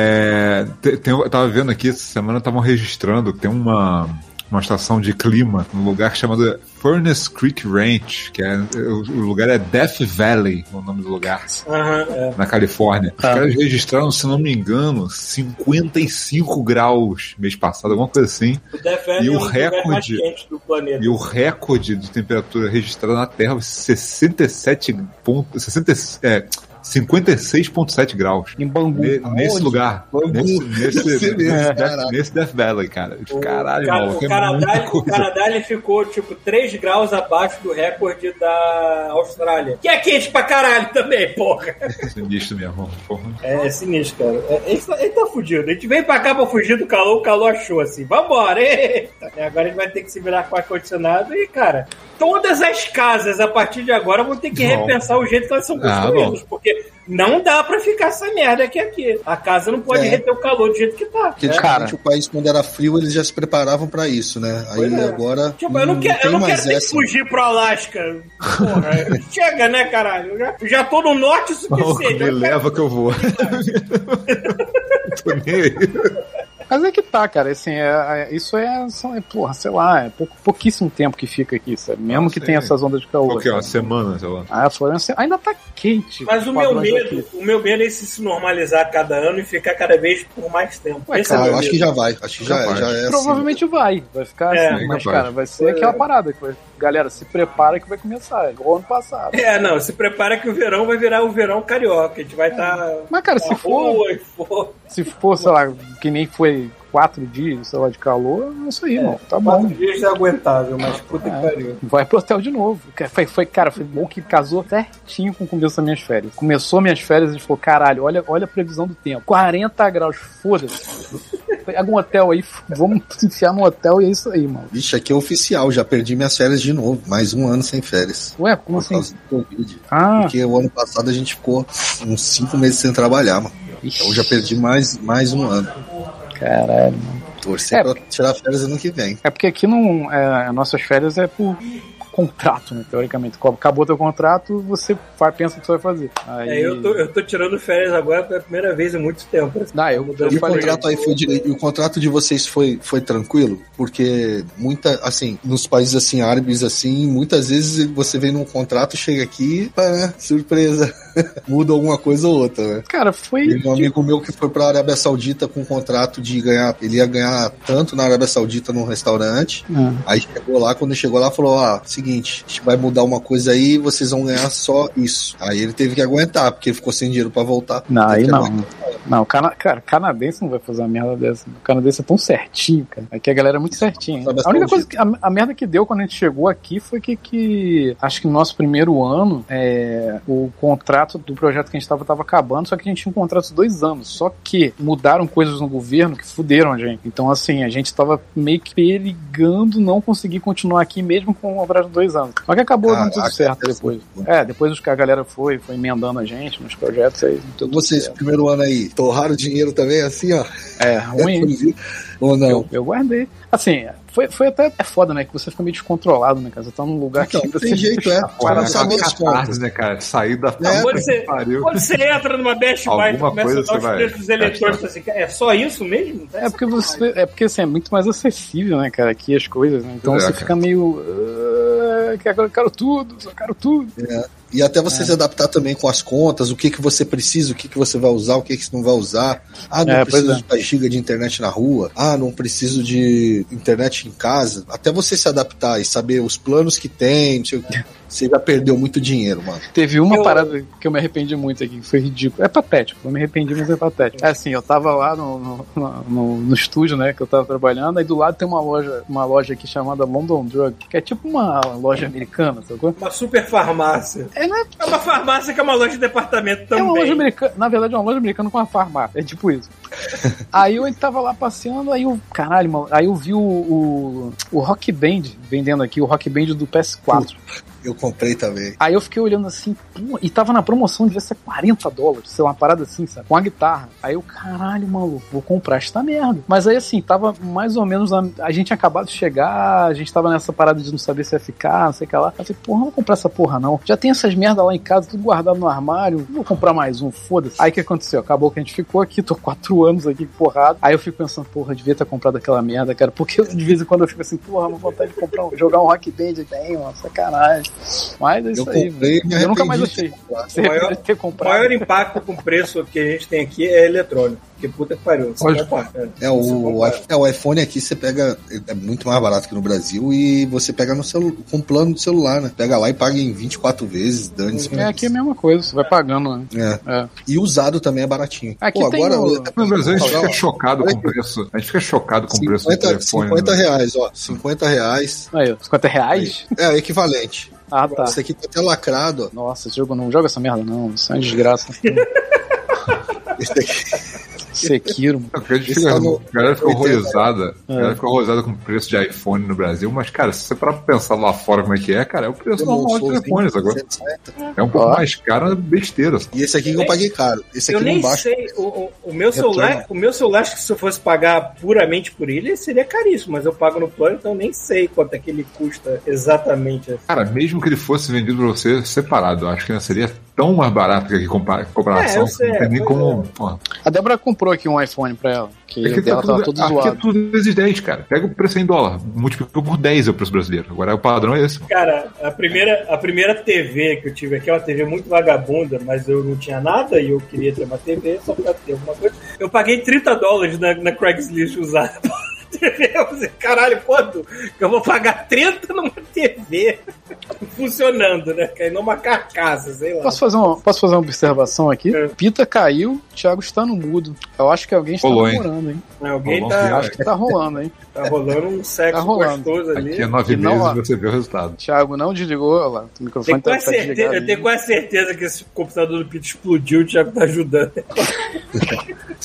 tem, tem- eu tava vendo aqui, essa semana estavam registrando, tem uma. Uma estação de clima num lugar chamado Furnace Creek Ranch, que é o, o lugar é Death Valley, o nome do lugar. É. na Califórnia. Os Tá. caras registraram, se não me engano, 55 graus mês passado, alguma coisa assim. O Death Valley E é o um dos lugares mais recorde- do planeta. E o recorde de temperatura registrada na Terra foi 67 ponto, 60, é, 56,7 graus. Em Bangu. Ne- nesse lugar. Bangu. Nesse, nesse, nesse, caralho. nesse Death Valley, cara. O Caralho, Ca- maluco, o é Canadá, muita o coisa. Canadá ele ficou tipo 3 graus abaixo do recorde da Austrália. Que é quente pra caralho também, porra. Sinistro mesmo. Porra. É, é sinistro, cara. É, ele, tá, ele tá fudido. A gente veio pra cá pra fugir do calor, o calor achou assim. Vambora, eita. E agora a gente vai ter que se virar com ar-condicionado e, cara, todas as casas a partir de agora vão ter que repensar o jeito que elas são Ah, construídas. porque não dá pra ficar essa merda aqui aqui. A casa não pode É. reter o calor do jeito que tá. Porque né? antigamente o país, quando era frio, eles já se preparavam pra isso, né? Aí é. agora. Tipo, eu não, quero, eu tem não mais quero ter que essa. fugir pro Alasca. Porra, chega, né, caralho? Eu já, já tô no norte o suficiente. me leva que eu vou. Tô nem aí. Mas é que tá, cara, assim, é, é- isso é, são, é, porra, sei lá, é pouco, pouquíssimo tempo que fica aqui, sabe? Mesmo Ah, que tenha essas ondas de calor. Qual que é? Uma sabe? semana, sei lá. Ah, a Florência ainda tá quente. Mas o meu medo, daqui. o meu medo é esse se normalizar cada ano e ficar cada vez por mais tempo. Ué, Esse é o meu eu acho que já vai. Acho que já, é, Capaz. já é assim. Provavelmente vai, vai ficar É, assim, mas, cara, vai ser aquela parada que vai, galera, se prepara que vai começar, igual ano passado. É, não, se prepara que o verão vai virar o verão carioca. A gente vai estar. Mas, cara, se for, for. se for, sei lá, que nem foi quatro dias, sei lá, de calor, é isso aí, mano, tá bom. Quatro dias é aguentável, mas puta que É. pariu. Vai pro hotel de novo. Foi, foi, cara, foi bom que casou certinho com o começo das minhas férias. Começou minhas férias e a gente falou, caralho, olha, olha a previsão do tempo. 40 graus, foda-se. Pega um hotel aí, vamos enfiar no hotel e é isso aí, mano. Vixe, aqui é oficial, já perdi minhas férias de novo. Mais um ano sem férias. Ué, como Por assim? causa do Covid. Ah, Porque o ano passado a gente ficou uns cinco meses sem trabalhar, mano. Então eu já perdi mais, mais um ano. Caralho, mano. Torcer É. pra tirar férias ano que vem. É porque aqui não. É, nossas férias é por contrato, né? Teoricamente. Acabou teu contrato, você faz, pensa o que você vai fazer. Aí... É, eu, tô, eu tô tirando férias agora pela primeira vez em muito tempo. Ah, eu, eu E o falei. contrato aí foi direito. E o contrato de vocês foi, foi tranquilo? Porque muita, assim, nos países assim, árabes assim, muitas vezes você vem num contrato, chega aqui, pá, surpresa. Muda alguma coisa ou outra, né? Cara, foi. Teve um amigo meu que foi pra Arábia Saudita com um contrato de ganhar. Ele ia ganhar tanto na Arábia Saudita num restaurante. Ah. Aí chegou lá, quando chegou lá, falou: Ó, seguinte, a gente vai mudar uma coisa aí, vocês vão ganhar só isso. Aí ele teve que aguentar, porque ele ficou sem dinheiro pra voltar. Não, aí não. Não, cana cara, canadense não vai fazer uma merda dessa. O canadense é tão certinho, cara. Aqui a galera é muito certinha. A única coisa que. A, a merda que deu quando a gente chegou aqui foi que, que acho que no nosso primeiro ano, é, o contrato do projeto que a gente tava tava acabando, só que a gente tinha um contrato de dois anos. Só que mudaram coisas no governo que fuderam a gente. Então, assim, a gente tava meio que perigando não conseguir continuar aqui mesmo com o prazo de dois anos. Só que acabou dando tudo certo depois. É, depois a galera foi, foi emendando a gente nos projetos aí. Tudo Vocês, certo. primeiro ano aí, torraram dinheiro também, assim, ó. É, ruim. Ou não? Eu, eu guardei. Assim, foi, foi até é foda, né? Que você fica meio descontrolado, né, cara? Você tá num lugar Então, que não você tem jeito, é. Para Não sabe as tardes, né, cara? Sair da É, Quando você, pariu. quando você entra numa Best Buy e Alguma começa a coisa dar os você vai preços dos eleitores, você assim, é só isso mesmo? É porque você. É porque assim, é muito mais acessível, né, cara, aqui as coisas, né? Então É, você cara. fica meio. "Ah, quero, eu quero tudo, só quero tudo. E até você se adaptar também com as contas, o que, que você precisa, o que, que você vai usar, o que, que você não vai usar. Ah, não É, preciso é. de giga de internet na rua. Ah, não preciso de internet em casa. Até você se adaptar e saber os planos que tem, não sei o quê. Você já perdeu muito dinheiro, mano. Teve uma Eu- parada que eu me arrependi muito aqui, que foi ridículo. É patético, eu me arrependi, mas é patético. É assim, eu tava lá no, no, no, no estúdio, né, que eu tava trabalhando, aí do lado tem uma loja, uma loja aqui chamada London Drug, que é tipo uma loja americana, sacou? Uma super farmácia. É, né? É uma farmácia que é uma loja de departamento também. É uma loja americana, na verdade é uma loja americana com uma farmácia, é tipo isso. aí eu tava lá passeando, aí eu, caralho, mano, aí eu vi o, o, o Rock Band vendendo aqui, o Rock Band do PS4. Eu comprei também. Aí eu fiquei olhando assim, pô, e tava na promoção, devia ser 40 dólares, sei lá, uma parada assim, sabe? Com a guitarra. Aí eu, caralho, maluco, vou comprar esta merda. Mas aí assim, tava mais ou menos. A, gente acabado de chegar, a gente tava nessa parada de não saber se ia ficar, não sei o que lá. Eu falei, porra, não vou comprar essa porra não. Já tem essas merda lá em casa, tudo guardado no armário, vou comprar mais um, foda-se. Aí o que aconteceu? Acabou que a gente ficou aqui, tô quatro anos aqui porrado. Aí eu fico pensando, porra, devia ter comprado aquela merda, cara. Porque de vez em quando eu fico assim, porra, uma vontade de comprar, um- jogar um rock band aí, mano, sacanagem. Mas é isso Eu aí, comprei Eu nunca mais achei. Você Maior- ter O comprado. maior impacto com o preço que a gente tem aqui é eletrônico. Porque puta que pariu. Vai pagar. É, o, é, o iPhone aqui você pega. É muito mais barato que no Brasil e você pega no celu, com plano de celular, né? Pega lá e paga em 24 vezes, dane-se. É, aqui é a mesma coisa, você vai pagando, né? É. É. E usado também é baratinho. Aqui Pô, tem agora. o- No Brasil a gente fica chocado com o preço. A gente fica chocado com o preço do 50, telefone. 50 né? reais, ó. 50 reais. Aí, ó, 50 reais? É o equivalente. Ah, tá. Esse aqui tá até lacrado, ó. Nossa, esse jogo não joga essa merda, não. Isso é uma desgraça. Esse aqui. Sekiro, mano. Não, a Esse fica, tá no- a galera fica 80, horrorizada. A É. galera fica horrorizada com o preço de iPhone no Brasil, mas, cara, se você parar pra pensar lá fora como é que é, cara, é o preço normal de telefones agora. 160. É um pouco mais caro, é besteira. E esse aqui que eu paguei caro. Esse Eu aqui nem não baixa. sei, o, o, o meu celular, o meu celular, acho que se eu fosse pagar puramente por ele, seria caríssimo, mas eu pago no plano, então eu nem sei quanto é que ele custa exatamente. Cara, mesmo que ele fosse vendido pra você separado, eu acho que não seria tão mais barato que aqui compa- comparação. É, sei, não tem nem como. Porra. A Débora comprou aqui um iPhone pra ela, que Aqui o dela tá tava tudo, todo aqui é zoado. tudo vezes 10, cara. Pega o preço em dólar, multiplicou por 10 é o preço brasileiro. Agora o padrão é esse. Cara, a primeira, a primeira TV que eu tive aqui é uma TV muito vagabunda, mas eu não tinha nada e eu queria ter uma TV só pra ter alguma coisa. Eu paguei 30 dólares na, na Craigslist usada. TV, eu falei, caralho, quanto? Que eu vou pagar 30 numa TV funcionando, né? É numa carcaça, sei lá. Posso fazer, uma, posso fazer uma observação aqui? É. Pita caiu, Thiago está no mudo. Eu acho que alguém está Rolou, hein? namorando, hein? Alguém Bom, tá, Acho que tá rolando, hein? tá rolando um sexo Tá rolando. gostoso ali. Aqui é nove não, meses e você vê o resultado. Thiago não desligou, olha lá. O microfone tá, quase tá eu tenho quase certeza que esse computador do Pito explodiu e o Thiago tá ajudando.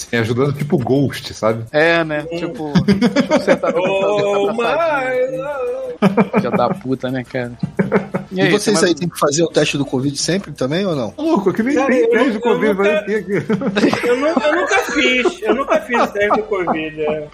Assim, ajudando tipo Ghost, sabe? É, né? Tipo, eu consertar meu Oh. Já da puta, né, cara? E, aí, vocês aí mais- têm que fazer o teste do Covid sempre também ou não? Louco, que nem Cara, tem teste Covid, nunca- vai ter aqui. Eu, nu- eu nunca fiz, eu nunca fiz o teste do Covid. é.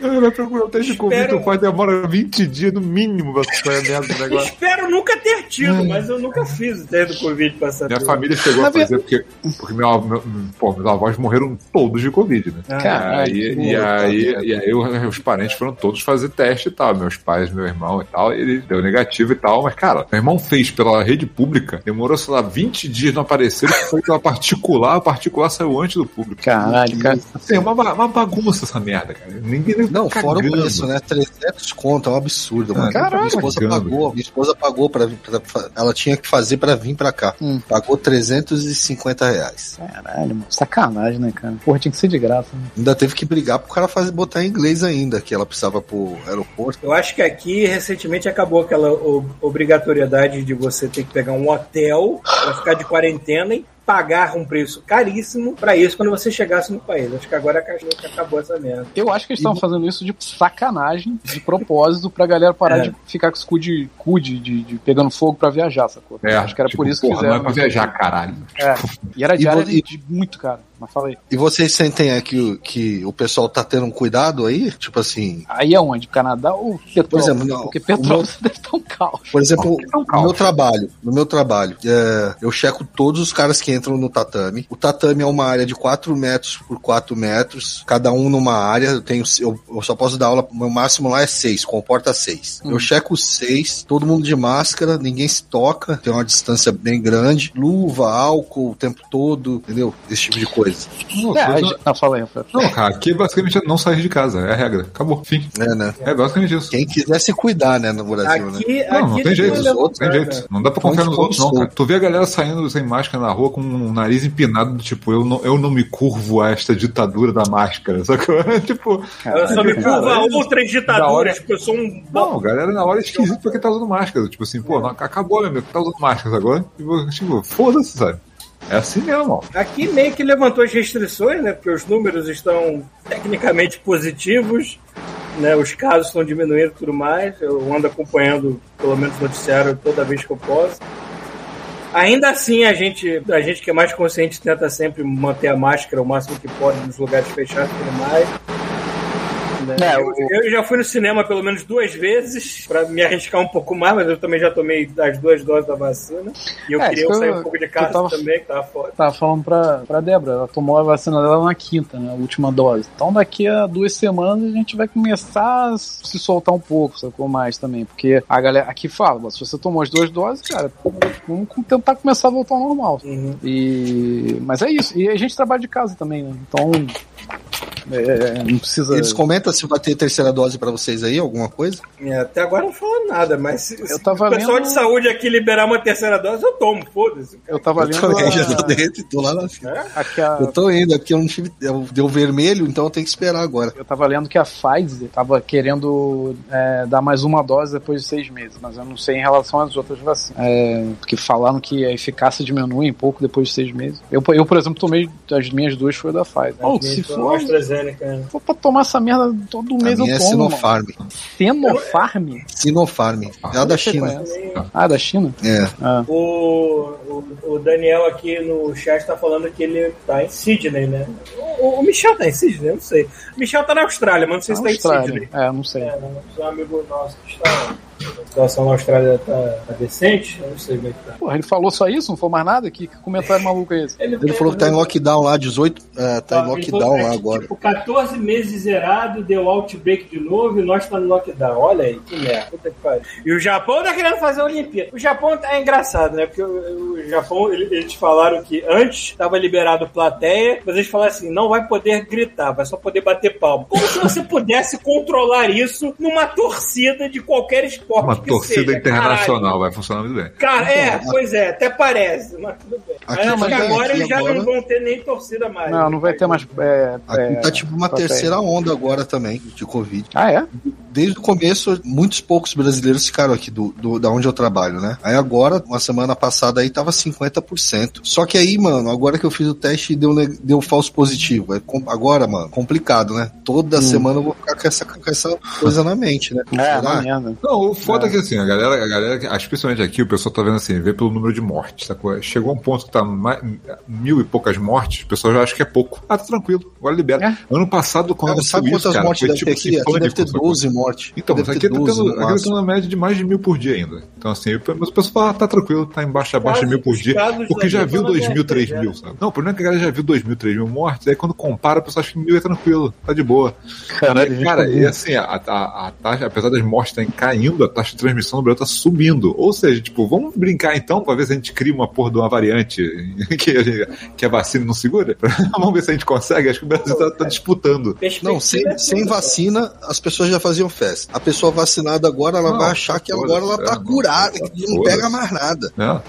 Cara, vai procurar o teste de Covid, o pai demora 20 dias no mínimo pra sair a merda do negócio. Espero nunca ter tido, mas eu nunca fiz o teste do Covid pra saber. Minha família chegou a fazer porque, porque meu, meu, pô, meus avós morreram todos de Covid, né? Caralho, e, que e aí, e aí os parentes foram todos fazer teste e tal. Meus pais, meu irmão e tal. Ele deu negativo e tal. Mas, cara, meu irmão fez pela rede pública. Demorou, sei lá, 20 dias não aparecer. Foi pela particular. A particular saiu antes do público. Caralho, cara. Assim, é uma, uma bagunça essa merda, cara. Ninguém nem Não, tá fora o cagando. preço, né? 300 conto, é um absurdo, mano. Caralho, minha esposa cagando. pagou, minha esposa pagou pra, vir- pra, pra- ela tinha que fazer pra vir pra cá. Hum. Pagou 350 reais. Caralho, mano. Sacanagem, né, cara? Porra, tinha que ser de graça. Né? Ainda teve que brigar pro cara fazer, botar em inglês ainda, que ela precisava pro aeroporto. Eu acho que aqui recentemente acabou aquela obrigatoriedade de você ter que pegar um hotel pra ficar de quarentena e pagar um preço caríssimo pra isso quando você chegasse no país. Acho que agora que acabou essa merda. Eu acho que eles estavam fazendo isso de sacanagem, de propósito, pra galera parar É. de ficar com esse cu de, cu de, de, de pegando fogo pra viajar, sacou? É, acho que era tipo, por isso que porra, fizeram. Não é pra viajar, caralho. É. E era E diária e- de muito caro. Mas fala aí. E vocês sentem é, que, o pessoal tá tendo um cuidado aí? Tipo assim, Aí é onde? Canadá ou Petrópolis? Por exemplo, não, Porque Petrópolis deve estar um caos. por exemplo, É um no caos. meu trabalho, no meu trabalho, é, eu checo todos os caras que entram no tatame. O tatame é uma área de 4 metros por 4 metros, cada um numa área. Eu tenho, eu, eu só posso dar aula, meu máximo lá é 6, comporta 6. Eu checo os 6, todo mundo de máscara, ninguém se toca, tem uma distância bem grande, luva, álcool o tempo todo, entendeu? Esse tipo de coisa. Não, É, a não, não, fala aí, não, cara, aqui basicamente é não sair de casa, é a regra. Acabou, fim. É, né? É basicamente isso. Quem quiser se cuidar, né, no Brasil, né? Aqui, Não, aqui não tem jeito, não tem né? jeito. Não dá pra confiar nos outros, não, cara. Tu vê a galera saindo sem máscara na rua com o nariz empinado, tipo, eu não, eu não me curvo a esta ditadura da máscara, sacou? tipo, Eu só me curvo a outras ditaduras, hora- porque eu sou um. não, galera na hora é esquisito porque tá usando máscara. Tipo assim, pô, não, acabou, meu amigo, tá usando máscara agora. Tipo, tipo, foda-se, sabe? É assim mesmo. Aqui meio que levantou as restrições, né? Porque os números estão tecnicamente positivos, né? Os casos estão diminuindo e tudo mais. Eu ando acompanhando, pelo menos, o noticiário toda vez que eu posso. Ainda assim, a gente, a gente que é mais consciente tenta sempre manter a máscara o máximo que pode nos lugares fechados e tudo mais. Né? É, eu, eu já fui no cinema pelo menos duas vezes pra me arriscar um pouco mais, mas eu também já tomei as duas doses da vacina. E eu É, queria sair eu- um pouco de casa tava- também, que tava foda. Tava falando pra, pra Débora, ela tomou a vacina dela na quinta, né? A última dose. Então daqui a duas semanas a gente vai começar a se soltar um pouco, sacou mais também. Porque a galera aqui fala, se você tomou as duas doses, cara, vamos tentar começar a voltar ao normal. Uhum. E... Mas é isso. E a gente trabalha de casa também, né? Então. É, não precisa. Eles comentam se vai ter terceira dose pra vocês aí, alguma coisa? É, até agora não falaram nada, mas se, Eu se tava o pessoal lendo- de saúde aqui liberar uma terceira dose, eu tomo, foda-se. Eu tava Eu lendo. também já tô a- dentro, tô lá na fila. aqui a- Eu tô indo, é porque eu não tive. eu- Deu vermelho, então eu tenho que esperar agora. Eu tava lendo que a Pfizer tava querendo é, dar mais uma dose depois de seis meses, mas eu não sei em relação às outras vacinas. É, porque falaram que a eficácia diminui um pouco depois de seis meses. Eu, eu por exemplo, tomei as minhas duas foi da Pfizer. Pô, se for, AstraZeneca. né? for pra tomar essa merda todo A mês eu minha é tomo. mano. Sinopharm. Sinopharm? Sinopharm. É a da China. conhece? Ah, da China? É. Ah. O, o, o Daniel aqui no chat tá falando que ele tá em Sydney, né? O, o Michel tá em Sydney? Eu não sei. O Michel tá na Austrália, mas não sei se tá em Austrália. Sydney. É, não sei. É, um amigo nosso que está. A situação na Austrália tá, tá decente? Eu não sei como é que tá. Porra, ele falou só isso? Não foi mais nada? Que, que comentário maluco é esse? Ele falou que tá em lockdown lá, 18. É, tá em Ele falou lockdown lá é, agora. Tipo, 14 meses zerado, deu outbreak de novo e nós tá no lockdown. Olha aí, que merda. Puta que pariu. E o Japão tá querendo fazer a Olimpíada. O Japão tá engraçado, né? Porque o, o Japão, ele- eles falaram que antes tava liberado plateia, mas eles falaram assim: não vai poder gritar, vai só poder bater palma. Como se você pudesse controlar isso numa torcida de qualquer esporte. Uma que torcida seja. internacional, vai funcionar muito bem. Cara, é, pois é, até parece, mas tudo bem. Aqui Mas acho que também, agora eles já agora- não vão ter nem torcida mais. Não, não vai ter mais. É, Aqui é, tá tipo uma terceira onda agora também, de Covid. Ah, é? Desde o começo, muitos poucos brasileiros ficaram aqui do, do- da onde eu trabalho, né? Aí agora, uma semana passada aí, tava 50%. Só que aí, mano, agora que eu fiz o teste, deu, deu falso positivo. É agora, mano, complicado, né? Toda semana eu vou ficar com essa, com essa coisa na mente, né? É, merda. Não, o foda é. que assim, a galera, a galera, especialmente aqui, o pessoal tá vendo assim, vê pelo número de mortes, sacou? Chegou um ponto que tá mais, mil e poucas mortes, o pessoal já acha que é pouco. Ah, tá tranquilo, agora libera. É. Ano passado, quando Cara, sabe isso, quantas cara, mortes foi deve tipo ter aqui? Aqui deve ter pânico, sacou? 12 mortes. Então, mas aqui tá 12 tendo, no aqui tá tendo uma média de mais de mil por dia ainda. Então, assim, mas o pessoal ah, tá tranquilo, tá embaixo, abaixo de mil por dia, porque já viu 2 mil, 3 dez, mil, né? sabe? Não, o problema é que a galera já viu 2 mil, 3 mil mortes, aí quando compara, o pessoal acha que mil é tranquilo, tá de boa. Caralho, E, cara, e assim, a, a, a taxa, apesar das mortes estarem caindo, a taxa de transmissão no Brasil tá subindo. Ou seja, tipo, vamos brincar então pra ver se a gente cria uma porra de uma variante que, a gente- que a vacina não segura? vamos ver se a gente consegue. Acho que o Brasil tá, tá disputando. Não, sem, é sem vacina, as pessoas já faziam festa. A pessoa vacinada agora, ela Não, vai achar que agora ela tá é, não, curada, que não pega mais nada. Né?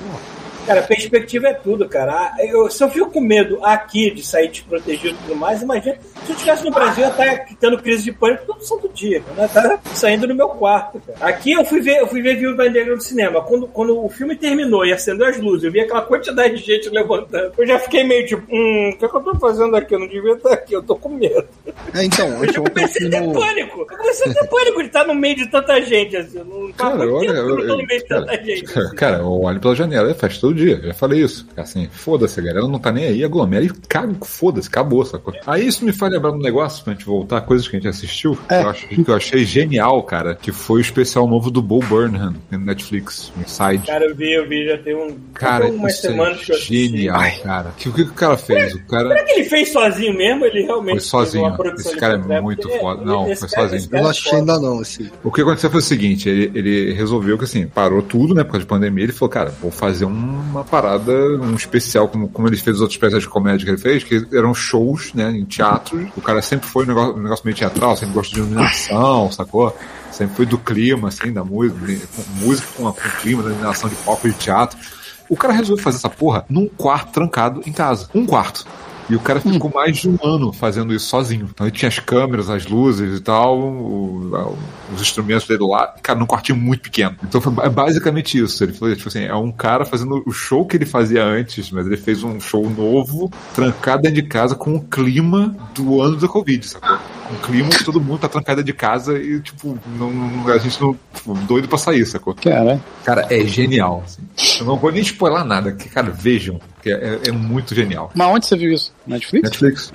Cara, perspectiva é tudo, cara. Eu, se eu fico com medo aqui de sair desprotegido e tudo mais, imagina se eu estivesse no Brasil, eu estaria tendo crise de pânico todo santo dia, cara. Né? Tá saindo no meu quarto, cara. Aqui eu fui ver, eu fui ver Viúva Negra no cinema. Quando, quando o filme terminou e acendeu as luzes, eu vi aquela quantidade de gente levantando. Eu já fiquei meio tipo, hum, o que, é que eu tô fazendo aqui? Eu não devia estar aqui, eu tô com medo. É, então, Eu já eu comecei a ter no. pânico. Eu comecei a ter pânico de estar no meio de tanta gente, assim. Eu Não, Cara, faz olha, eu tô eu- no meio de cara, tanta gente. assim. cara, olha pela janela, é festa todo dia, eu já falei isso. Assim, foda-se, a galera não tá nem aí, aglomera e caga, foda-se, acabou, sacou? Aí isso me faz lembrar um negócio pra gente voltar, coisas que a gente assistiu, É. que, eu acho- que eu achei genial, cara, que foi o especial novo do Bo Burnham no Netflix, Inside. Cara, eu vi, eu vi, já tem um. Cara, umas é semanas que eu assisti. genial, cara. Que, o que, que o cara fez? O cara Será que ele fez sozinho mesmo? Ele realmente foi fez sozinho. Esse cara é contrato? muito foda. ele- Não, foi cara- sozinho. esse Eu não é achei ainda não esse. O que aconteceu foi o seguinte, ele, ele resolveu que assim, parou tudo, né, por causa de pandemia, ele falou, cara, vou fazer uma parada, um especial, como, como ele fez os outros especiais de comédia que ele fez, que eram shows, né, em teatros. O cara sempre foi um negócio, um negócio meio teatral, sempre gostou de iluminação, sacou? Sempre foi do clima, assim, da música, com música com, com clima, da iluminação de palco de teatro. O cara resolveu fazer essa porra num quarto trancado em casa. Um quarto. E o cara ficou mais de um ano fazendo isso sozinho. Então ele tinha as câmeras, as luzes e tal, o- os instrumentos dele lá, cara, num quartinho muito pequeno. Então foi ba- basicamente isso. Ele falou, tipo assim, é um cara fazendo o show que ele fazia antes, mas ele fez um show novo, trancado dentro de casa, com o clima do ano da Covid, sacou? O clima que todo mundo tá trancado de casa e, tipo, não, não- a gente não. Tipo, doido pra sair, sacou? Cara, Cara, é genial. assim. Eu não vou nem spoiler nada, que, cara, vejam, que é, é muito genial. mas onde você viu isso? Netflix? Netflix.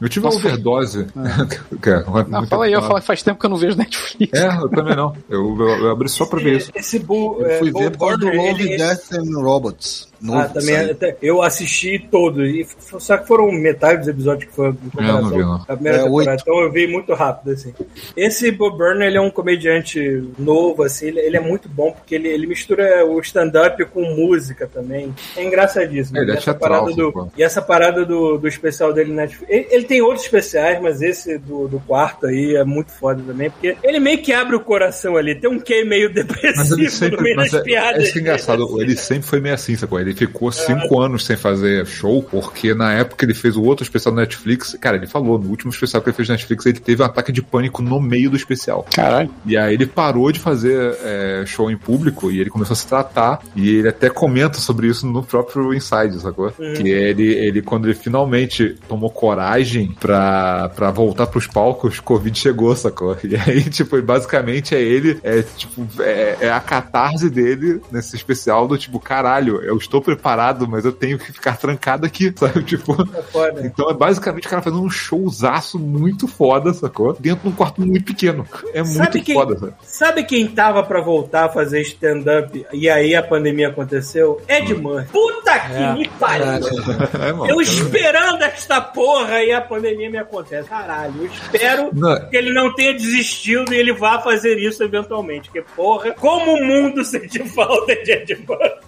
Eu tive uma overdose. Que é, não é fala aí, eu falo que faz tempo que eu não vejo Netflix. É, eu também não. Eu, eu, eu abri só pra ver isso. Esse Bull. Eu é, fui Bull ver por do Burner, Love, ele- Death and Robots. Novo Ah, também. até- Eu assisti todos. E só que foram metade dos episódios que foi em comparação não não. primeira É, temporada. Então eu vi muito rápido, assim. Esse Bob Burner, ele é um comediante novo, assim. Ele, ele é muito bom porque ele, ele mistura o stand-up com música também. É engraçadíssimo. É, ele é E essa teatral, parada do, pô. E essa parada do, do especial dele na Netflix. Ele, ele tem outros especiais, mas esse do, do quarto aí é muito foda também. Porque ele meio que abre o coração ali. Tem um quê meio Mas depressivo ele no sempre. meio Mas das é, piadas. é é engraçado. dele, assim. Ele sempre foi meio assim, sacou? Ele ficou cinco anos sem fazer show, porque na época ele fez o outro especial no Netflix. Cara, ele falou, no último especial que ele fez no Netflix, ele teve um ataque de pânico no meio do especial. Caralho. E aí ele parou de fazer é, show em público e ele começou a se tratar. E ele até comenta sobre isso no próprio Inside, sacou? Que ele, ele, quando ele finalmente tomou coragem pra, pra voltar pros palcos, Covid chegou, sacou? E aí, tipo, basicamente é ele, é tipo, é, é a catarse dele nesse especial do tipo, caralho, eu estou preparado, mas eu tenho que ficar trancado aqui, sabe? Tipo. É foda. Então é basicamente o cara fazendo um showzaço muito foda, sacou? Dentro de um quarto muito pequeno. É muito Sabe quem, foda, sabe? sabe quem tava pra voltar a fazer stand-up e aí a pandemia aconteceu? Ed Murphy. Puta que É. me pariu. É, mano. Eu esperando esta porra e a pandemia me acontece. Caralho, eu espero Não. que ele não tenha desistido e ele vá fazer isso eventualmente. Porque, porra, como o mundo sente falta de Ed Murphy.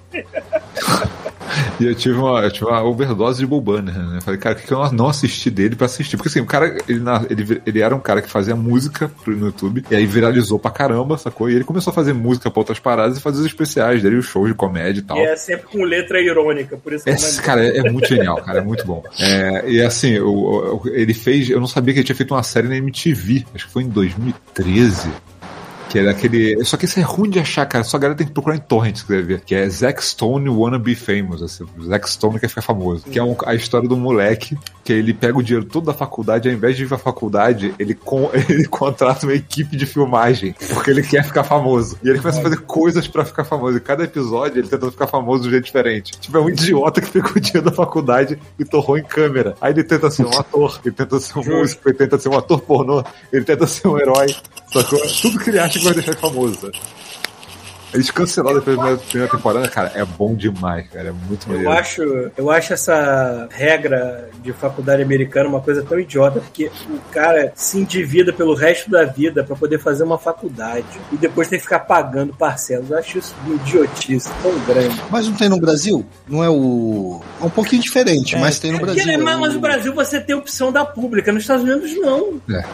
E eu tive uma, eu tive uma overdose de Bull Banner, né? Eu falei, cara, por que eu não- assisti dele pra assistir? Porque assim, o cara, ele, ele, ele era um cara que fazia música pro, no YouTube, e aí viralizou pra caramba, sacou? E ele começou a fazer música pra outras paradas e fazer os especiais dele, os shows de comédia e tal. E é sempre com letra irônica, por isso que Esse eu cara é, é muito genial, cara, é muito bom. É, e assim, o- o- ele fez. Eu não sabia que ele tinha feito uma série na MTV, acho que foi em 2013. Que era aquele. Só que isso é ruim de achar, cara. Só a galera tem que procurar em torrent se quiser ver. Que é Zack Stone Wanna Be Famous. Assim, Zack Stone quer ficar famoso. Que é um- a história do moleque que ele pega o dinheiro todo da faculdade, ao invés de ir pra faculdade, ele, com, ele contrata uma equipe de filmagem. Porque ele quer ficar famoso. E ele começa a fazer coisas pra ficar famoso. E cada episódio ele tentando ficar famoso de um jeito diferente. Tipo, é um idiota que pegou o dinheiro da faculdade e torrou em câmera. Aí ele tenta ser um ator, ele tenta ser um músico, ele tenta ser um ator pornô, ele tenta ser um herói. Sacou? Tudo que ele acha que vai deixar ele famoso. Eles cancelaram depois da primeira- temporada, cara, é bom demais, cara. É muito Eu maneiro. acho, eu acho essa regra de faculdade americana uma coisa tão idiota, porque o cara se endivida pelo resto da vida pra poder fazer uma faculdade e depois tem que ficar pagando parcelas. Eu acho isso de idiotice tão grande. Mas não tem no Brasil? Não é o. É um pouquinho diferente, mas tem no Porque, Brasil. mas, é mas o Brasil você tem opção da pública, nos Estados Unidos não. É.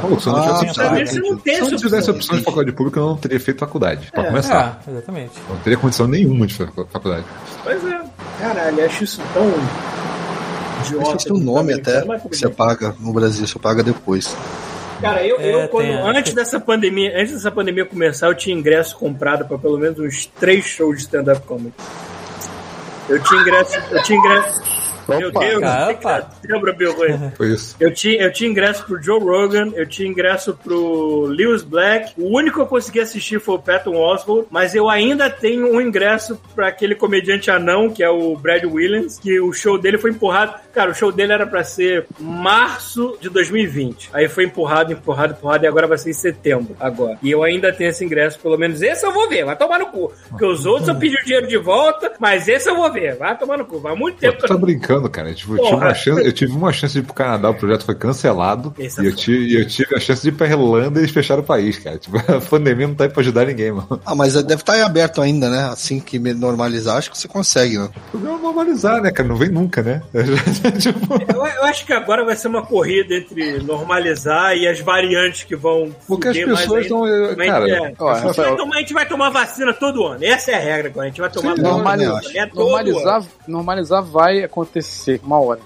Pô, se eu não Ah, tivesse tá. Não tem Se eu não tivesse opção. opção de faculdade pública, eu não teria feito faculdade. Pra começar. É, exatamente. Eu não teria condição nenhuma de fazer faculdade. Pois é. Caralho, eu acho isso tão idiota. Mas tem um nome de até que você paga no Brasil, você paga depois. Cara, eu, É, eu quando, tem antes dessa pandemia, antes dessa pandemia começar, eu tinha ingresso comprado para pelo menos uns três shows de stand-up comedy. Eu tinha ingresso, eu tinha ingresso, Meu Opa, Deus, cara, que cara, lembra, Bill? Foi isso. Eu tinha, eu tinha ingresso pro Joe Rogan, eu tinha ingresso pro Lewis Black. O único que eu consegui assistir foi o Patton Oswalt, mas eu ainda tenho um ingresso pra aquele comediante anão, que é o Brad Williams, que o show dele foi empurrado. Cara, o show dele era pra ser março de 2020. Aí foi empurrado, empurrado, empurrado, e agora vai ser em setembro. Agora. E eu ainda tenho esse ingresso, pelo menos esse eu vou ver, vai tomar no cu. Porque os outros eu pedi o dinheiro de volta, mas esse eu vou ver, vai tomar no cu. Vai muito Pô, tempo eu tá brincando, cara. Tipo, eu, tive Porra. uma chance, eu tive uma chance de ir pro Canadá, o projeto foi cancelado. É e eu foda. tive, e eu tive a chance de ir pra Irlanda e eles fecharam o país, cara. Tipo, a pandemia não tá aí pra ajudar ninguém, mano. Ah, mas deve estar aberto ainda, né? Assim que me normalizar, acho que você consegue, né? O problema é normalizar, né, cara? Não vem nunca, né? tipo, Eu, eu acho que agora vai ser uma corrida entre normalizar e as variantes que vão. porque as pessoas estão. É, Cara, Ó, a, gente vai tomar, a gente vai tomar vacina todo ano. Essa é a regra agora. A gente vai tomar Sim, vacina. normalizar. É todo normalizar, ano. normalizar vai acontecer uma hora.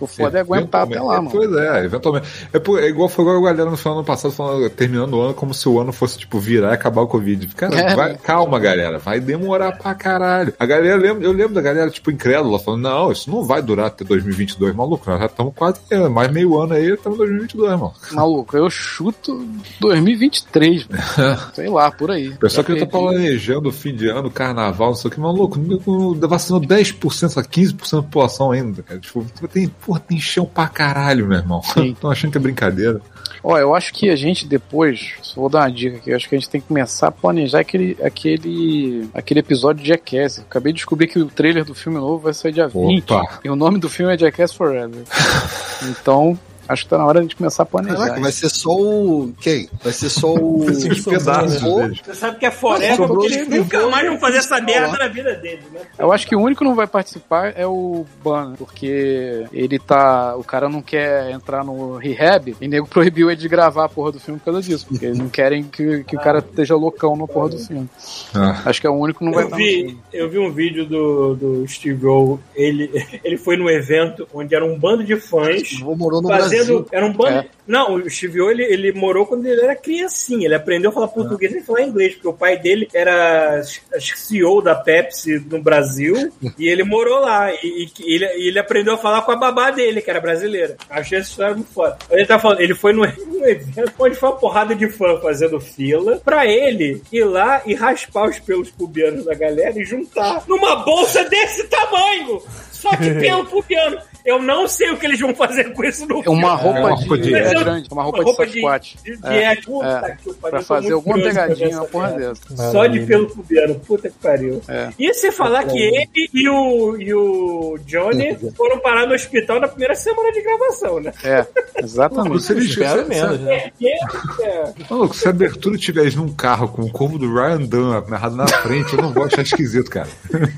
O foda é aguentar até lá, mano. Pois é, eventualmente. É, é igual foi igual a galera no final do ano passado falando, terminando o ano como se o ano fosse, tipo, virar e acabar o Covid. Cara, É, vai- calma, galera. Vai demorar pra caralho. A galera, eu lembro, eu lembro da galera, tipo, incrédula, falando, não, isso não vai durar até 2022, maluco. Nós já estamos quase, é, mais meio ano aí, estamos em 2022, mano. Maluco, eu chuto 2023, mano. Sei lá, por aí. O pessoal Já que tá perdi. planejando o fim de ano, carnaval, não sei o que, maluco, vacinou 10%, a 15% da população ainda, cara. Tipo, tem, porra, tem chão pra caralho, meu irmão. Estão achando que é brincadeira. Ó, eu acho que a gente depois, só vou dar uma dica aqui, eu acho que a gente tem que começar a planejar aquele, aquele, aquele episódio de Jackass. Eu acabei de descobrir que o trailer do filme novo vai sair dia 20. Opa. E o nome do filme é Jackass Forever. então, acho que tá na hora de a gente começar a planejar. Caraca, vai ser só o. Quem? Vai ser só o. Os pedaços. Você sabe que é forever, porque eles nunca mais vão fazer essa merda na vida deles, né? Eu acho que o único que não vai participar é o Ban, porque ele tá. O cara não quer entrar no rehab e nego proibiu ele de gravar a porra do filme por causa disso. Porque eles não querem que, que o cara esteja loucão na porra do filme. Ah. Acho que é o único que não vai Eu estar no vi, eu vi um vídeo do, do Steve Rowe, ele, ele foi num evento onde era um bando de fãs Vou morou no fazendo. Brasil. Era um bando. É. Não, o Steve O, ele, ele morou quando ele era criancinha. Ele aprendeu a falar português e falar inglês, porque o pai dele era que CEO da Pepsi no Brasil e ele morou lá. E, e ele, ele aprendeu a falar com a babá dele, que era brasileira. Achei essa história muito foda. Ele tá falando, ele foi num, evento onde foi uma porrada de fã fazendo fila pra ele ir lá e raspar os pelos pubianos da galera e juntar numa bolsa desse tamanho! Só de pelo pubiano. Eu não sei o que eles vão fazer com isso no É uma roupa, uma de, roupa é grande, uma roupa, de Sasquatch. de, de, É, é, puta é. que pariu, Pra fazer alguma pegadinha, uma porra dessa. Só de pelo pubiano, puta que pariu. É. E você falar que ele e o, e o Johnny foram parar no hospital na primeira semana de gravação, né? É, exatamente. Se eles Espero se- menos, se- né? É, Maluco, se a abertura tiver num carro com o corpo do Ryan Dunn amarrado na frente, eu não vou achar esquisito, cara.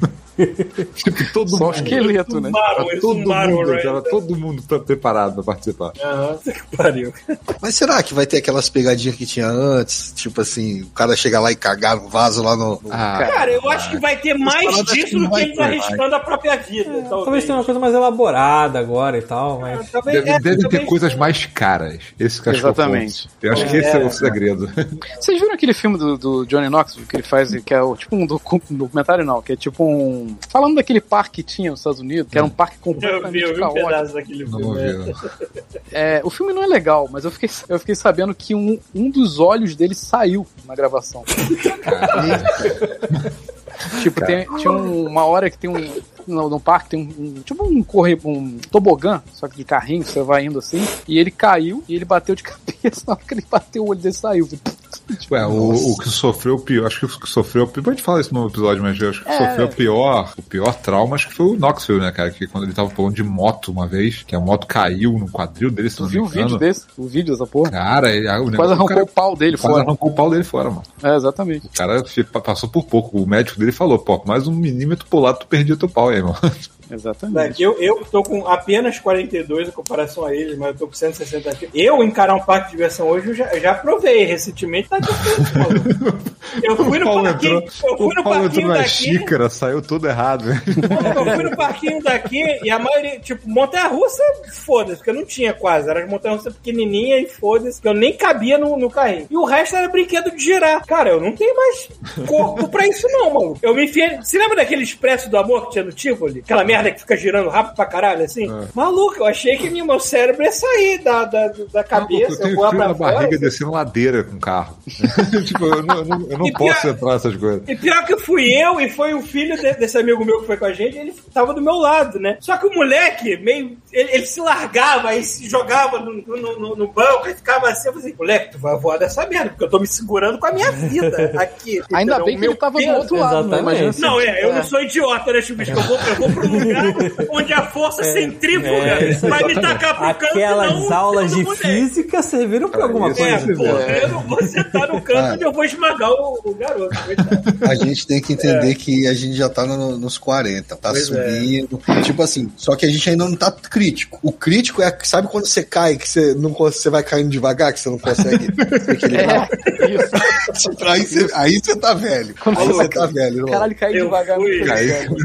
tipo, todo Só mundo. esqueleto, né? zumbaram, eles todo zumbaram o mundo, tava todo mundo tá preparado pra participar. Aham, que pariu. Mas será que vai ter aquelas pegadinhas que tinha antes? Tipo assim, o cara chega lá e cagar no vaso lá no. no- Ah, Cara, eu acho que vai ter mais disso do que eles vai. arriscando a própria vida. Talvez talvez tenha uma coisa mais elaborada agora e tal, mas. Talvez- deve, é, devem ter coisas mais caras. Esse que eu acho que é o Exatamente. ponto. Eu acho que esse é o segredo. Vocês viram aquele filme do, do Johnny Knoxville que ele faz, que é o, tipo um docu- um documentário, não, que é tipo um. Falando daquele parque que tinha nos Estados Unidos, que era um parque completamente eu vi um caótico. pedaço daquele filme. é. ver. É, o filme não é legal, mas eu fiquei, eu fiquei sabendo que um, um dos olhos dele saiu na gravação. tipo, tem, tinha um- uma hora que tem um. No, no parque tem um, um- Tipo um corre, um tobogã, só que de carrinho, você vai indo assim. E ele caiu e ele bateu de cabeça. Na hora que ele bateu, o olho dele saiu. Ué, o, o que sofreu o pior, acho que o que sofreu, a gente fala isso no episódio, mas eu acho que É. sofreu o pior, o pior trauma, acho que foi o Knoxville, né, cara, que quando ele tava pulando de moto uma vez, que a moto caiu no quadril dele, se Tu não viu o vídeo desse? O vídeo dessa porra? Cara, ele, o Quase arrancou o cara o pau dele quase fora. arrancou o pau dele fora, mano. É, exatamente. O cara passou por pouco, o médico dele falou, pô, mais um milímetro pro lado tu perdia teu pau aí, mano. Exatamente. Eu, eu tô com apenas 42 em comparação a eles, mas eu tô com 160 aqui. Eu encarar um parque de diversão hoje, eu já, eu já provei. Recentemente tá. Eu fui no parquinho, entrou- eu fui no parquinho daqui. xícara, saiu tudo errado. Eu fui no parquinho daqui e a maioria, tipo, montanha-russa, foda-se, porque não tinha quase. Era montanha-russa pequenininha e foda-se, que eu nem cabia no, no carrinho. E o resto era brinquedo de girar. Cara, eu não tenho mais corpo pra isso não, mano. Eu me enfiei... Você lembra daquele Expresso do Amor que tinha no Tivoli? Aquela merda merda que fica girando rápido pra caralho, assim. Maluco, eu achei que meu meu cérebro ia sair da, da, da Não, cabeça, eu tenho voar frio pra na fora. barriga descendo ladeira com carro. tipo, eu não, eu não- eu não E posso pior- entrar nessas coisas. E pior que fui eu e foi o filho de- desse amigo meu que foi com a gente, ele tava do meu lado, né? Só que o moleque, meio. Ele, ele se largava e se jogava no, no, no- no banco e ficava assim. Eu falei, moleque, tu vai voar dessa merda, porque eu tô me segurando com a minha vida aqui. Ainda entendeu? bem O que meu ele tava do peso- outro lado, né? Imagina se- Não, é, eu não sou idiota, né, Chubisco? Eu vou, eu vou um lugar onde a força centrífuga é, isso aí. vai me tacar pro canto. Aquelas não aulas de física serviram pra alguma É, coisa. pô, eu não vou sentar no canto Ah. onde eu vou esmagar o, o garoto. coitado. A gente tem que entender que a gente já tá no- nos 40, tá Pois é. subindo. Tipo assim, só que a gente ainda não tá crítico. O crítico é, sabe quando você cai, que você, não, você vai caindo devagar, que você não consegue se equilibrar? É, isso. aí, você, aí você tá velho. Quando aí você- você tá velho. irmão. Caralho, caiu devagar. fui- muito Aí, sério.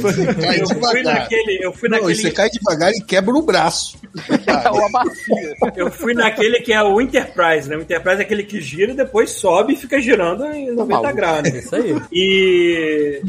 Você cai Eu fui devagar. naquele. Eu fui Não, e naquele. você cai devagar e quebra o braço. É uma bacia. Eu fui naquele que é o Enterprise, né? O Enterprise é aquele que gira e depois sobe e fica girando em 90 maluco. graus. Isso aí. E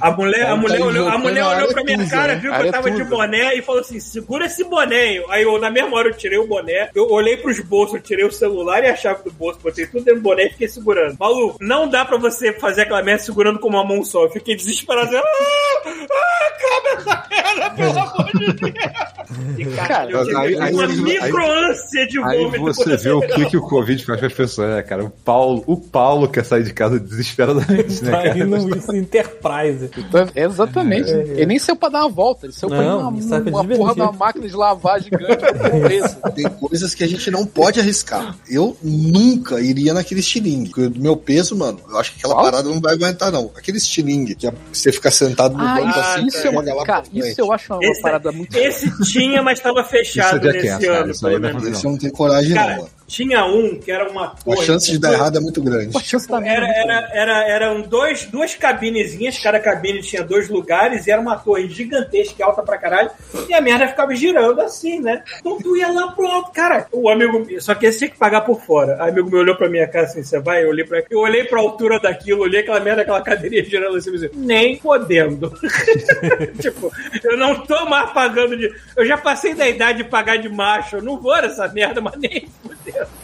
a mulher, a Tá mulher olhou, a mulher olhou pra minha cara, né? viu que eu tava de boné e falou assim: segura esse boné. Aí eu, na mesma hora, eu tirei o boné, eu olhei pros bolsos, eu tirei o celular e a chave do bolso, botei tudo dentro do boné e fiquei segurando. Maluco, não dá pra você fazer aquela merda segurando com uma mão só. Eu fiquei desesperado. assim, Ah, ah, acaba merda, pelo amor de Deus. E, cara, Cara, eu tive aí- aí- uma aí- micro-ânsia de Aí vômito. você vê o que, que o Covid faz com as pessoas, né, cara? O Paulo, o Paulo quer sair de casa desesperadamente, né, Tá indo isso Enterprise. Então, Exatamente. Ele nem saiu pra dar uma volta, ele saiu pra ir Não, numa, ele sai pra uma porra de uma máquina de lavar gigante pra. Tem coisas que a gente não pode arriscar. Eu nunca iria naquele estilingue. Porque do meu peso, mano, eu acho que aquela Qual? parada não vai aguentar, não. Aquele estilingue, que é- você fica sentado no Ah, banco isso, assim, isso é uma, lá cara, isso eu acho uma Esse- parada muito. Esse tinha, mas estava fechado é nesse Jackass, cara, ano, isso aí pelo não é. Esse eu não tenho coragem, Cara, não, mano. Tinha um que era uma A torre. chance de dar errado é muito grande. Pô, chance da merda Era, muito era, era, eram dois, duas cabinezinhas, cada cabine tinha dois lugares, e era uma torre gigantesca, alta pra caralho, e a merda ficava girando assim, né? Então tu ia lá pro alto, cara. O amigo, só que esse tinha que pagar por fora. O amigo me olhou pra minha cara assim, você vai? Eu olhei pra, eu olhei pra altura daquilo, olhei aquela merda, aquela cadeirinha girando assim, assim nem podendo. tipo, eu não tô mais pagando de. Eu já passei da idade de pagar de macho, eu não vou nessa merda, mas nem fudendo.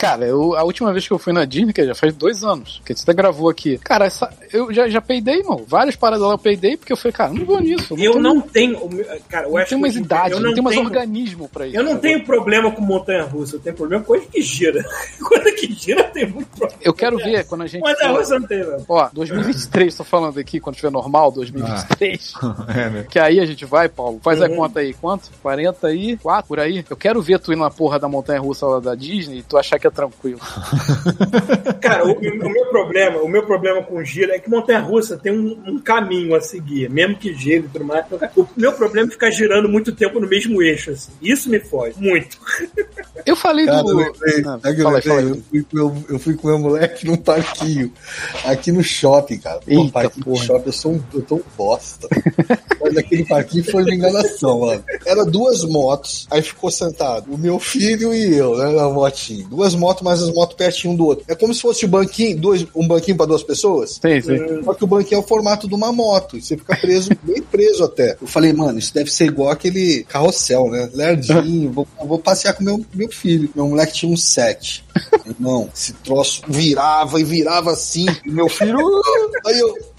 Cara, eu, a última vez que eu fui na Disney, que já faz dois anos, que a gente até gravou aqui. Cara, essa, eu já, já peidei, irmão. Várias paradas lá eu peidei, porque eu falei, cara, não vou nisso. Eu tenho- não tenho. Cara, eu não acho tenho mais que idade, eu não, tenho mais organismo pra isso. Eu não sabe? tenho problema com montanha russa, eu tenho problema com coisa que gira. coisa que gira tem muito problema. Eu quero ver quando a gente. Montanha russa não tem, não. Ó, 2023, tô falando aqui, quando tiver normal, 2023. É, né? Que aí a gente vai, Paulo. Faz a Uhum. conta aí. Quanto? 44 por aí? Eu quero ver tu ir na porra da montanha russa lá da Disney e tu achar que é tranquilo. Cara, o, o meu problema, o meu problema com giro é que montanha russa tem um, um caminho a seguir, mesmo que gire e tudo mais. O meu problema é ficar girando muito tempo no mesmo eixo, assim. Isso me foge, muito. Eu falei Cara, do. eu lembrei, Ah, eu, fala aí, fala lembrei? aí. Eu fui com meu, eu fui com meu moleque num parquinho, aqui no shopping, cara. Pô, Eita, parquinho porra. shopping, eu sou um, eu tô um bosta. Mas aquele parquinho foi uma enganação, mano. Era duas motos, aí ficou sentado o meu filho e eu, né, na motinha. Duas motos, mas as motos pertinho um do outro. É como se fosse um banquinho, dois, um banquinho pra duas pessoas. Sim, sim. Só que o banquinho é o formato de uma moto. E você fica preso, bem preso até. Eu falei, mano, isso deve ser igual aquele carrossel, né? Lerdinho, vou, vou passear com meu, meu filho. Meu moleque tinha um sete. Não, esse troço virava e virava assim. E meu filho. Aí eu.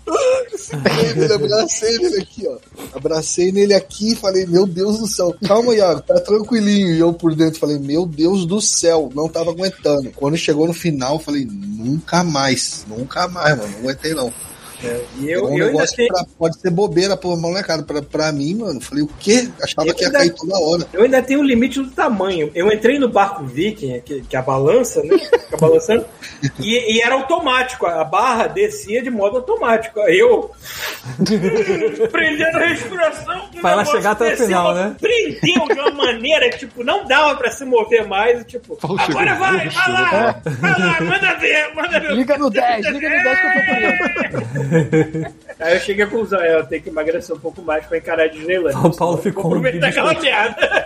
Abracei nele aqui, ó. Abracei nele aqui e falei, meu Deus do céu. Calma, Iago, tá tranquilinho. E eu por dentro falei, meu Deus do céu, não tava aguentando. Quando chegou no final, falei, nunca mais, nunca mais, mano. Não aguentei, não. E É eu, um eu ainda negócio tenho. pra- pode ser bobeira pra molecada. Pra, pra mim, mano, falei, o quê? Achava Eu que ia ainda- cair toda hora. Eu ainda tenho o limite do tamanho. Eu entrei no barco Viking, que, que é a balança, né? Fica balançando. E, e era automático. A barra descia de modo automático. Aí eu. prendendo a respiração. que lá negócio chegar até o final, né? Prendeu de uma maneira que, tipo, não dava pra se mover mais. e, Tipo, agora vai, vai lá, vai lá, manda ver, manda ver. Liga no 10, liga no 10 que eu tô querendo. Aí eu cheguei à conclusão, é, eu tenho que emagrecer um pouco mais pra encarar a Disneyland. O Paulo ficou um.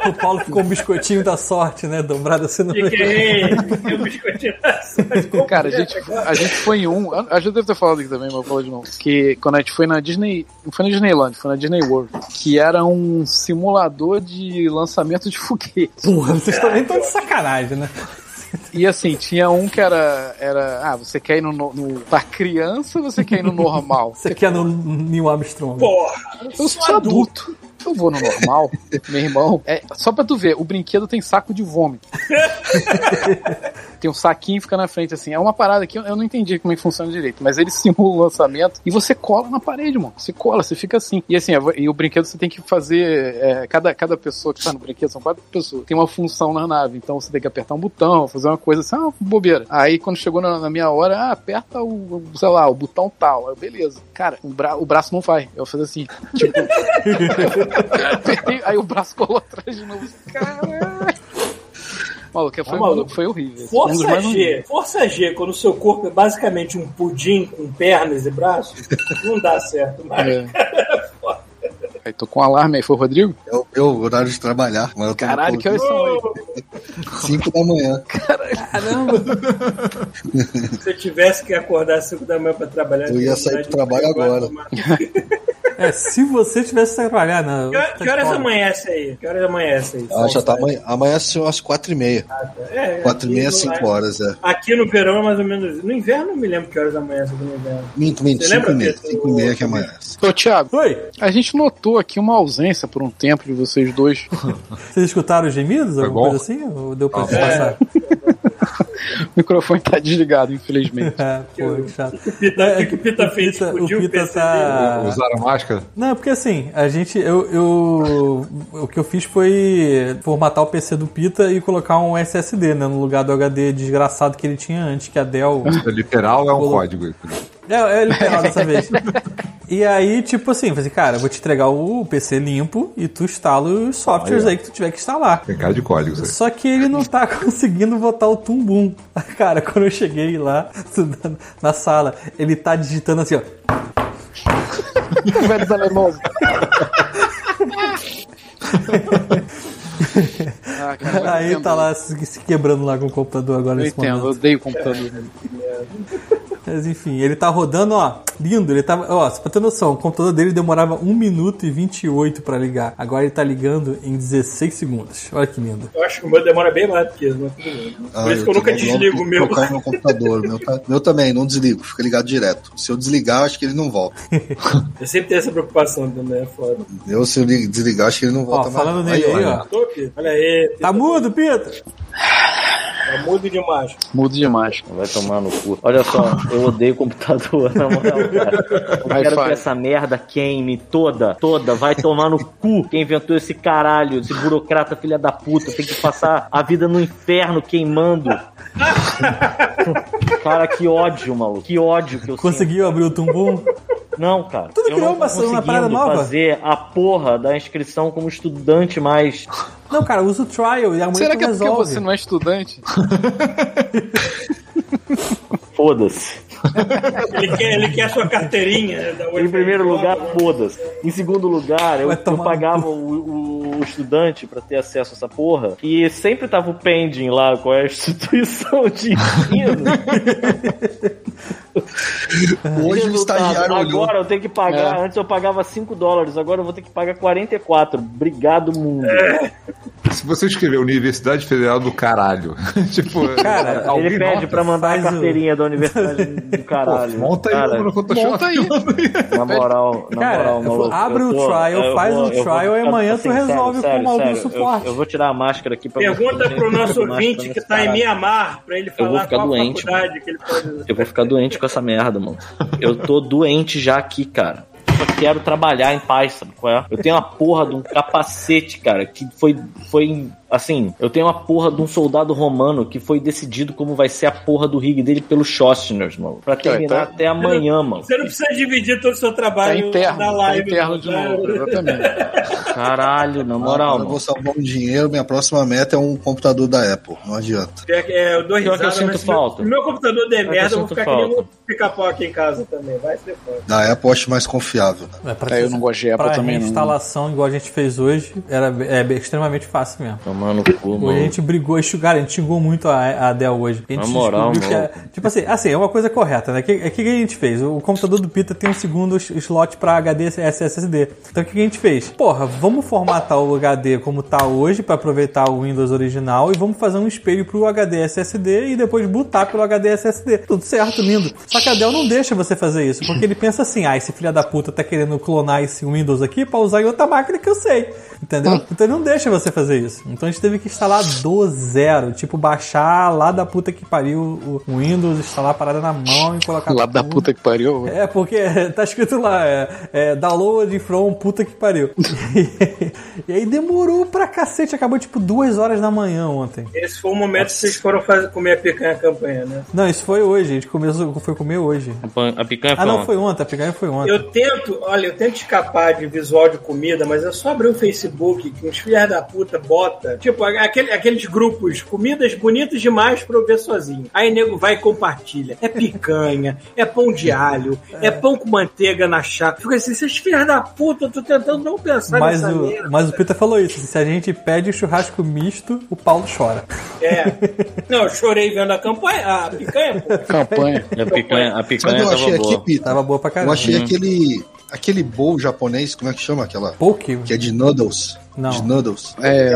O Paulo ficou um biscoitinho da sorte, né? Dobrado assim no meio. Fiquei, fiquei um biscoitinho da sorte. Cara, a gente, a gente foi em um. A gente deve ter falado aqui também, mas eu vou falar de novo. Que quando a gente foi na Disney. Não foi na Disneyland, foi na Disney World. Que era um simulador de lançamento de foguete. Porra, vocês também estão de sacanagem, né? E assim, tinha um que era. era ah, você quer ir no. no, pra criança ou você quer ir no normal? Você quer no Neil Armstrong. Porra, Eu sou adulto. Eu vou no normal, meu irmão. É, só pra tu ver, o brinquedo tem saco de vômito. tem um saquinho fica na frente, assim. É uma parada que eu, eu não entendi como é que funciona direito, mas ele simula o lançamento e você cola na parede, mano. Você cola, você fica assim. E assim, e o brinquedo você tem que fazer. é, cada, cada pessoa que tá no brinquedo, são quatro pessoas, tem uma função na nave. Então você tem que apertar um botão, fazer uma coisa assim, ah, bobeira. Aí quando chegou na, na minha hora, ah, aperta o, o, sei lá, o botão tal. Aí, beleza. Cara, o, bra o braço não vai. Eu fazer assim, tipo. apertei, aí o braço colou atrás de novo. Caralho. Maluco, foi, Tá maluco. foi horrível. Um Força mais G, horríveis. força G, quando o seu corpo é basicamente um pudim com pernas e braços, não dá certo mais. É. Aí tô com um alarme aí, foi o Rodrigo? É o meu horário de trabalhar. Mas eu tô Caralho, que horas são aí? 5 da manhã. Se eu tivesse que acordar às 5 da manhã pra trabalhar, Eu ia sair pro trabalho agora. É, se você tivesse que trabalhar na. Que, que horas amanhece aí? Que horas amanhece aí? Ah, já tá amanhã. Amanhã são as 4 e meia. É, 4 e meia, aqui no- 5 horas, é. Aqui no verão é mais ou menos. No inverno não me lembro que horas amanhece aqui no inverno. Minto, minto, Você 5 lembra, e meia. 5 e meia que amanhece. Ô, Thiago, Oi, a gente notou aqui uma ausência por um tempo de vocês dois. vocês escutaram os gemidos? Alguma bom? coisa assim? Ou deu pra Ah, passar? O microfone tá desligado, infelizmente. É, pô, que chato. Pita, É, o que o Pita fez? Pita- Explodiu o Pita tá-. Usaram máscara? Não, porque assim, a gente. Eu, eu- o que eu fiz foi formatar o PC do Pita e colocar um SSD, né? No lugar do HD desgraçado que ele tinha antes, que a Dell. É literal é um Colou. código. É, é literal dessa vez. E aí, tipo assim, eu falei, cara, eu vou te entregar o PC limpo e tu instala os softwares aí que tu tiver que instalar. Tem cara de código aí. Só que ele não tá conseguindo botar o tumbum. Cara, quando eu cheguei lá na sala, ele tá digitando assim, ó. Velho Zalemoso. ah, cara, Aí tá lá se, quebrando lá com o computador agora Eu nesse entendo, eu odeio computador. Mas enfim, ele tá rodando, ó, lindo. Ele tava, ó, pra ter noção, o computador dele demorava 1 minuto e 28 pra ligar. Agora ele tá ligando em 16 segundos. Olha que lindo. Eu acho que o meu demora bem mais do que isso, mas tudo bem. Ah, Por isso que eu nunca desligo o meu. meu computador. Meu, tá- meu também, não desligo, fica ligado direto. Se eu desligar, acho que ele não volta. Eu sempre tenho essa preocupação também, é foda. Eu, se eu li- desligar, acho que ele não volta Ó, falando mais. nele aí, ó. Tô, Pita? Olha aí. Tá mudo, Pita? Tá mudo demais. Mudo demais. Vai tomar no cu. Olha só, eu odeio computador, na moral, cara. Eu Vai, quero que essa merda queime toda, toda. Vai tomar no cu quem inventou esse caralho, esse burocrata filha da puta. Tem que passar a vida no inferno queimando. Cara, que ódio, maluco. Que ódio que eu sinto. Conseguiu abrir o tumbum? Não, cara. Tudo eu criou não uma- tô uma parada nova? fazer a porra da inscrição como estudante mais. Não, cara, usa o trial e amanhã Será que é porque resolve. você não é estudante? bastante. Foda-se. Ele quer, ele quer a sua carteirinha. Da Em primeiro lugar, foda-se. Em segundo lugar, eu, eu pagava o, o estudante pra ter acesso a essa porra. E sempre tava o pending lá com a instituição de ensino. Hoje o estagiário olhou. Agora eu tenho que pagar. É. Antes eu pagava 5 dólares, agora eu vou ter que pagar 44. Obrigado, mundo. Se você escrever Universidade Federal do Caralho, tipo, Cara, Ele alguém pede nota? pra mandar a faz o- carteirinha da universidade do caralho. Pô, monta aí Cara, no Photoshop. Monta aí. Na moral, na Cara, moral, maluco, abre o tô- trial, eu faz vou- o eu vou trial e amanhã tu assim, resolve sério, com algum suporte. Eu, eu vou tirar a máscara aqui pra Pergunta pro nosso ouvinte que tá em. Mianmar pra ele Eu vou falar ficar qual doente, faculdade que ele pode. Eu vou ficar doente com essa merda, mano. Eu tô doente já aqui, cara. Só quero trabalhar em paz, sabe qual é? Eu tenho uma porra de um capacete, cara, que foi, foi Assim, eu tenho uma porra de um soldado romano que foi decidido como vai ser a porra do rig dele pelo Schostner, mano. Pra terminar tá- até amanhã, mano. Você não precisa dividir todo o seu Tá trabalho interno, na tá live. interno de né? novo, exatamente. Caralho, na moral, eu vou salvar um dinheiro, minha próxima meta é um computador da Apple. Não adianta. É, é, eu dou Pior que eu risada, sinto falta. meu- meu computador der merda, eu vou ficar que nem falta. um pica-pau aqui em casa também. Vai ser foda. Da Apple eu acho mais confiável. É, pra É, eu não gosto de Apple pra também, não. reinstalação, igual a gente fez hoje, era é, extremamente fácil mesmo. Tomando cu, Hoje a mano. gente brigou, enxugar, a gente xingou muito a, a Dell hoje. A gente Na moral, descobriu mano. que é- tipo assim, assim, é uma coisa correta, né? O que, que, que a gente fez? O computador do Pita tem um segundo slot pra HD SSD. Então o que, que a gente fez? Porra, vamos formatar o HD como tá hoje pra aproveitar o Windows original e vamos fazer um espelho pro HD SSD e depois botar pelo HD SSD. Tudo certo, lindo. Só que a Dell não deixa você fazer isso, porque ele pensa assim, ah, esse filho da puta tá querendo clonar esse Windows aqui pra usar em outra máquina que eu sei. Entendeu? Então ele não deixa você fazer isso. Então a gente teve que instalar do zero. Tipo, baixar lá da puta que pariu o Windows, instalar a parada na mão e colocar. Lá da tudo. puta que pariu. É, porque tá escrito lá, é, é, download from puta que pariu. e aí demorou pra cacete, acabou tipo duas horas da manhã ontem. Esse foi o momento que vocês foram fazer, comer a picanha a campanha, né? Não, isso foi hoje, a gente começou, foi comer hoje. A picanha Ah, não, foi foi ontem, a picanha foi ontem. Eu tento, olha, eu tento escapar de visual de comida, mas é só abrir o Facebook que uns filhos da puta bota. Tipo, aquele- aqueles grupos, comidas bonitas demais pra eu ver sozinho. Aí nego vai e compartilha. É picanha, é pão de alho, é, pão com manteiga na chapa. Fica assim, vocês filhos da puta, eu tô tentando não pensar Mas nessa o, merda. mas o Peter falou isso: se a gente pede churrasco misto, o Paulo chora. É. Não, eu chorei vendo a campanha, a picanha, pô. Campanha. A picanha, a picanha eu achei tava aqui, boa. Pita? Tava boa pra Eu caramba. achei aquele, aquele bowl japonês, como é que chama aquela? Poke? Que é de noodles. Não. De noodles. É,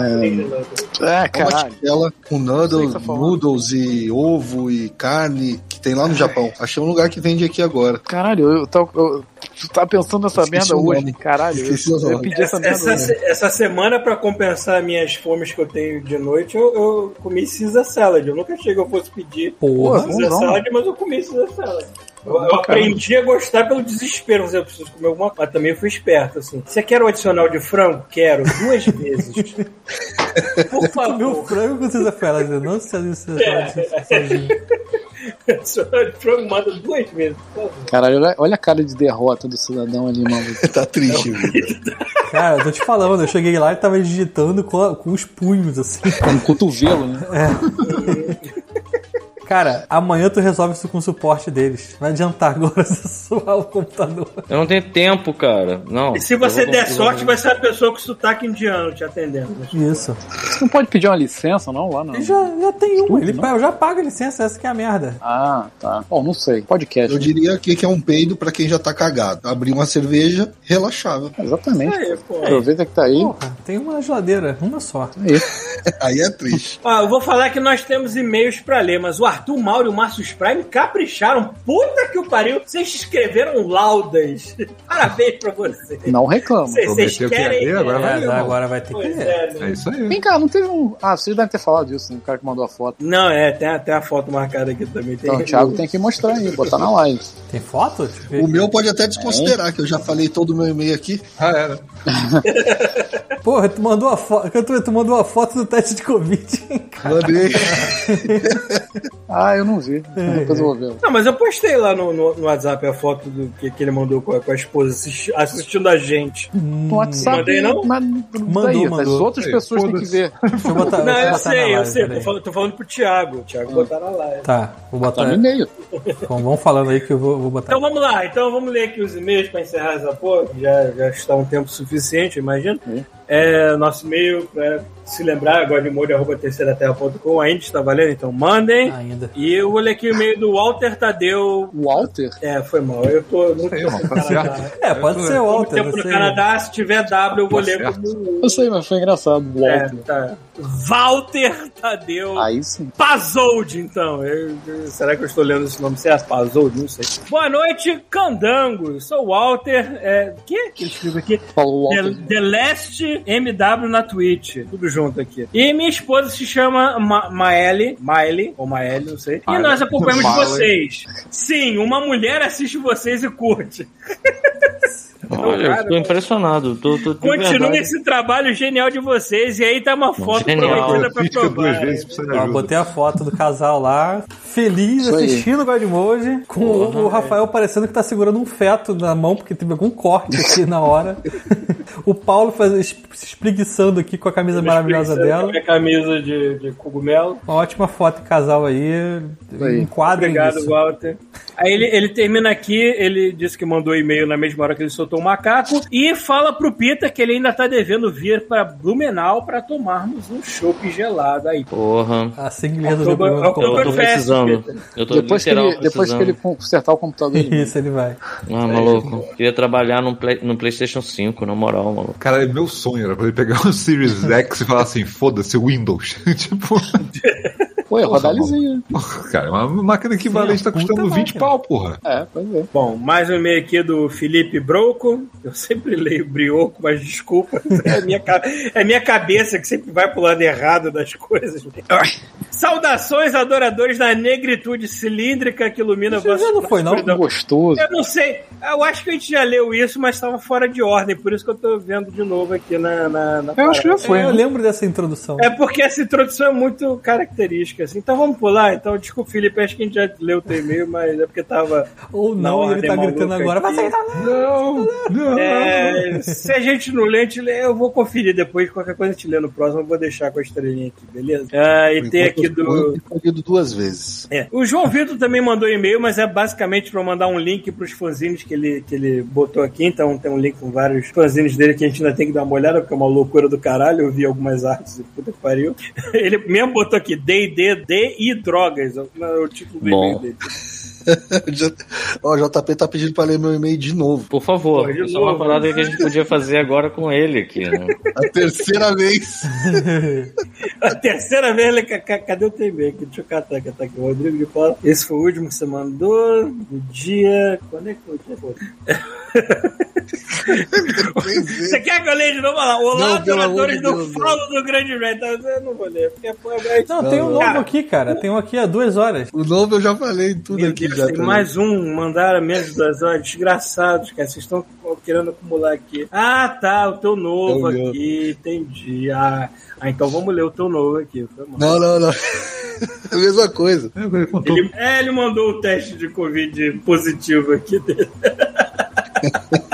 é Uma caralho. tigela com Sei noodles, tá noodles e ovo e carne que tem lá no Japão. Achei um lugar que vende aqui agora. Caralho, eu, tô, eu, tu tá pensando nessa Esqueci merda o hoje. nome. Caralho, eu, Esqueci eu nome. pedi essa merda Essa, essa semana, pra compensar minhas fomes que eu tenho de noite, eu, eu comi Caesar salad. Eu nunca achei que eu fosse pedir Porra. Caesar bom, salad, mas eu comi Caesar salad. Eu, eu aprendi a gostar pelo desespero. Eu preciso comer alguma coisa. Mas também fui esperto, assim. Você quer o adicional de frango? Quero. Duas vezes. Por Meu favor. frango com César Fela, não se. Adicional de frango manda duas vezes. Caralho, olha, a cara de derrota do cidadão ali, mano. Tá triste, viu? Cara, eu tô te falando, eu cheguei lá e tava digitando com, a- com os punhos, assim. Com o cotovelo, né? Cara, amanhã tu resolve isso com o suporte deles. Vai adiantar agora suar o computador. Eu não tenho tempo, cara. Não. E se você Eu der eu sorte, vai ser a pessoa com sotaque indiano te atendendo. Isso. Você não pode pedir uma licença, não, lá não. Ele já, já tem uma, ele não? pa- já paga a licença, essa que é a merda. Ah, tá. Bom, não sei. Podcast. Eu né? diria que que é um peido pra quem já tá cagado. Abrir uma cerveja, relaxável. Exatamente. Aí, pô. Aproveita que tá aí. Porra, tem uma na geladeira, uma só. aí. Aí é triste. Ó, eu vou falar que nós temos e-mails pra ler, mas o Arthur Mauro e o Márcio Prime capricharam. Puta que o pariu. Vocês escreveram laudas. Parabéns pra vocês. Não reclama. Vocês, vocês Prometeu que ia querem. ler, agora É, vai agora vai ter que Pois ler. é, né? É isso aí. Vem cá, não teve um. Ah, vocês devem ter falado disso, né? O cara que mandou a foto. Não, é, tem até a foto marcada aqui também. Tem Então, o Thiago tem que mostrar aí, botar na live. Tem foto? O meu pode até desconsiderar, que eu já falei todo o meu e-mail aqui. Ah, era. Porra, tu mandou a foto. Tu, tu mandou a foto do teste de Covid. Mandei. Ah, eu não vi. Depois eu vou ver. Não, mas eu postei lá no, no, no WhatsApp a foto do que, que ele mandou com a, com a esposa assisti- assistindo a gente. No WhatsApp. Mandei, não? Mas, Mandou, daí, As mandou. outras Ei, pessoas têm que ver. Deixa eu botar, Não, eu sei, eu live, sei. peraí. Tô falando, tô falando pro Thiago. O Thiago botar na live. Tá, vou botar. Tá no e-mail. Vamos vamos falando aí que eu vou, vou botar. Então vamos lá, então vamos ler aqui os e-mails para encerrar essa porra, que já, já está um tempo suficiente, eu imagino. É, nosso e-mail, para se lembrar, godmode.terceiraterra.com, ainda está valendo, então mandem. Ainda. E eu vou ler aqui o e-mail do Walter Tadeu. Walter? É, foi mal, eu tô muito tempo no tá Canadá. É, pode ser Muito Walter. tempo no. Canadá, se tiver W, eu vou Tá ler certo. como. Eu sei, mas foi engraçado. É, Walter. tá. Walter Tadeu. Aí sim. Pazold, então. Eu- eu- será que eu estou lendo esse nome certo? Pazold, não sei. Boa noite, Candango. Sou o Walter. É, que que ele escreveu aqui? Falou The, Walter. The Last Mari MW na Twitch. Tudo junto aqui. E minha esposa se chama Ma Maeli. Maeli, ou Maeli, não sei. E nós acompanhamos Maeli. vocês. Sim, uma mulher assiste vocês e curte. Olha, eu tô impressionado. Tô, tô, Continue esse trabalho genial de vocês. E aí tá uma foto Genial. Crítica duas vezes precisa botei a foto do casal lá, feliz Isso aí. assistindo o Godmode, com o, o Rafael parecendo que tá segurando um feto na mão, porque teve algum corte aqui na hora. o Paulo faz, es- se espreguiçando aqui com a camisa maravilhosa dela. Minha camisa de, de cogumelo. Uma ótima foto de casal aí. aí. Enquadrem Obrigado, isso. Walter. Aí ele, ele termina aqui, ele disse que mandou e-mail na mesma hora que ele soltou o macaco e fala pro Peter que ele ainda tá devendo vir pra Blumenau pra tomarmos um chopp gelado aí. Porra. Assim que ele resolveu o Oktober- problema do Eu tô precisando. Peter. Eu tô Depois que, ele, depois que precisando. ele consertar o computador. ele- Isso, ele vai. Ah, maluco. Queria trabalhar no, Play, no PlayStation 5, na moral, maluco. Cara, meu sonho era poder pegar um Series X e falar assim, foda-se, Windows. tipo, Pô, é Porra, rodalizinho. cara, é uma máquina equivalente tá custando 20 máquina. pau, porra. É, pois é. Bom, mais um e-mail aqui do Felipe Broco. Eu sempre leio Brioco, mas desculpa. É minha, é minha cabeça que sempre vai pro lado errado das coisas. Saudações, adoradores da negritude cilíndrica que ilumina Isso já não foi, não? escuridão. Gostoso. Eu não sei. Eu acho que a gente já leu isso, mas estava fora de ordem. Por isso que eu tô vendo de novo aqui na. na, na Eu acho que já parada. foi. É, eu né? lembro dessa introdução. É porque essa introdução é muito característica, assim. Então vamos pular. Então, desculpa, Felipe, acho que a gente já leu o teu e-mail, mas é porque tava. Ou não, ele tá gritando agora. aqui. Vai sair da Não, não. É, se a gente não lê, gente lê, eu vou conferir depois. Qualquer coisa a gente lê no próximo, eu vou deixar com a estrelinha aqui, beleza? Ah, e tem aqui do. Respondido duas vezes. É. O João Vitor também mandou e-mail, mas é basicamente para mandar um link para os fanzines que ele, que ele botou aqui. Então tem um link com vários fanzines dele que a gente ainda tem que dar uma olhada, porque é uma loucura do caralho. Eu vi algumas artes e puta que pariu. Ele mesmo botou aqui D&D, D e drogas. É o título do Bom. dele. Ó, o JP tá pedindo pra ler meu e-mail de novo. Por favor, Pô, isso é uma parada que a gente podia fazer agora com ele aqui, né? A terceira vez. A terceira vez, ele, ca- ca- cadê o teu e-mail aqui? Deixa eu catar que tá aqui. O Rodrigo de Paula. Esse foi o último que você mandou. No dia. Quando é que foi? Que foi? Você quer que eu leia de novo? Olha lá. Olá, Não, adoradores do Deus, Falo do Grande Red. Então, Eu não vou ler, porque é Não, tem um novo aqui, cara. Tem um aqui há duas horas. O novo eu já falei tudo aqui Já. tem mais um, mandaram menos de duas horas. Desgraçados, cara. Vocês estão querendo acumular aqui. Ah, tá, o teu novo É o meu. aqui, entendi. Ah, ah, então vamos ler o teu novo aqui. Não, não, não. É a mesma coisa. É, ele é, ele mandou o teste de Covid positivo aqui dele.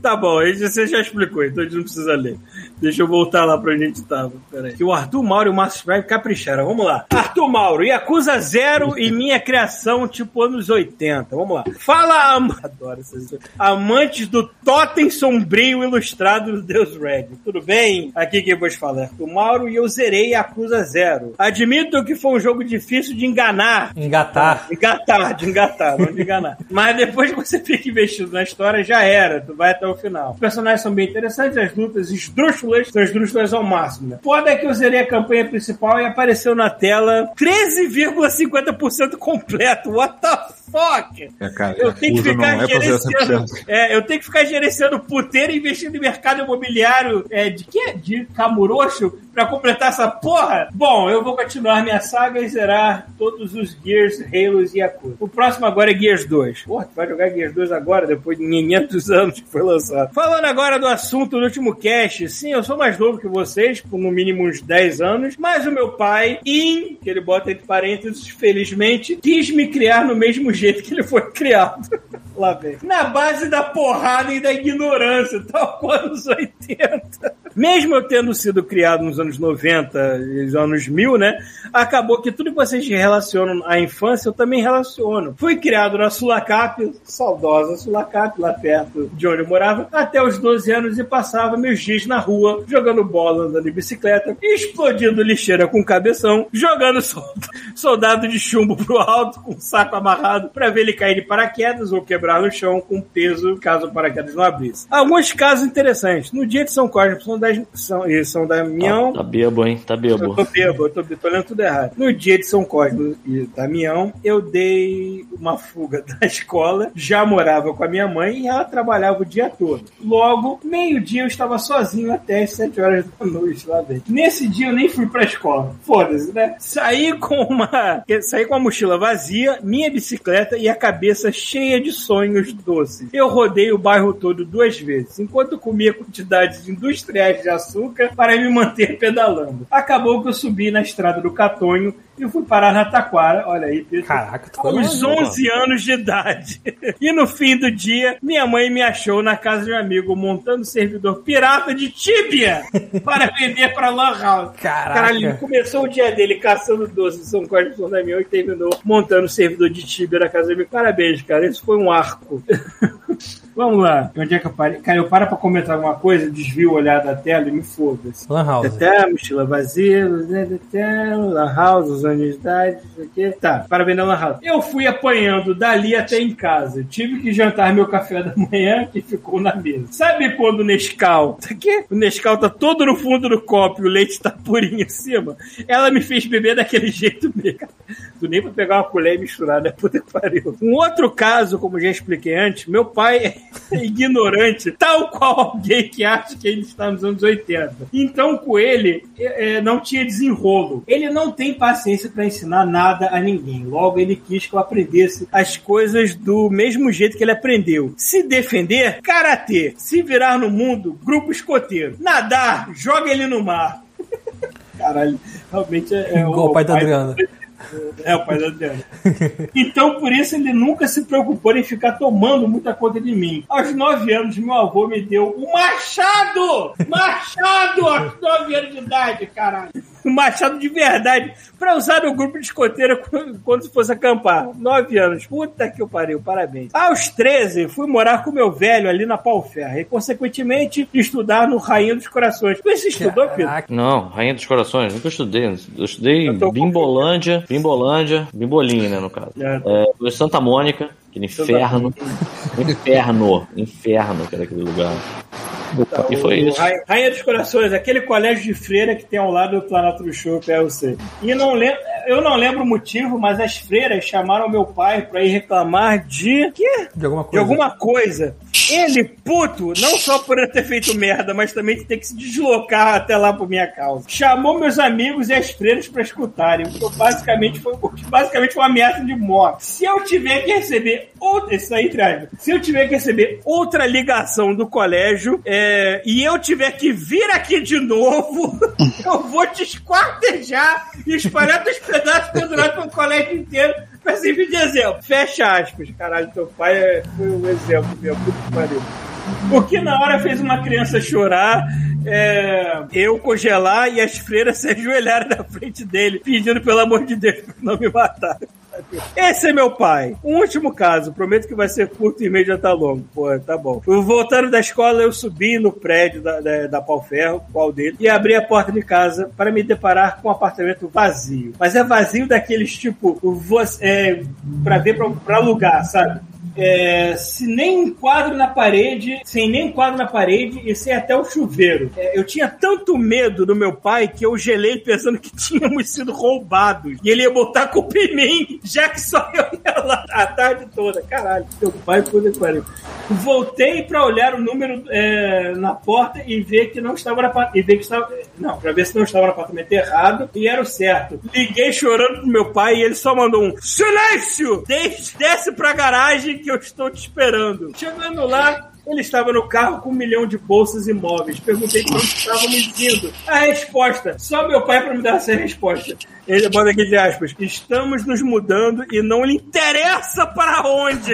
tá bom, aí você já explicou, então a gente não precisa ler. Deixa eu voltar lá pra onde a gente tava. Peraí. Que o Arthur Mauro e o Márcio Prime capricharam. Vamos lá. Arthur Mauro, Yakuza Zero e minha criação tipo anos 80. Vamos lá. Fala, am... adoro essas amantes do totem sombrio ilustrado do Deus Red. Tudo bem? Aqui quem vos fala é Arthur Mauro e eu zerei Yakuza Zero. Admito que foi um jogo difícil de enganar. Engatar. Engatar, de engatar, não de enganar. Mas depois que você fica investido na história, já era. Vai até o final. Os personagens são bem interessantes, as lutas esdrúxulas são esdrúxulas ao máximo. Né? Foda é que eu zerei a campanha principal e apareceu na tela 13,50% completo. What the fuck? É, cara, Eu tenho que ficar não é gerenciando. 0%. É, eu tenho que ficar gerenciando puteiro e investindo em mercado imobiliário é, de quê? De Camurocho pra completar essa porra? Bom, eu vou continuar minha saga e zerar todos os Gears, Halos e Yakuza. O próximo agora é Gears 2. Porra, tu vai jogar Gears 2 agora, depois de 500 anos que foi lançado. Falando agora do assunto do último cast, sim, eu sou mais novo que vocês, com no mínimo uns 10 anos, mas o meu pai, in, que ele bota entre parênteses, felizmente, quis me criar no mesmo jeito que ele foi criado. Lá vem. Na base da porrada e da ignorância, tal qual nos 80. Mesmo eu tendo sido criado nos anos 90 e nos anos 1000, né? Acabou que tudo que vocês relacionam à infância, eu também relaciono. Fui criado na Sulacap, saudosa Sulacap, lá perto de onde eu morava, até os 12 anos e passava meus dias na rua, jogando bola, andando de bicicleta, explodindo lixeira com cabeção, jogando sol- soldado de chumbo pro alto, com saco amarrado, pra ver ele cair de paraquedas ou quebrar no chão com peso, caso o paraquedas não abrisse. Alguns casos interessantes. No dia de São Cosme São das, são, São Damião. Tá bebo, hein? Tá Eu bebo. tô bêbado, eu tô, tô lendo tudo errado. No dia de São Cosme e Damião, eu dei uma fuga da escola, já morava com a minha mãe e ela trabalhava o dia todo. Logo, meio-dia eu estava sozinho até as 7 horas da noite lá dentro. Nesse dia eu nem fui pra escola. Foda-se, né? Saí com uma. Saí com a mochila vazia, minha bicicleta e a cabeça cheia de sonhos doces. Eu rodei o bairro todo duas vezes, enquanto comia quantidades industriais de açúcar para me manter pedalando. Acabou que eu subi na estrada do Catonho e fui parar na Taquara. Olha aí, Pedro. Caraca, tu Aos longe, 11 anos de idade. E no fim do dia, minha mãe me achou na casa de um amigo montando servidor pirata de Tibia para vender para Lan House. Caraca. Caralho, começou o dia dele caçando doce em São Cosme São Damião e terminou montando servidor de Tibia na casa amigo. Parabéns, cara. Esse foi um arco. Vamos lá. Onde é que eu parei? Cara, eu paro pra comentar alguma coisa, desvio o olhar da tela e me foda-se. Lan House. Até mochila vazia, até Lan House, os anos de idade, isso aqui. Tá, para vender Lan House. Eu fui apanhando dali até em casa. Tive que jantar meu café da manhã que ficou na mesa. Sabe quando o Nescau, aqui? O Nescau tá todo no fundo do copo e o leite tá purinho em cima? Ela me fez beber daquele jeito mesmo. Tu nem pra pegar uma colher e misturar, né? Puta que pariu. Um outro caso, como já expliquei antes, meu pai é ignorante, tal qual alguém que acha que ele está nos anos 80. Então, com ele, é, é, não tinha desenrolo. Ele não tem paciência para ensinar nada a ninguém. Logo, ele quis que eu aprendesse as coisas do mesmo jeito que ele aprendeu. Se defender, karatê. Se virar no mundo, grupo escoteiro. Nadar, joga ele no mar. Caralho, realmente é, é Igual o pai da Adriana. é, o pai da Adriana. Então, por isso, ele nunca se preocupou em ficar tomando muita conta de mim. Aos nove anos, meu avô me deu um machado! Machado! Aos nove anos de idade, caralho! Um machado de verdade, pra usar no grupo de escoteira quando- fosse acampar. Nove anos. Puta que eu pariu, parabéns. Aos 13, fui morar com meu velho ali na Pau Ferro e, consequentemente, estudar no Rainha dos Corações. Você estudou, Pedro? Não, Rainha dos Corações, nunca estudei. Eu estudei Eu Bimbolândia, Bimbolândia, Bimbolinha, né, no caso. É. É, Santa Mônica, aquele inferno. Inferno, inferno, que era aquele lugar. E foi O isso. Rainha, dos Corações, aquele colégio de freira que tem ao lado do Planalto do Show, é. E não lembro, eu não lembro o motivo, mas as freiras chamaram meu pai pra ir reclamar de. Quê? De alguma De coisa. alguma coisa. Ele, puto, não só por eu ter feito merda, mas também de ter que se deslocar até lá por minha causa. Chamou meus amigos e as freiras pra escutarem. O que basicamente foi, basicamente foi uma ameaça de morte. Se eu tiver que receber outra. Isso aí, Trás. Se eu tiver que receber outra ligação do colégio é, e eu tiver que vir aqui de novo, eu vou te esquartejar e espalhar teus pedaços pendurados pelo colégio inteiro pra servir de exemplo. Fecha aspas. Caralho, teu pai é- foi um exemplo meu. Puta que pariu. O que na hora fez uma criança chorar, é, eu congelar e as freiras se ajoelharem na frente dele, pedindo pelo amor de Deus pra não me matar. Esse é meu pai. Um último caso, prometo que vai ser curto e meio já tá longo. Pô, tá bom. Voltando da escola, eu subi no prédio da, da, da Pau Ferro, qual dele, e abri a porta de casa para me deparar com um apartamento vazio. Mas é vazio daqueles tipo, você, é, pra ver pra, alugar, sabe? É, se nem um quadro na parede, sem nem um quadro na parede e sem até o chuveiro. É, eu tinha tanto medo do meu pai que eu gelei pensando que tínhamos sido roubados. E ele ia botar a culpa em mim, já que só eu ia lá a tarde toda. Caralho, teu pai foi pariu. Voltei pra olhar o número é, na porta e ver que não estava na e ver que estava não, pra ver se não estava no apartamento errado e era o certo. Liguei chorando pro meu pai e ele só mandou um silêncio! Desce, desce pra garagem que eu estou te esperando. Chegando lá, ele estava no carro com um milhão de bolsas e móveis. Perguntei pra onde estávamos indo. A resposta, só meu pai para me dar essa resposta. Ele bota aqui de aspas. Estamos nos mudando e não lhe interessa para onde.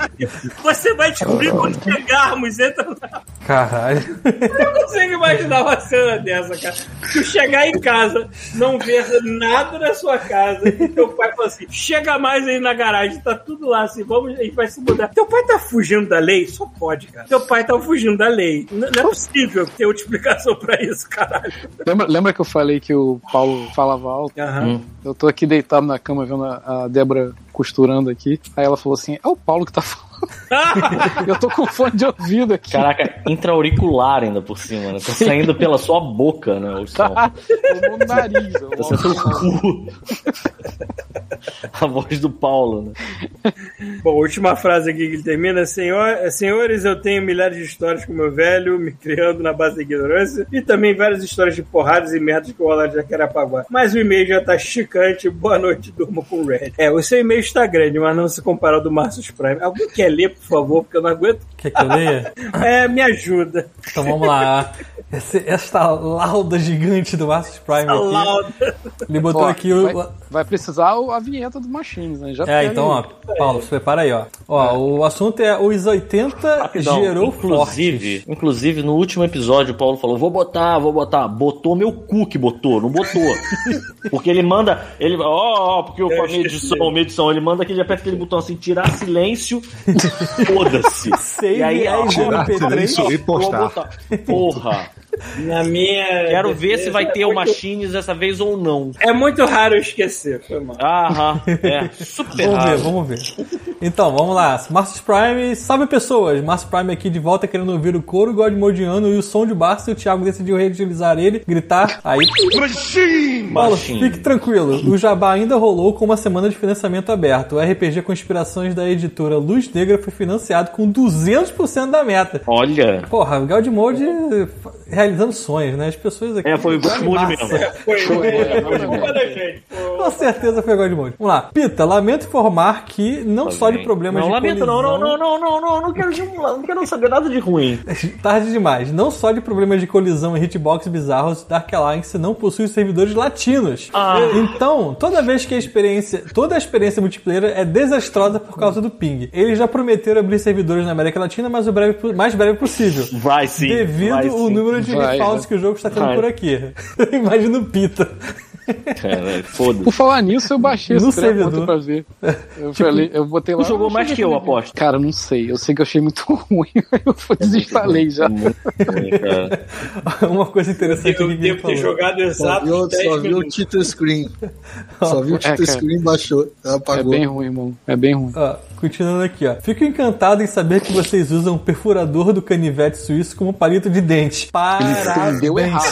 Você vai descobrir quando chegarmos. Entra na Caralho. eu não consigo imaginar uma cena dessa, cara. Tu chegar em casa, não ver nada na sua casa, e teu pai fala assim: chega mais aí na garagem, tá tudo lá assim, vamos, a gente vai se mudar. Teu pai tá fugindo da lei? Só pode. Teu pai tá fugindo da lei. N- Não é possível ter outra explicação pra isso, caralho. Lembra, lembra que eu falei que o Paulo falava alto? Aham. Eu tô aqui deitado na cama vendo a, a Débora costurando aqui. Aí ela falou assim: é o Paulo que tá falando. Eu tô com fone de ouvido aqui. Caraca, intra-auricular ainda por cima, né? Tá saindo pela sua boca, né? O som. Tá no nariz. Tá sendo pelo cu. A voz do Paulo, né? Bom, última frase aqui que ele termina. Senhor, senhores, eu tenho milhares de histórias com meu velho, me criando na base da ignorância, e também várias histórias de porradas e merdas que o Rolando já quer apagar. Mas o e-mail já tá esticante. Boa noite, durma com o Red. É, o seu e-mail está grande, mas não se compara ao do Marcos Prime. Alguém quer ler, por favor, porque eu não aguento. Quer que eu leia? É, me ajuda. Então vamos lá. Esse- esta lauda gigante do Masters Prime A aqui. lauda. Ele botou Ó, aqui o. vai, vai precisar o- a vinheta do Machines, né? Já É, então, aí. ó, Paulo, se prepara aí, ó. Ó, o assunto é os 80 Rapidão, gerou inclusive, fortes. inclusive, no último episódio, o Paulo falou: vou botar, vou botar. Botou meu cu que botou, não botou. porque ele manda. Ele, ó, ó, porque o- com a minha edição, minha edição, ele manda aquele aperta aquele botão assim, tirar silêncio, foda-se. E aí, as tirar MP3. silêncio e vou postar. botar. Porra. Na minha. Quero ver se vai ter é o muito- Machines dessa vez ou não. É muito raro eu esquecer, foi mal. Aham, é. Super Vamos ver, raro. vamos ver. Então, vamos lá. Marcos Prime, salve pessoas. Marcos Prime aqui de volta querendo ouvir o coro godmodiano e o som de Barça e o Thiago decidiu reutilizar ele, gritar. Aí, Paulo, Machine. fique tranquilo. O Jabá ainda rolou com uma semana de financiamento aberto. O RPG Conspirações da editora Luz Negra foi financiado com 200% da meta. Olha. Porra, o Gaudimode realizando sonhos, né? As pessoas aqui. É, foi o Godmode mesmo. Foi, foi, foi culpa da gente. Pô. Com certeza foi Godmode. Vamos lá. Pita, lamento informar que não só de problemas não, de lamento, não, não, colisão- não, não, não, não, não quero, não quero saber nada de ruim. Tarde demais. Não só de problemas de colisão e hitbox bizarros, Dark Alliance não possui servidores latinos. Ah. Então, toda vez que a experiência, toda a experiência multiplayer é desastrosa por causa do ping. Eles já prometeram abrir servidores na América Latina, mas o breve, mais breve possível. Vai sim. Devido vai, ao sim. número de Vai, respaws vai. que o jogo está tendo Vai. por aqui. Imagina o Pita. Cara, foda-se. Por falar nisso, eu baixei No esse ontem pra ver. Eu falei, eu botei lá. Tu jogou eu mais que eu, bem. aposto. Cara, não sei. Eu sei que eu achei muito ruim. Eu desinstalei já. É muito ruim. Uma coisa interessante que Eu ele devo ter falou. jogado Só exato viu, 10 só viu o título screen. Só viu o É, título cara. screen, baixou. Ela É apagou. bem ruim, mano. É bem ruim. Ó, continuando aqui, ó. Fico encantado em saber que vocês usam o perfurador do canivete suíço como palito de dente. Ele Parabéns. entendeu errado.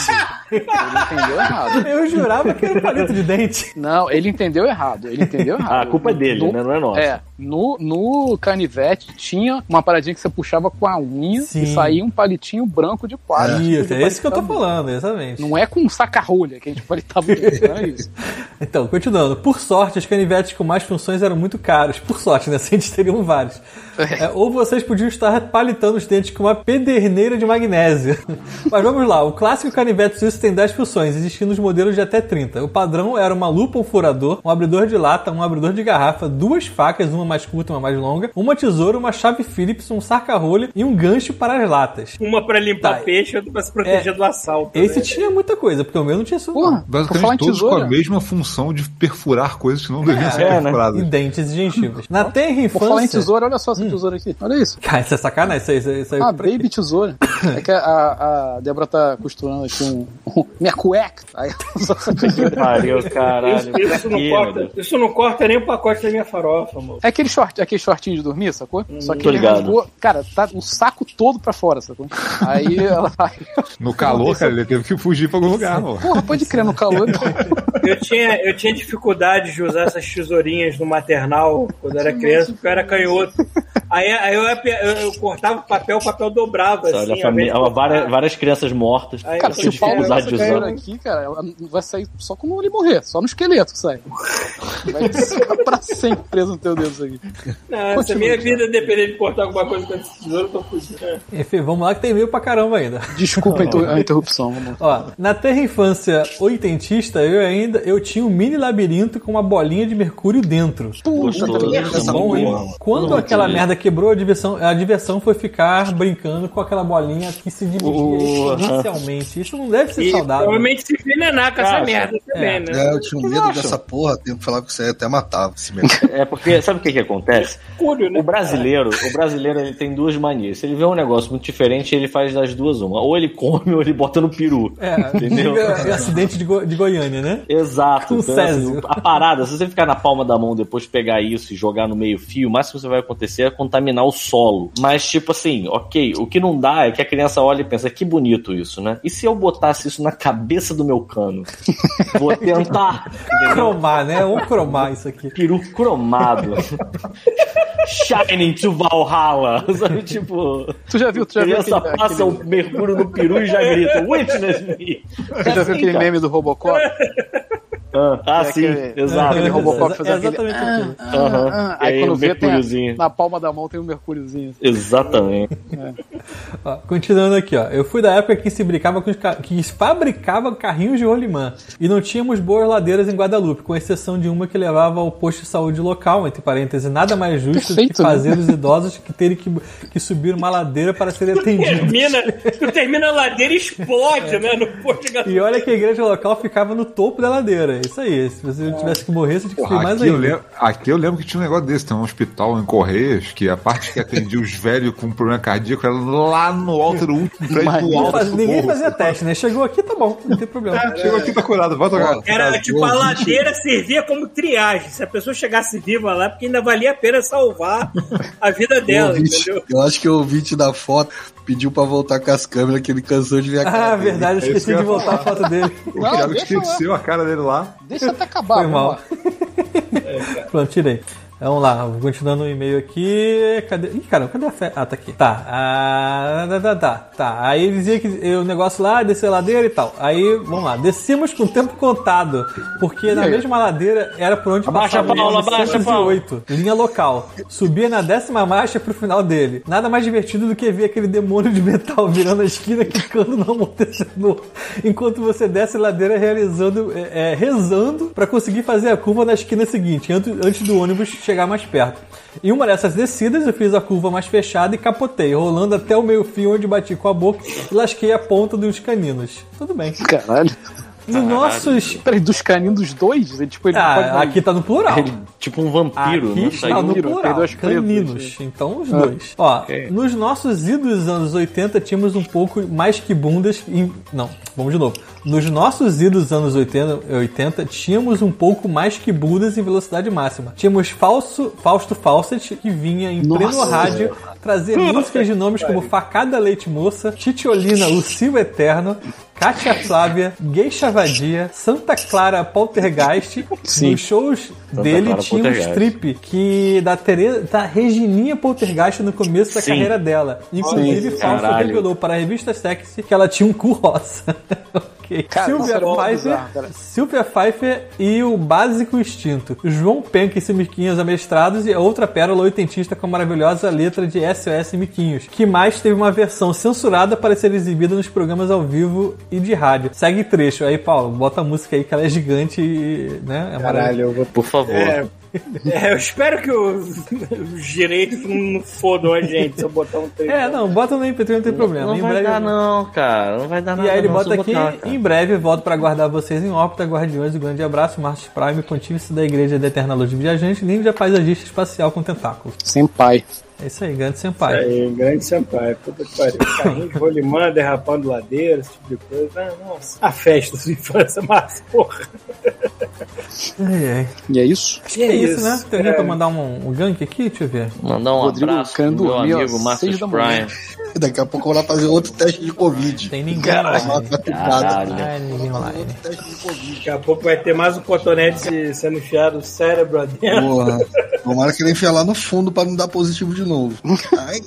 Ele entendeu errado. Eu jurava que era um palito de dente. Não, ele entendeu errado. Ele entendeu errado. Ah, a culpa é dele, No- né? Não é nossa. É, no, no canivete tinha uma paradinha que você puxava com a unha Sim. e saía um palitinho branco de plástico. Isso, de é esse que eu tô falando, exatamente. Não é com um saca-rolha que a gente palitava não é isso. Então, continuando. Por sorte, os canivetes com mais funções eram muito caros. Por sorte, né? Se a gente teriam vários. É, ou vocês podiam estar palitando os dentes com uma pederneira de magnésio. Mas vamos lá. O clássico canivete suíço tem 10 funções, existindo os modelos de até 30. O padrão era uma lupa, um furador, um abridor de lata, um abridor de garrafa, duas facas, uma mais curta e uma mais longa, uma tesoura, uma chave Phillips, um saca-rolha e um gancho para as latas. Uma pra limpar Tá. peixe e outra pra se proteger É, do assalto. Esse né? tinha muita coisa, porque o meu não tinha isso. Porra, Basicamente todos com tesoura. a mesma função de perfurar coisas que não deviam ser é, né? E perfuradas. dentes e gengivas. Na terra Por falar em infância... tesoura, olha só essa tesoura aqui. Olha isso. Cara, isso é sacanagem. Isso aí, isso aí, isso Ah, baby tesoura. É que a, a, Débora tá costurando aqui um, um- minha cueca. Aí tesoura. Pariu, caralho. Isso, isso não corta, isso não corta nem o pacote da minha farofa, amor. É aquele, short, aquele shortinho de dormir, sacou? Só que tô ele ligado. rasgou, cara, tá o saco todo pra fora, sacou? Aí ela vai. No calor, cara, ele teve que fugir pra algum lugar, mano. Porra, pode crer, no calor. Eu tinha, eu tinha dificuldade de usar essas tesourinhas no maternal quando eu era criança, porque eu era canhoto. Aí, aí eu, eu, eu cortava o papel, o papel dobrava, Olha, assim. família, várias, várias crianças mortas. Aí Cara, se o Paulo usar dificuldade essa de usar. tesoura aqui, cara, ela vai sair só quando ele morrer, só no esqueleto que sai. Vai ficar pra sempre preso no teu dedo aqui. Não, se a minha cara. vida depender de cortar alguma coisa com esse tesouro, eu tô fudido. É. Enfim, vamos lá que tem meio pra caramba ainda. Desculpa a inter- a interrupção, vamos. Ó, na terra infância oitentista, eu ainda eu tinha um mini labirinto com uma bolinha de mercúrio dentro. Gostoso. Essa Bom, hein? porra. Quando aquela merda quebrou, a diversão, a diversão foi ficar brincando com aquela bolinha que se dividia Uh, exponencialmente. Isso não deve ser E saudável. provavelmente se envenenar com essa merda também, é. né? É, eu tinha um medo dessa porra, tenho que falar que você até matava esse mesmo. É porque, sabe o que que acontece? Cúrio, né? O brasileiro, o brasileiro ele tem duas manias. Se ele vê um negócio muito diferente, ele faz das duas uma. Ou ele come ou ele bota no peru. É, Entendeu? diga acidente de, Go- de Goiânia, né? Exato. Com Então, assim, a parada, se você ficar na palma da mão depois pegar isso e jogar no meio fio, o máximo que você vai acontecer é contaminar o solo. Mas, tipo assim, ok, o que não dá é que a criança olha e pensa, que bonito isso, né? E se eu botasse isso na cabeça do meu cano? Vou tentar. Cromar, né? Ou cromar isso aqui. Peru cromado. Shining to Valhalla. Sabe, tipo. Tu já viu, tu já viu criança aquele, passa aquele, o mercúrio no peru e já grita, Witness me! tu já viu aquele meme do Robocop? Ah, ah, É sim, aquele- exato. aquele Robocop É fazendo aquele... exatamente aquilo. Aham. Ah, E aí, aí quando o vê, tem a- mercúriozinho. na palma da mão tem um mercúriozinho. Exatamente. Ó, continuando aqui, ó. Eu fui da época que se brincava com os ca- que se fabricava carrinhos de rolimã. E não tínhamos boas ladeiras em Guadalupe, com exceção de uma que levava ao posto de saúde local, entre parênteses, nada mais justo do que Perfeito, né? fazer os idosos que terem que, que subir uma ladeira para serem atendidos. Termina, tu termina a ladeira e explode, né? No posto de E gasolina. olha que a igreja local ficava no topo da ladeira. Isso aí. Se você tivesse que morrer, você tinha que Porra, mais aqui, eu ainda. lembro, aqui eu lembro que tinha um negócio desse, tem um hospital em Correias, que a parte que atendia os velhos com problema cardíaco era lá no alto, no último prédio do alto. faz- Ninguém fazia teste, né? Chegou aqui, tá bom, não tem problema. É, chegou aqui, tá curado, vai tocar. Era tipo, a ladeira servia como triagem. Se a pessoa chegasse viva lá, porque ainda valia a pena salvar a vida dela, ouvinte- entendeu? eu acho que o ouvinte da foto pediu pra voltar com as câmeras, que ele cansou de ver a cara Ah, dele. verdade, eu É esqueci eu de voltar a foto dele. O Thiago esqueceu a cara dele lá. Deixa até acabar, Foi mal. lá. Pronto, tirei. Vamos lá, continuando o e-mail aqui. Cadê? Ih, caramba, cadê a fé? Ah, tá aqui. Tá. Ah, tá, tá, tá, tá. Aí dizia que o negócio lá, descer a ladeira e tal. Aí, vamos lá, descemos com o tempo contado. Porque na aí? mesma ladeira era por onde Abaixa passava Paula, o abaixa a 908, linha local. Subia na décima marcha pro final dele. Nada mais divertido do que ver aquele demônio de metal virando a esquina, quicando no amortecedor. Enquanto você desce a ladeira realizando, é, é, rezando pra conseguir fazer a curva na esquina seguinte, antes, antes do ônibus chegar mais perto. Em uma dessas descidas, eu fiz a curva mais fechada e capotei, rolando até o meio fio onde bati com a boca e lasquei a ponta dos caninos. Tudo bem. Caralho. Nos nossos. Peraí, dos caninos dos dois? Ele, tipo, ele pode Ah, mais- aqui tá no plural. Ele, tipo um vampiro, Aqui né? está Saiu- no plural, tem dois pretos, caninos. Então, os dois. Ó, nos nossos idos dos anos 80, tínhamos um pouco mais que bundas. Em... Não, vamos de novo. Nos nossos idos dos anos 80, 80, tínhamos um pouco mais que bundas em velocidade máxima. Tínhamos falso, Fausto Fawcett, que vinha em pleno Nossa. rádio trazer músicas de nomes como Facada Leite Moça, Titiolina, o Silvio Eterno, Kátia Flávia, Geisha Vadia, Santa Clara Poltergeist. Sim. Nos shows dele Clara tinha um strip que da, Tere, da Regininha Poltergeist no começo da Sim. carreira dela. Inclusive, Sim, Fausto revelou para a revista Sexy que ela tinha um cu rosa. ok. Cara, Silvia, Pfeiffer. Silvia Pfeiffer e o Básico Instinto. João Penca e seus Miquinhos Amestrados e a outra pérola oitentista com a maravilhosa letra de SOS Miquinhos, que mais teve uma versão censurada para ser exibida nos programas ao vivo e de rádio. Segue trecho. Aí, Paulo, bota a música aí que ela é gigante e, né? É Caralho, eu vou. Por favor. É, é, eu espero que os, os direitos não fodam a gente se eu botar um trecho. É, não, bota no MP3, não tem problema. Não Em vai breve- dar não, cara. Não vai dar nada E aí ele não, bota aqui, botar, em breve volto para guardar vocês em órbita, guardiões, um grande abraço, Marcos Prime, pontífice da Igreja da Eterna Luz de Viajante, ninja paisagista espacial com tentáculos. Sem pai. É isso aí, grande senpai. Aí, grande Sampaio, puta que pariu. Carrinho de rolimã, derrapando ladeira, esse tipo de coisa. Ah, nossa, a festa da infância, mas porra. Ai, ai. E é isso? Acho que é isso, isso, né? Tem alguém é. pra mandar um, um gank aqui? Deixa eu ver. Mandar um Rodrigo abraço querendo pro meu amigo seis Marcus da. Prime. Daqui a pouco eu vou lá fazer outro teste de Covid. Tem ninguém Caralho. online. Caralho. Ai, ninguém online. De. Daqui a pouco vai ter mais um cotonete sendo enfiado no cérebro adentro. Porra. Tomara que ele enfiar lá no fundo pra não dar positivo de novo. Ai,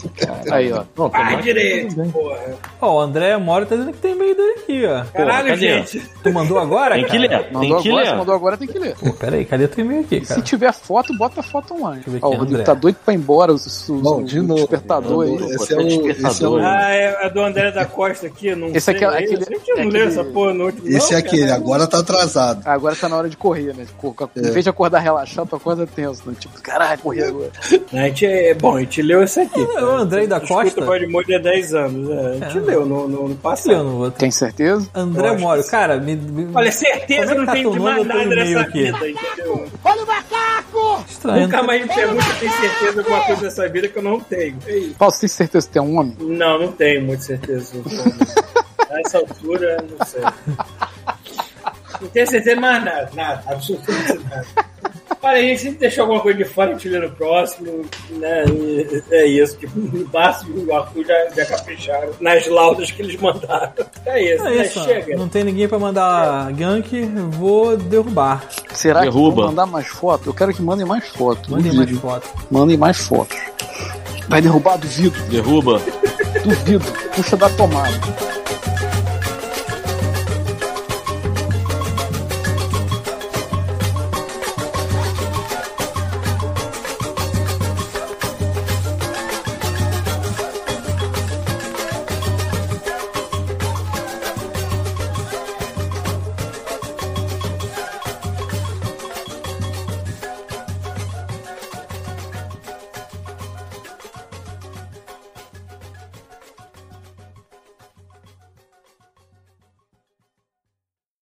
Aí, ó. Não, que direito, porra. Ó, o André Mora tá dizendo que tem e-mail dele aqui, ó. Caralho, cadê? gente. Tu mandou agora? Tem que cara? ler, tem Mandou que agora, ler. se mandou agora, tem que ler. Pô, peraí, cadê teu e-mail aqui, Se cara? tiver foto, bota a foto online. eu ver Ó, o Rodrigo André. tá doido pra ir embora. O, o, Bom, de o novo. despertador aí. Esse é o, esse é o, Ah, é a do André da Costa aqui, não Esse sei. aqui é é aquele- isso? A gente não é aquele- essa porra no último, esse é aquele, agora tá atrasado. Agora tá na hora de correr, né? Tipo, Em vez de acordar relaxado, tu acorda tenso, né? Tipo, caralho, correr agora. A gente é, bom, gente leu esse aqui. É o André da Costa? O Godmode há 10 anos. é, a gente É, leu no, no, no passado. não vou. Tem certeza? André Moro, cara, me, me- Olha, certeza é não tá tem de mais no nada nessa vida, entendeu? estranho. Nunca mais me pergunta se tem certeza de alguma coisa dessa vida que eu não tenho. É isso. Paulo, você tem certeza que tem um homem? Não, não tenho muita certeza. A essa altura, não sei. Não tenho certeza de mais nada, nada, absolutamente nada. Olha, a gente sempre deixou alguma coisa de fora, a gente no próximo, né? E é isso, tipo, o Barça e o Arthur já, já capricharam nas laudas que eles mandaram. É isso, É né? isso. Chega. não tem ninguém pra mandar gank, vou derrubar. Será Derruba. que vão mandar mais fotos? Eu quero que mandem mais fotos. Mandem mais fotos. Mandem mais fotos. Vai derrubar? Duvido. Derruba. Duvido. Puxa da tomada.